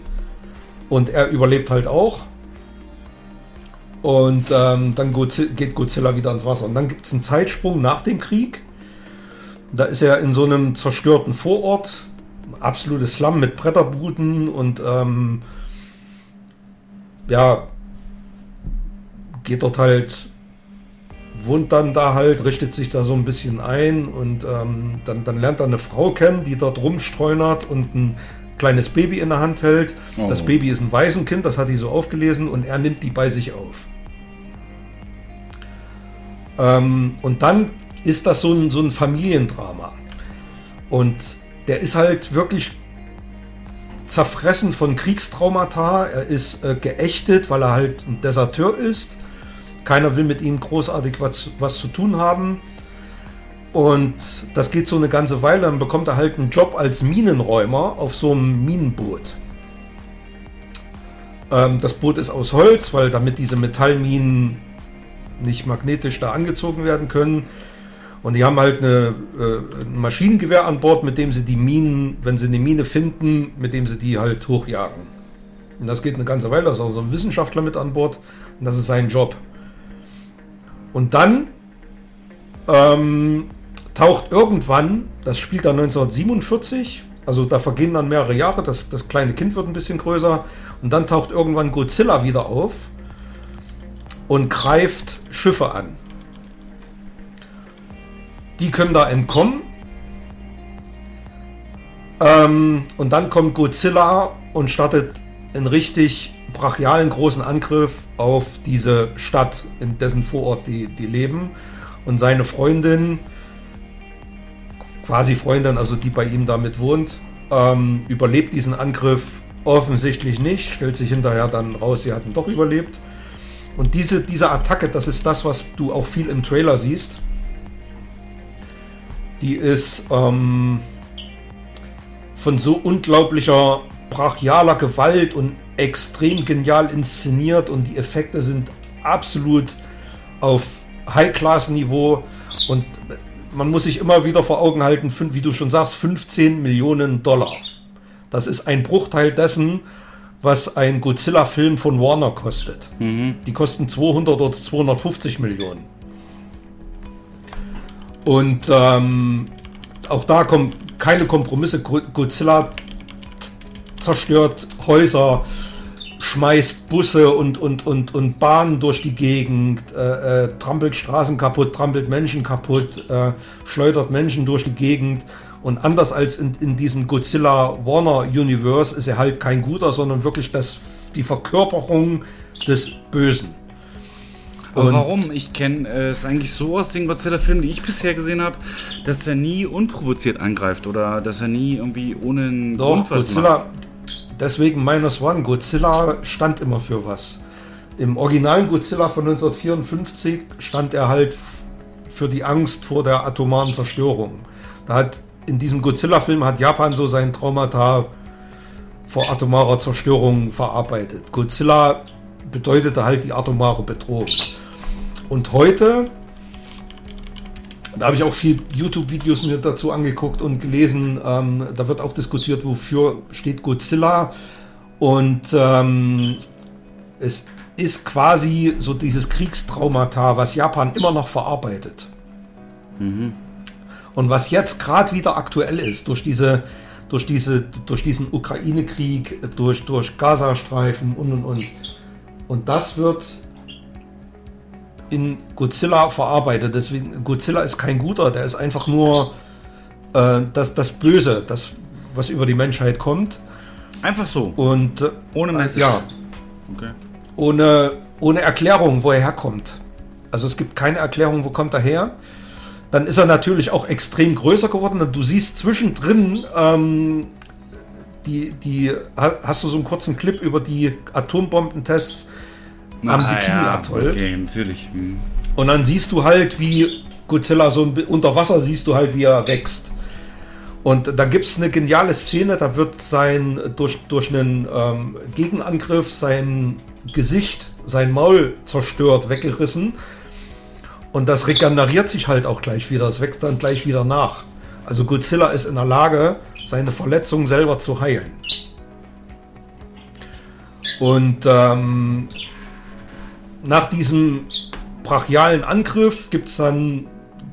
Und er überlebt halt auch. Und ähm, dann geht Godzilla wieder ins Wasser. Und dann gibt es einen Zeitsprung nach dem Krieg. Da ist er in so einem zerstörten Vorort absolutes Slum mit Bretterbuden und ähm, ja, geht dort halt, wohnt dann da halt, richtet sich da so ein bisschen ein und ähm, dann, dann lernt er eine Frau kennen, die dort rumstreunert und ein kleines Baby in der Hand hält. Oh. Das Baby ist ein Waisenkind, das hat die so aufgelesen und er nimmt die bei sich auf. Ähm, und dann ist das so ein, so ein Familiendrama. Und der ist halt wirklich zerfressen von Kriegstraumata. Er ist äh, geächtet, weil er halt ein Deserteur ist. Keiner will mit ihm großartig was, was zu tun haben. Und das geht so eine ganze Weile. Dann bekommt er halt einen Job als Minenräumer auf so einem Minenboot. Ähm, das Boot ist aus Holz, weil damit diese Metallminen nicht magnetisch da angezogen werden können. Und die haben halt eine, äh, ein Maschinengewehr an Bord, mit dem sie die Minen, wenn sie eine Mine finden, mit dem sie die halt hochjagen. Und das geht eine ganze Weile. Da ist auch so ein Wissenschaftler mit an Bord. Und das ist sein Job. Und dann ähm, taucht irgendwann, das spielt dann 1947, also da vergehen dann mehrere Jahre, das, das kleine Kind wird ein bisschen größer. Und dann taucht irgendwann Godzilla wieder auf und greift Schiffe an. Die können da entkommen. Ähm, und dann kommt Godzilla und startet einen richtig brachialen großen Angriff auf diese Stadt, in dessen Vorort die, die leben. Und seine Freundin, quasi Freundin, also die bei ihm damit wohnt, ähm, überlebt diesen Angriff offensichtlich nicht. Stellt sich hinterher dann raus, sie hatten doch überlebt. Und diese, diese Attacke, das ist das, was du auch viel im Trailer siehst. Die ist ähm, von so unglaublicher brachialer Gewalt und extrem genial inszeniert und die Effekte sind absolut auf High-Class-Niveau und man muss sich immer wieder vor Augen halten, wie du schon sagst, 15 Millionen Dollar. Das ist ein Bruchteil dessen, was ein Godzilla-Film von Warner kostet. Mhm. Die kosten 200 oder 250 Millionen. Und ähm, auch da kommen keine Kompromisse. Godzilla zerstört Häuser, schmeißt Busse und, und, und, und Bahnen durch die Gegend, äh, äh, trampelt Straßen kaputt, trampelt Menschen kaputt, äh, schleudert Menschen durch die Gegend. Und anders als in, in diesem Godzilla Warner Universe ist er halt kein guter, sondern wirklich das, die Verkörperung des Bösen. Aber warum? Ich kenne äh, es eigentlich so aus den Godzilla-Filmen, die ich bisher gesehen habe, dass er nie unprovoziert angreift oder dass er nie irgendwie ohne einen Doch, Grund was Godzilla, macht. Deswegen Minus One. Godzilla stand immer für was. Im originalen Godzilla von 1954 stand er halt für die Angst vor der atomaren Zerstörung. Da hat in diesem Godzilla-Film hat Japan so sein Traumata vor atomarer Zerstörung verarbeitet. Godzilla bedeutete halt die atomare Bedrohung. Und heute, da habe ich auch viel YouTube-Videos mir dazu angeguckt und gelesen, ähm, da wird auch diskutiert, wofür steht Godzilla. Und ähm, es ist quasi so dieses Kriegstraumata, was Japan immer noch verarbeitet. Mhm. Und was jetzt gerade wieder aktuell ist, durch diese, durch diese, durch diesen Ukraine-Krieg, durch, durch Gazastreifen und und und. Und das wird in Godzilla verarbeitet. Deswegen, Godzilla ist kein guter, der ist einfach nur äh, das, das Böse, das, was über die Menschheit kommt. Einfach so. Und äh, ohne Message. Ja. Okay. Ohne, ohne Erklärung, wo er herkommt. Also es gibt keine Erklärung, wo kommt er her. Dann ist er natürlich auch extrem größer geworden. Du siehst zwischendrin ähm, die, die, hast du so einen kurzen Clip über die Atombombentests am ah, Bikini-Atoll. Ja, okay, natürlich. Hm. Und dann siehst du halt, wie Godzilla so unter Wasser siehst du halt, wie er wächst. Und da gibt es eine geniale Szene, da wird sein, durch, durch einen ähm, Gegenangriff sein Gesicht, sein Maul zerstört, weggerissen. Und das regeneriert sich halt auch gleich wieder. Es wächst dann gleich wieder nach. Also Godzilla ist in der Lage, seine Verletzung selber zu heilen. Und ähm, nach diesem brachialen Angriff gibt's dann,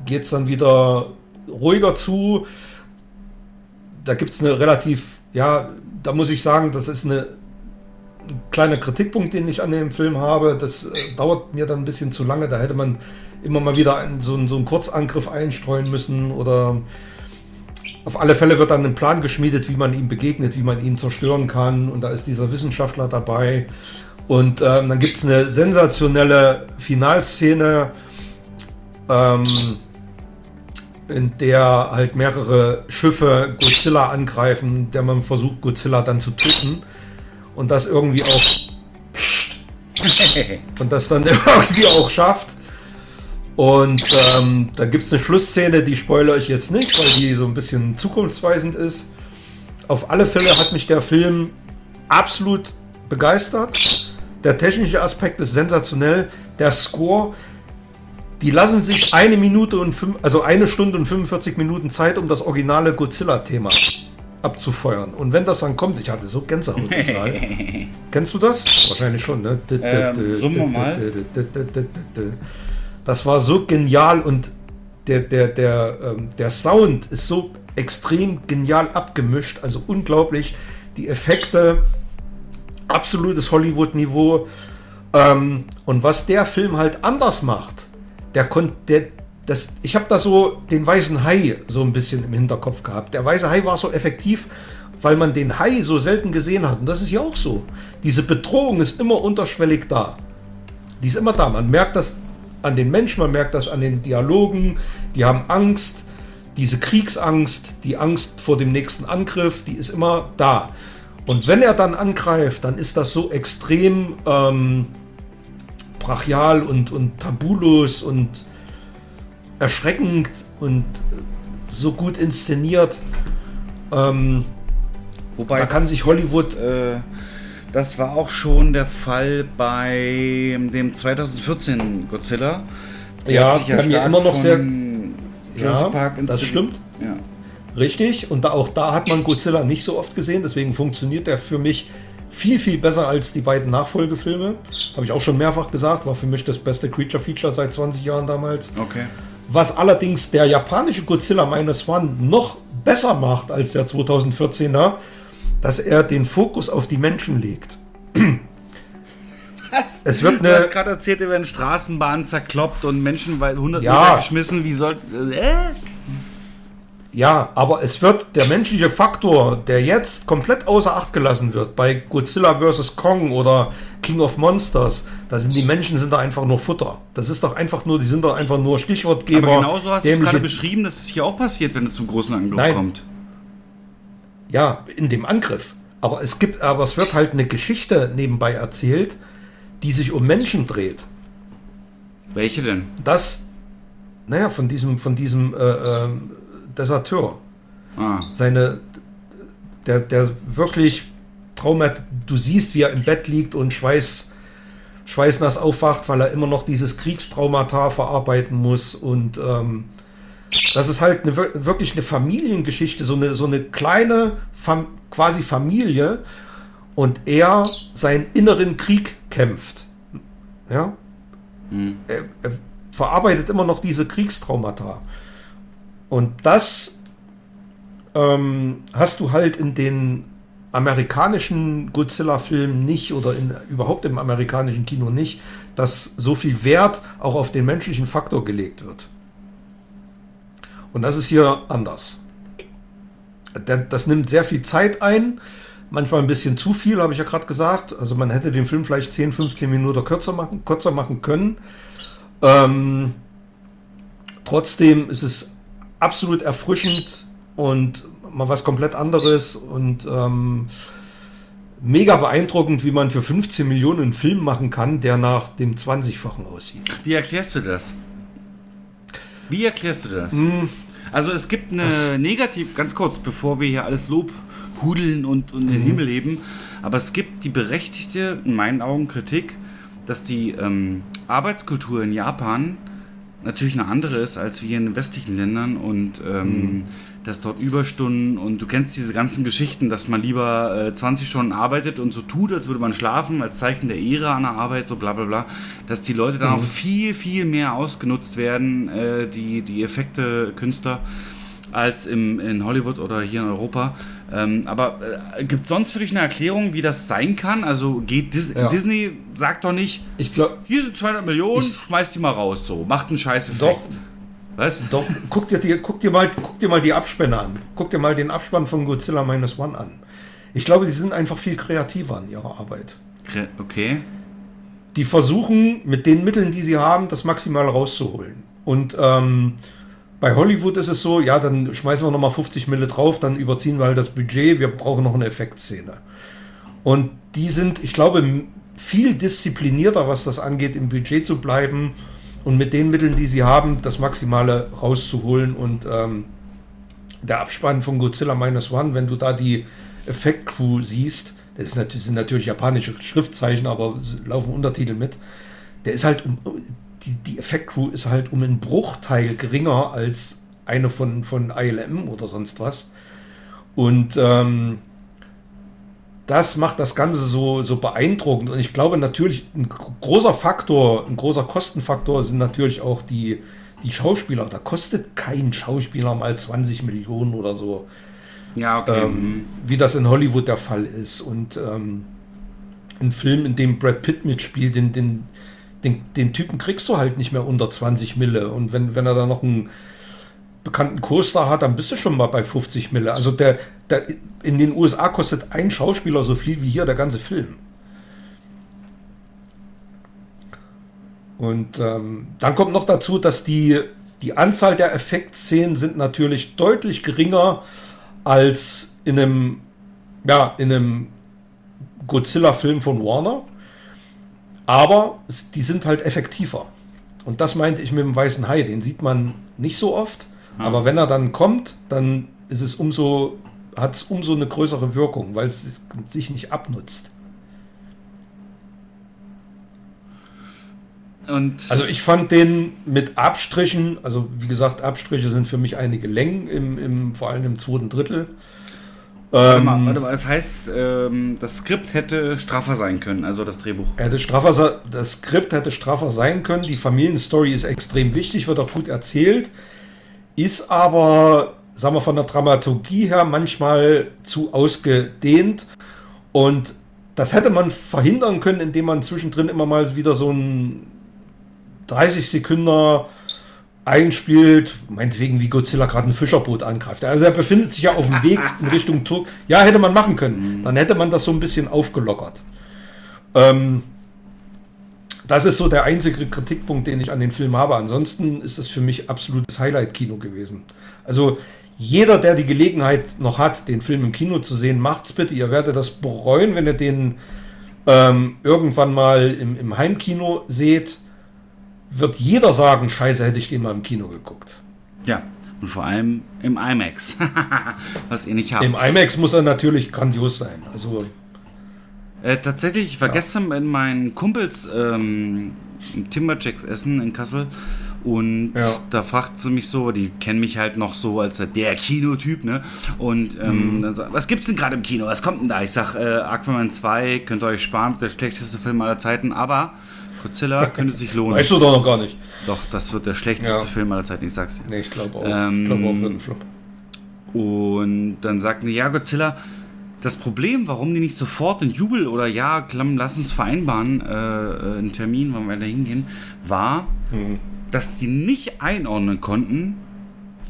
geht es dann wieder ruhiger zu. da gibt es eine relativ, ja, da muss ich sagen, das ist eine, ein kleiner Kritikpunkt, den ich an dem Film habe. Das äh, dauert mir dann ein bisschen zu lange. Da hätte man immer mal wieder einen, so, einen, so einen Kurzangriff einstreuen müssen oder auf alle Fälle wird dann ein Plan geschmiedet, wie man ihm begegnet, wie man ihn zerstören kann. Und da ist dieser Wissenschaftler dabei. Und ähm, dann gibt es eine sensationelle Finalszene, ähm, in der halt mehrere Schiffe Godzilla angreifen, der man versucht, Godzilla dann zu töten. Und das irgendwie auch. und das dann irgendwie auch schafft. Und ähm, da gibt es eine Schlussszene, die spoilere ich jetzt nicht, weil die so ein bisschen zukunftsweisend ist. Auf alle Fälle hat mich der Film absolut begeistert. Der technische Aspekt ist sensationell. Der Score, die lassen sich eine Minute und fünf, also eine Stunde und 45 Minuten Zeit, um das originale Godzilla-Thema abzufeuern. Und wenn das dann kommt, ich hatte so Gänsehaut. Kennst du das? Wahrscheinlich schon, ne? Ähm, mal. Das war so genial und der, der, der, ähm, der Sound ist so extrem genial abgemischt, also unglaublich. Die Effekte, absolutes Hollywood-Niveau. Ähm, und was der Film halt anders macht, der konnte, das, ich habe da so den weißen Hai so ein bisschen im Hinterkopf gehabt. Der weiße Hai war so effektiv, weil man den Hai so selten gesehen hat. Und das ist ja auch so. Diese Bedrohung ist immer unterschwellig da. Die ist immer da. Man merkt das an den Menschen, man merkt das an den Dialogen, die haben Angst, diese Kriegsangst, die Angst vor dem nächsten Angriff, die ist immer da. Und wenn er dann angreift, dann ist das so extrem ähm, brachial und, und tabulos und erschreckend und so gut inszeniert. Ähm, Wobei da kann sich Hollywood. Äh, das war auch schon der Fall bei dem 2014 Godzilla. Der ja, hat sich ja, ja immer noch sehr. Jurassic ja, Park das stimmt. Ja. Richtig. Und da, auch da hat man Godzilla nicht so oft gesehen. Deswegen funktioniert der für mich viel, viel besser als die beiden Nachfolgefilme. Habe ich auch schon mehrfach gesagt. War für mich das beste Creature-Feature seit 20 Jahren damals. Okay. Was allerdings der japanische Godzilla Minus One noch besser macht als der 2014er, dass er den Fokus auf die Menschen legt. Was? Es wird eine, du hast gerade erzählt, er werden Straßenbahnen zerkloppt und Menschen weil 100 ja. Meter geschmissen. Wie soll. Äh? Ja, aber es wird der menschliche Faktor, der jetzt komplett außer Acht gelassen wird, bei Godzilla vs. Kong oder King of Monsters, da sind die Menschen sind da einfach nur Futter. Das ist doch einfach nur, die sind doch einfach nur Stichwortgeber. Aber genauso hast du es gerade beschrieben, dass es hier auch passiert, wenn es zum großen Angriff Nein. kommt. Ja, in dem Angriff. Aber es gibt, aber es wird halt eine Geschichte nebenbei erzählt, die sich um Menschen dreht. Welche denn? Das, naja, von diesem, von diesem äh, äh, Deserteur. Ah. Seine, der, der wirklich traumat, du siehst, wie er im Bett liegt und Schweiß, schweißnass aufwacht, weil er immer noch dieses Kriegstraumata verarbeiten muss und ähm, das ist halt eine, wirklich eine Familiengeschichte, so eine, so eine kleine Fam quasi Familie und er seinen inneren Krieg kämpft. Ja? Hm. Er, er, verarbeitet immer noch diese Kriegstraumata. Und das ähm, hast du halt in den amerikanischen Godzilla-Filmen nicht oder in, überhaupt im amerikanischen Kino nicht, dass so viel Wert auch auf den menschlichen Faktor gelegt wird. Und das ist hier anders. Das nimmt sehr viel Zeit ein, manchmal ein bisschen zu viel, habe ich ja gerade gesagt. Also man hätte den Film vielleicht 10, 15 Minuten kürzer machen, kürzer machen können. Ähm, trotzdem ist es absolut erfrischend und mal was komplett anderes und ähm, mega beeindruckend, wie man für 15 Millionen einen Film machen kann, der nach dem 20-fachen aussieht. Wie erklärst du das? Wie erklärst du das? Mm, also es gibt eine das negativ, ganz kurz, bevor wir hier alles Lob hudeln und, und in den mhm. Himmel heben, aber es gibt die berechtigte, in meinen Augen, Kritik, dass die ähm, Arbeitskultur in Japan natürlich eine andere ist als wir in westlichen Ländern und ähm, mhm. dass dort Überstunden und du kennst diese ganzen Geschichten, dass man lieber äh, 20 Stunden arbeitet und so tut, als würde man schlafen, als Zeichen der Ehre an der Arbeit, so bla bla bla, dass die Leute dann mhm. auch viel, viel mehr ausgenutzt werden, äh, die, die Effekte, Künstler. als im, in Hollywood oder hier in Europa. Ähm, aber äh, gibt es sonst für dich eine Erklärung, wie das sein kann? Also geht Dis ja. Disney, sagt doch nicht, ich glaub, hier sind 200 Millionen, ich, schmeißt die mal raus, so, macht einen Scheiß Doch, was? Doch, guck dir, guck, dir mal, guck dir mal die Abspänne an. Guck dir mal den Abspann von Godzilla Minus One an. Ich glaube, die sind einfach viel kreativer an ihrer Arbeit. Okay. Die versuchen mit den Mitteln, die sie haben, das Maximale rauszuholen. Und ähm, bei Hollywood ist es so, ja, dann schmeißen wir nochmal 50 Mille drauf, dann überziehen wir halt das Budget, wir brauchen noch eine Effektszene. Und die sind, ich glaube, viel disziplinierter, was das angeht, im Budget zu bleiben und mit den Mitteln, die sie haben, das Maximale rauszuholen. Und ähm, der Abspann von Godzilla Minus One, wenn du da die Effektcrew siehst, das, sind natürlich japanische Schriftzeichen, aber laufen Untertitel mit. Der ist halt die, die Effektcrew ist halt um einen Bruchteil geringer als eine von, von ILM oder sonst was. Und ähm, das macht das Ganze so, so beeindruckend. Und ich glaube natürlich, ein großer Faktor, ein großer Kostenfaktor sind natürlich auch die, die Schauspieler. Da kostet kein Schauspieler mal 20 Millionen oder so. Ja, okay. Ähm, mhm. wie das in Hollywood der Fall ist. Und ähm, ein Film, in dem Brad Pitt mitspielt, den, den, den, den Typen kriegst du halt nicht mehr unter 20 Mille. Und wenn, wenn er da noch einen bekannten Co-Star hat, dann bist du schon mal bei 50 Mille. Also der, der, in den USA kostet ein Schauspieler so viel wie hier der ganze Film. Und ähm, dann kommt noch dazu, dass die, die Anzahl der Effektszenen sind natürlich deutlich geringer als in einem, ja, in einem Godzilla-Film von Warner. Aber die sind halt effektiver. Und das meinte ich mit dem weißen Hai. Den sieht man nicht so oft. Ja. Aber wenn er dann kommt, dann ist es umso, hat es umso eine größere Wirkung, weil es sich nicht abnutzt. Und also ich fand den mit Abstrichen, also wie gesagt, Abstriche sind für mich einige Längen, im, im, vor allem im zweiten Drittel. Warte mal, ähm, warte mal, das heißt, ähm, das Skript hätte straffer sein können, also das Drehbuch. Hätte straffer, das Skript hätte straffer sein können. Die Familienstory ist extrem wichtig, wird auch gut erzählt, ist aber, sagen wir von der Dramaturgie her, manchmal zu ausgedehnt. Und das hätte man verhindern können, indem man zwischendrin immer mal wieder so ein 30 Sekunden einspielt, meinetwegen wie Godzilla gerade ein Fischerboot angreift. Also er befindet sich ja auf dem Weg in Richtung Turk. Ja, hätte man machen können. Dann hätte man das so ein bisschen aufgelockert. Ähm, das ist so der einzige Kritikpunkt, den ich an den Film habe. Ansonsten ist das für mich absolutes Highlight-Kino gewesen. Also jeder, der die Gelegenheit noch hat, den Film im Kino zu sehen, macht's bitte. Ihr werdet das bereuen, wenn ihr den ähm, irgendwann mal im, im Heimkino seht wird jeder sagen, scheiße, hätte ich den mal im Kino geguckt. Ja, und vor allem im IMAX, was ihr nicht habt. Im IMAX muss er natürlich grandios sein. Also äh, tatsächlich, ich war ja. gestern mit meinen Kumpels ähm, Timberjacks essen in Kassel und ja. da fragt sie mich so, die kennen mich halt noch so als der Kinotyp, ne? Und ähm, mhm. dann sagt, was gibt's denn gerade im Kino? Was kommt denn da? Ich sag, äh, Aquaman 2, könnt ihr euch sparen, der schlechteste Film aller Zeiten, aber Godzilla könnte sich lohnen. Weißt du doch noch gar nicht. Doch, das wird der schlechteste ja. Film aller Zeiten, ich sag's dir. Nee, ich glaube auch. Ähm, ich glaube auch, wird ein Flop. Und dann sagten die, ja, Godzilla, das Problem, warum die nicht sofort in Jubel oder ja, klamm, lass uns vereinbaren, äh, äh, einen Termin, wann wir da hingehen, war, mhm. dass die nicht einordnen konnten,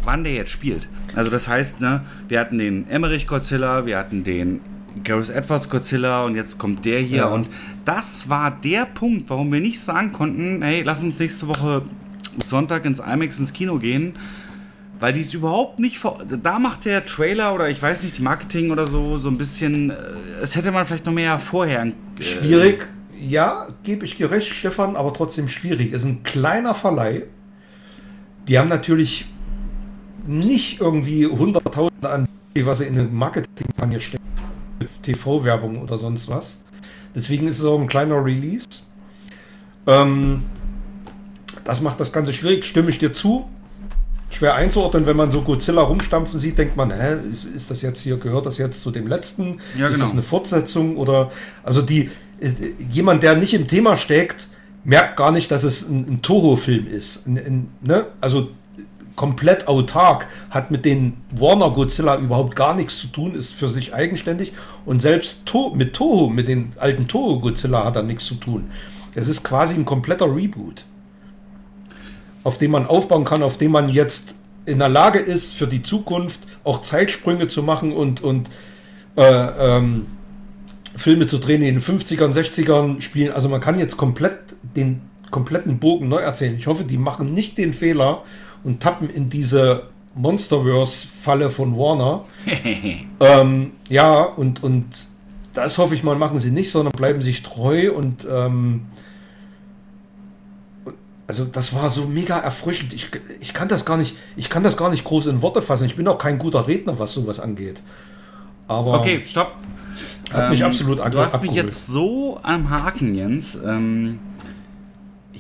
wann der jetzt spielt. Also das heißt, ne, wir hatten den Emmerich Godzilla, wir hatten den Gareth Edwards Godzilla und jetzt kommt der hier. Ja. Und das war der Punkt, warum wir nicht sagen konnten, hey, lass uns nächste Woche Sonntag ins IMAX ins Kino gehen. Weil die es überhaupt nicht vor. Da macht der Trailer oder ich weiß nicht, die Marketing oder so, so ein bisschen. Es hätte man vielleicht noch mehr vorher. Äh, schwierig, ja, gebe ich dir recht, Stefan, aber trotzdem schwierig. Es ist ein kleiner Verleih. Die haben natürlich nicht irgendwie Hunderttausende an, was sie in eine Marketingkampagne stecken. TV-Werbung oder sonst was. Deswegen ist es auch ein kleiner Release. Ähm, das macht das Ganze schwierig, stimme ich dir zu. Schwer einzuordnen, wenn man so Godzilla rumstampfen sieht, denkt man, hä, ist, ist das jetzt hier, gehört das jetzt zu dem letzten? Ja, ist genau. das eine Fortsetzung? Oder also die jemand, der nicht im Thema steckt, merkt gar nicht, dass es ein, ein Toho-Film ist. Ein, ein, ne? Also komplett autark, hat mit den Warner Godzilla überhaupt gar nichts zu tun, ist für sich eigenständig und selbst to mit Toho, mit den alten Toho Godzilla hat er nichts zu tun. Es ist quasi ein kompletter Reboot, auf dem man aufbauen kann, auf dem man jetzt in der Lage ist, für die Zukunft auch Zeitsprünge zu machen und, und äh, ähm, Filme zu drehen, die in den 50ern, 60ern spielen. Also man kann jetzt komplett den kompletten Bogen neu erzählen. Ich hoffe, die machen nicht den Fehler und tappen in diese Monsterverse-Falle von Warner. ähm, ja, und, und das hoffe ich mal, machen sie nicht, sondern bleiben sich treu und ähm, also das war so mega erfrischend. Ich, ich kann das gar nicht, ich kann das gar nicht groß in Worte fassen. Ich bin auch kein guter Redner, was sowas angeht. Aber okay, stopp. Hat mich ähm, absolut Du hast mich jetzt so am Haken, Jens. Ähm,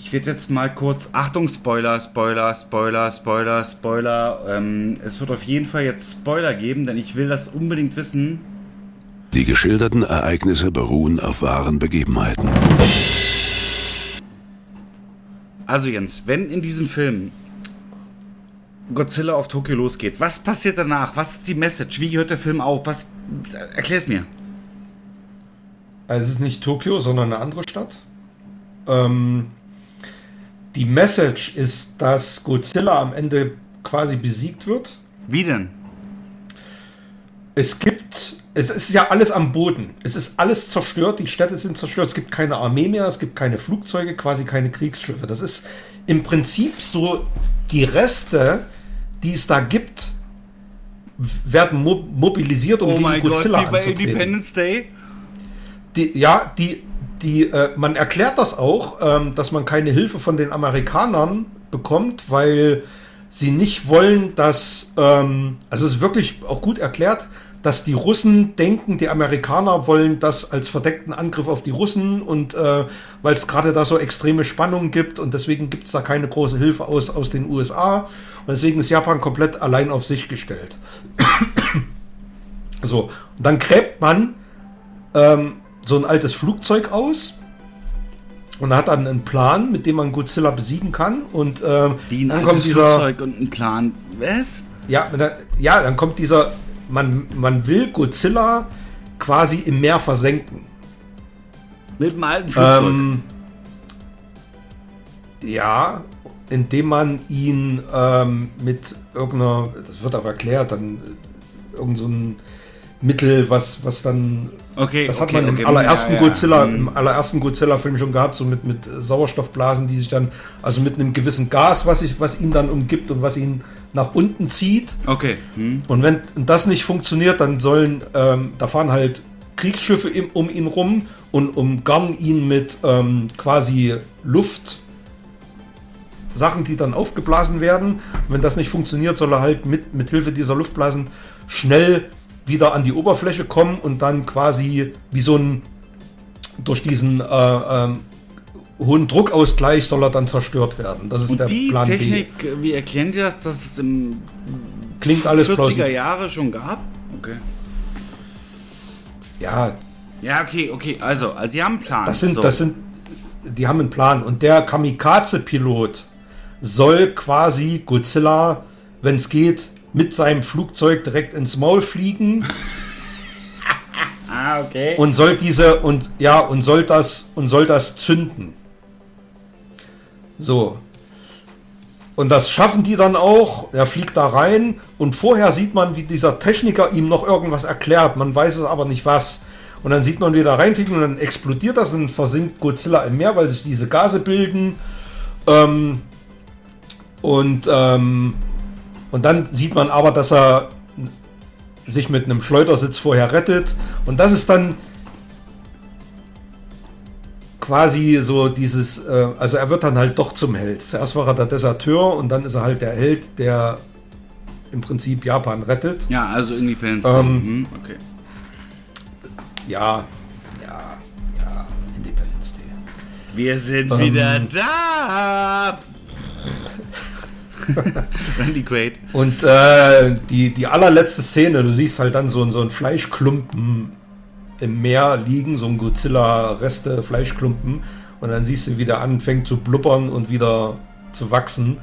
ich werde jetzt mal kurz. Achtung, Spoiler, Spoiler, Spoiler, Spoiler, Spoiler. Ähm, es wird auf jeden Fall jetzt Spoiler geben, denn ich will das unbedingt wissen. Die geschilderten Ereignisse beruhen auf wahren Begebenheiten. Also Jens, wenn in diesem Film Godzilla auf Tokio losgeht, was passiert danach? Was ist die Message? Wie hört der Film auf? Was erklär's mir. Also es ist nicht Tokio, sondern eine andere Stadt. Ähm, die Message ist, dass Godzilla am Ende quasi besiegt wird. Wie denn? Es gibt, es ist ja alles am Boden. Es ist alles zerstört, die Städte sind zerstört, es gibt keine Armee mehr, es gibt keine Flugzeuge, quasi keine Kriegsschiffe. Das ist im Prinzip so die Reste, die es da gibt, werden mo mobilisiert, um oh gegen Godzilla Gott, wie bei Independence Day? Die, ja, die, die, äh, man erklärt das auch, ähm, dass man keine Hilfe von den Amerikanern bekommt, weil sie nicht wollen, dass, ähm, also es ist wirklich auch gut erklärt, dass die Russen denken, die Amerikaner wollen das als verdeckten Angriff auf die Russen und äh, weil es gerade da so extreme Spannungen gibt und deswegen gibt es da keine große Hilfe aus, aus den USA und deswegen ist Japan komplett allein auf sich gestellt. so, und dann gräbt man ähm, so ein altes Flugzeug aus und hat dann einen Plan, mit dem man Godzilla besiegen kann. Und äh, Wie ein dann kommt dieser Flugzeug und ein Plan. Was? Ja, ja, dann kommt dieser man, man will Godzilla quasi im Meer versenken. Mit einem alten Flugzeug. Ähm, ja, indem man ihn ähm, mit irgendeiner, das wird aber erklärt, dann äh, irgend so ein Mittel, was, was dann. Okay, das hat okay, man im okay, allerersten ja, ja. Godzilla, mhm. im allerersten Godzilla-Film schon gehabt, so mit, mit Sauerstoffblasen, die sich dann, also mit einem gewissen Gas, was, ich, was ihn dann umgibt und was ihn nach unten zieht. Okay. Hm. Und wenn das nicht funktioniert, dann sollen, ähm, da fahren halt Kriegsschiffe im, um ihn rum und umgarnen ihn mit ähm, quasi Luft. Sachen, die dann aufgeblasen werden. Und wenn das nicht funktioniert, soll er halt mit, mit Hilfe dieser Luftblasen schnell wieder an die Oberfläche kommen und dann quasi wie so ein durch diesen äh, ähm, hohen Druckausgleich soll er dann zerstört werden. Das ist Und der die Plan Technik, B. wie erklären die das, dass es im Klingt alles 40er plausibel. Jahre schon gab? Okay. Ja. Ja, okay, okay. Also, also sie haben einen Plan. Das sind, so. das sind, die haben einen Plan. Und der Kamikaze-Pilot soll quasi Godzilla, wenn es geht, mit seinem Flugzeug direkt ins Maul fliegen. ah, okay. Und soll diese und ja und soll das und soll das zünden. So. Und das schaffen die dann auch. Er fliegt da rein und vorher sieht man, wie dieser Techniker ihm noch irgendwas erklärt. Man weiß es aber nicht was. Und dann sieht man, wie er reinfliegt und dann explodiert das und versinkt Godzilla im Meer, weil sich diese Gase bilden. Ähm, und, ähm, und dann sieht man aber, dass er sich mit einem Schleudersitz vorher rettet. Und das ist dann quasi so dieses, äh, also er wird dann halt doch zum Held. Zuerst war er der Deserteur und dann ist er halt der Held, der im Prinzip Japan rettet. Ja, also Independence ähm, mhm, okay. Ja, ja, ja, Independence Day. Wir sind ähm, wieder da! Randy Quaid. Und äh, die, die allerletzte Szene, du siehst halt dann so, so einen Fleischklumpen im Meer liegen, so ein Godzilla-Reste, Fleischklumpen. Und dann siehst du, wie der anfängt zu blubbern und wieder zu wachsen.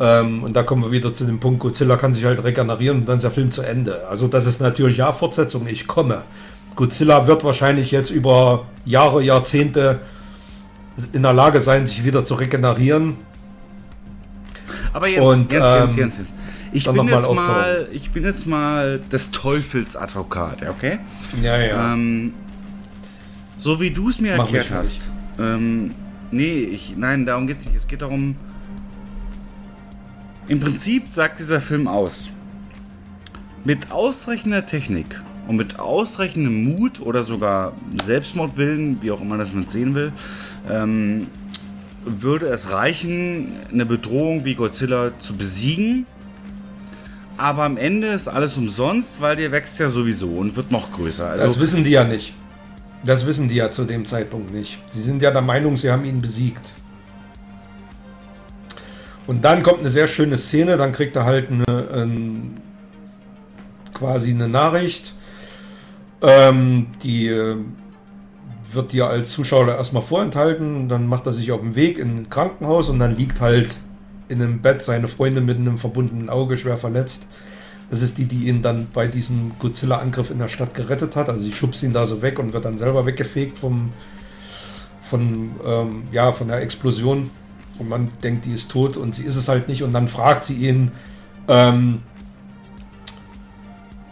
Ähm, und da kommen wir wieder zu dem Punkt, Godzilla kann sich halt regenerieren und dann ist der Film zu Ende. Also das ist natürlich ja Fortsetzung, ich komme. Godzilla wird wahrscheinlich jetzt über Jahre, Jahrzehnte in der Lage sein, sich wieder zu regenerieren. Aber jetzt, und, jetzt, ähm, jetzt, jetzt, jetzt. Ich bin, jetzt mal, mal ich bin jetzt mal des Teufels Advokat, okay? Ja, ja. Ähm, so wie du es mir Mach erklärt hast. Ähm, nee, ich, nein, darum geht es nicht. Es geht darum, im Prinzip sagt dieser Film aus, mit ausreichender Technik und mit ausreichendem Mut oder sogar Selbstmordwillen, wie auch immer das man sehen will, ähm, würde es reichen, eine Bedrohung wie Godzilla zu besiegen. Aber am Ende ist alles umsonst, weil der wächst ja sowieso und wird noch größer. Also das wissen die ja nicht. Das wissen die ja zu dem Zeitpunkt nicht. Sie sind ja der Meinung, sie haben ihn besiegt. Und dann kommt eine sehr schöne Szene, dann kriegt er halt eine, ein, quasi eine Nachricht. Ähm, die äh, wird dir als Zuschauer erstmal vorenthalten. Dann macht er sich auf den Weg in ein Krankenhaus und dann liegt halt in einem Bett seine Freundin mit einem verbundenen Auge schwer verletzt. Das ist die, die ihn dann bei diesem Godzilla-Angriff in der Stadt gerettet hat. Also sie schubst ihn da so weg und wird dann selber weggefegt vom, von, ähm, ja, von der Explosion. Und man denkt, die ist tot und sie ist es halt nicht. Und dann fragt sie ihn, ähm,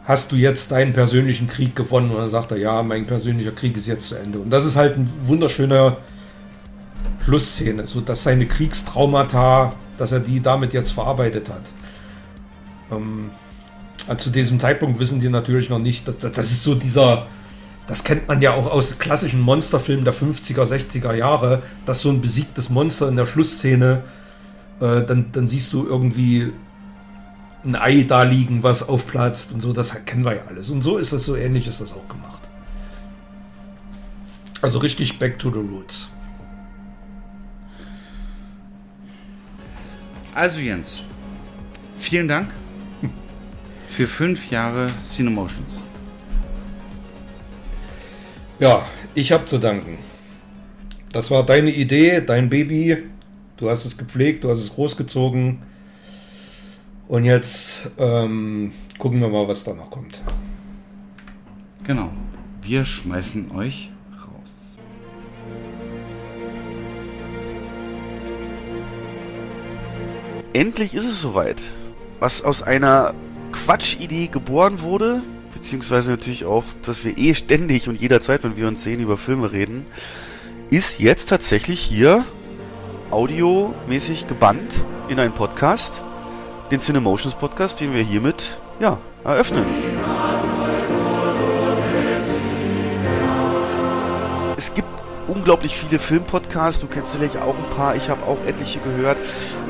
hast du jetzt deinen persönlichen Krieg gewonnen? Und dann sagt er, ja, mein persönlicher Krieg ist jetzt zu Ende. Und das ist halt ein wunderschöner Schlussszene, so dass seine Kriegstraumata, dass er die damit jetzt verarbeitet hat. Ähm, also zu diesem Zeitpunkt wissen die natürlich noch nicht, dass, das ist so dieser, das kennt man ja auch aus klassischen Monsterfilmen der 50er, 60er Jahre, dass so ein besiegtes Monster in der Schlussszene, äh, dann, dann siehst du irgendwie ein Ei da liegen, was aufplatzt und so, das kennen wir ja alles. Und so ist das so ähnlich ist das auch gemacht. Also richtig back to the roots. Also Jens, vielen Dank für fünf Jahre Cinemotions. Ja, ich habe zu danken. Das war deine Idee, dein Baby. Du hast es gepflegt, du hast es großgezogen. Und jetzt ähm, gucken wir mal, was da noch kommt. Genau. Wir schmeißen euch raus. Endlich ist es soweit. Was aus einer Quatschidee geboren wurde, beziehungsweise natürlich auch, dass wir eh ständig und jederzeit, wenn wir uns sehen, über Filme reden, ist jetzt tatsächlich hier audiomäßig gebannt in einen Podcast den Cinemotions Podcast, den wir hiermit ja, eröffnen. Es gibt unglaublich viele Filmpodcasts, du kennst sicherlich auch ein paar, ich habe auch etliche gehört,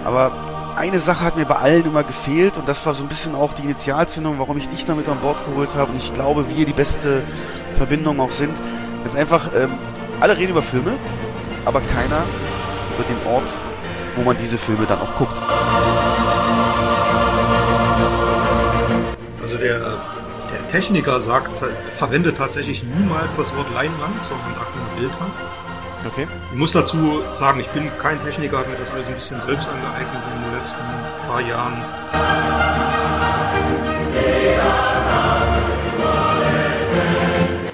aber eine Sache hat mir bei allen immer gefehlt und das war so ein bisschen auch die Initialzündung, warum ich dich damit an Bord geholt habe und ich glaube, wir die beste Verbindung auch sind. Jetzt einfach, ähm, alle reden über Filme, aber keiner über den Ort, wo man diese Filme dann auch guckt. Also der, der Techniker sagt, verwendet tatsächlich niemals das Wort Leinwand, sondern sagt nur Bildwand. Okay. Ich muss dazu sagen, ich bin kein Techniker, habe mir das alles ein bisschen selbst angeeignet in den letzten paar Jahren.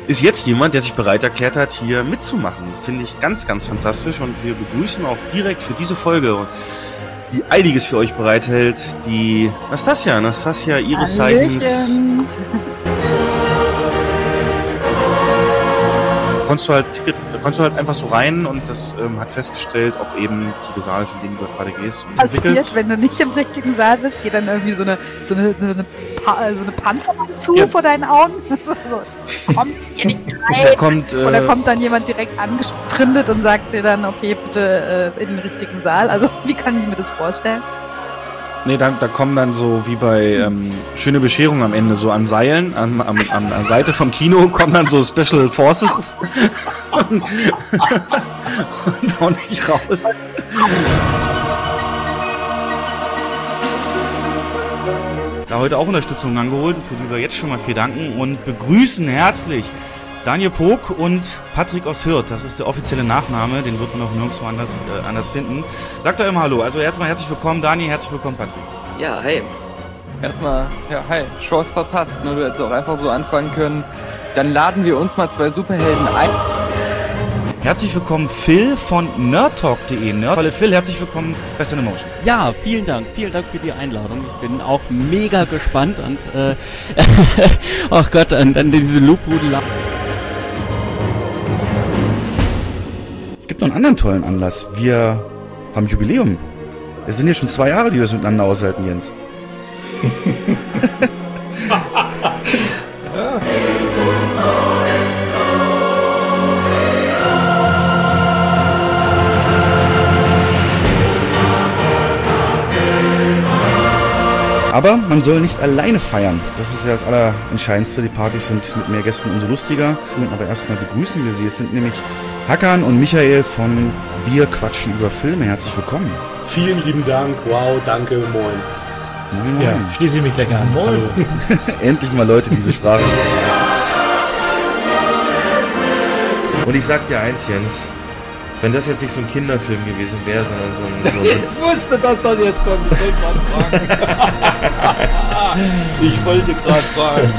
Ist jetzt jemand, der sich bereit erklärt hat, hier mitzumachen. Finde ich ganz, ganz fantastisch und wir begrüßen auch direkt für diese Folge die einiges für euch bereithält, die Nastasia. Nastasia, ihres Zeichens. konntest du halt Ticket, da konntest du halt einfach so rein und das ähm, hat festgestellt, ob eben die Saal ist, in den du gerade gehst. Und Passiert, wenn du nicht im richtigen Saal bist, geht dann irgendwie so eine, so eine, so eine, pa so eine Panzerwand zu ja. vor deinen Augen. so, kommt hier nicht rein. Kommt, äh, Oder kommt dann jemand direkt angesprintet und sagt dir dann, okay, bitte äh, in den richtigen Saal. Also wie kann ich mir das vorstellen? Nee, da, da kommen dann so wie bei ähm, Schöne Bescherung am Ende, so an Seilen, an, an, an, an Seite vom Kino kommen dann so Special Forces und, und auch nicht raus. Da heute auch Unterstützung angeholt, für die wir jetzt schon mal viel danken und begrüßen herzlich Daniel Pog und Patrick aus Hürth, das ist der offizielle Nachname, den wird man auch nirgendwo anders, äh, anders finden. Sagt doch immer Hallo. Also erstmal herzlich willkommen, Dani, herzlich willkommen, Patrick. Ja, hey. Erstmal, ja, hi. Chance verpasst. Nur du hättest auch einfach so anfangen können. Dann laden wir uns mal zwei Superhelden ein. Herzlich willkommen Phil von nerdtalk.de. Nerdfalle Phil, herzlich willkommen bei Cinemotion. Ja, vielen Dank. Vielen Dank für die Einladung. Ich bin auch mega gespannt und äh, ach Gott, und dann diese Lobhudel. Es gibt noch einen anderen tollen Anlass. Wir haben Jubiläum. Es sind ja schon zwei Jahre, die wir es miteinander aushalten, Jens. Aber man soll nicht alleine feiern. Das ist ja das Allerentscheidendste. Die Partys sind mit mehr Gästen umso lustiger. Aber erstmal begrüßen wir sie. Es sind nämlich Hakan und Michael von Wir quatschen über Filme. Herzlich willkommen. Vielen lieben Dank. Wow, danke, moin. Moin, moin. Ja, schließe ich mich gleich an. Moin. Hallo. Endlich mal Leute, die diese Sprache sprechen. Und ich sag dir eins, Jens. Wenn das jetzt nicht so ein Kinderfilm gewesen wäre, sondern so ein, so ein Ich wusste, dass das jetzt kommt. Ich wollte gerade fragen. ich wollte gerade fragen.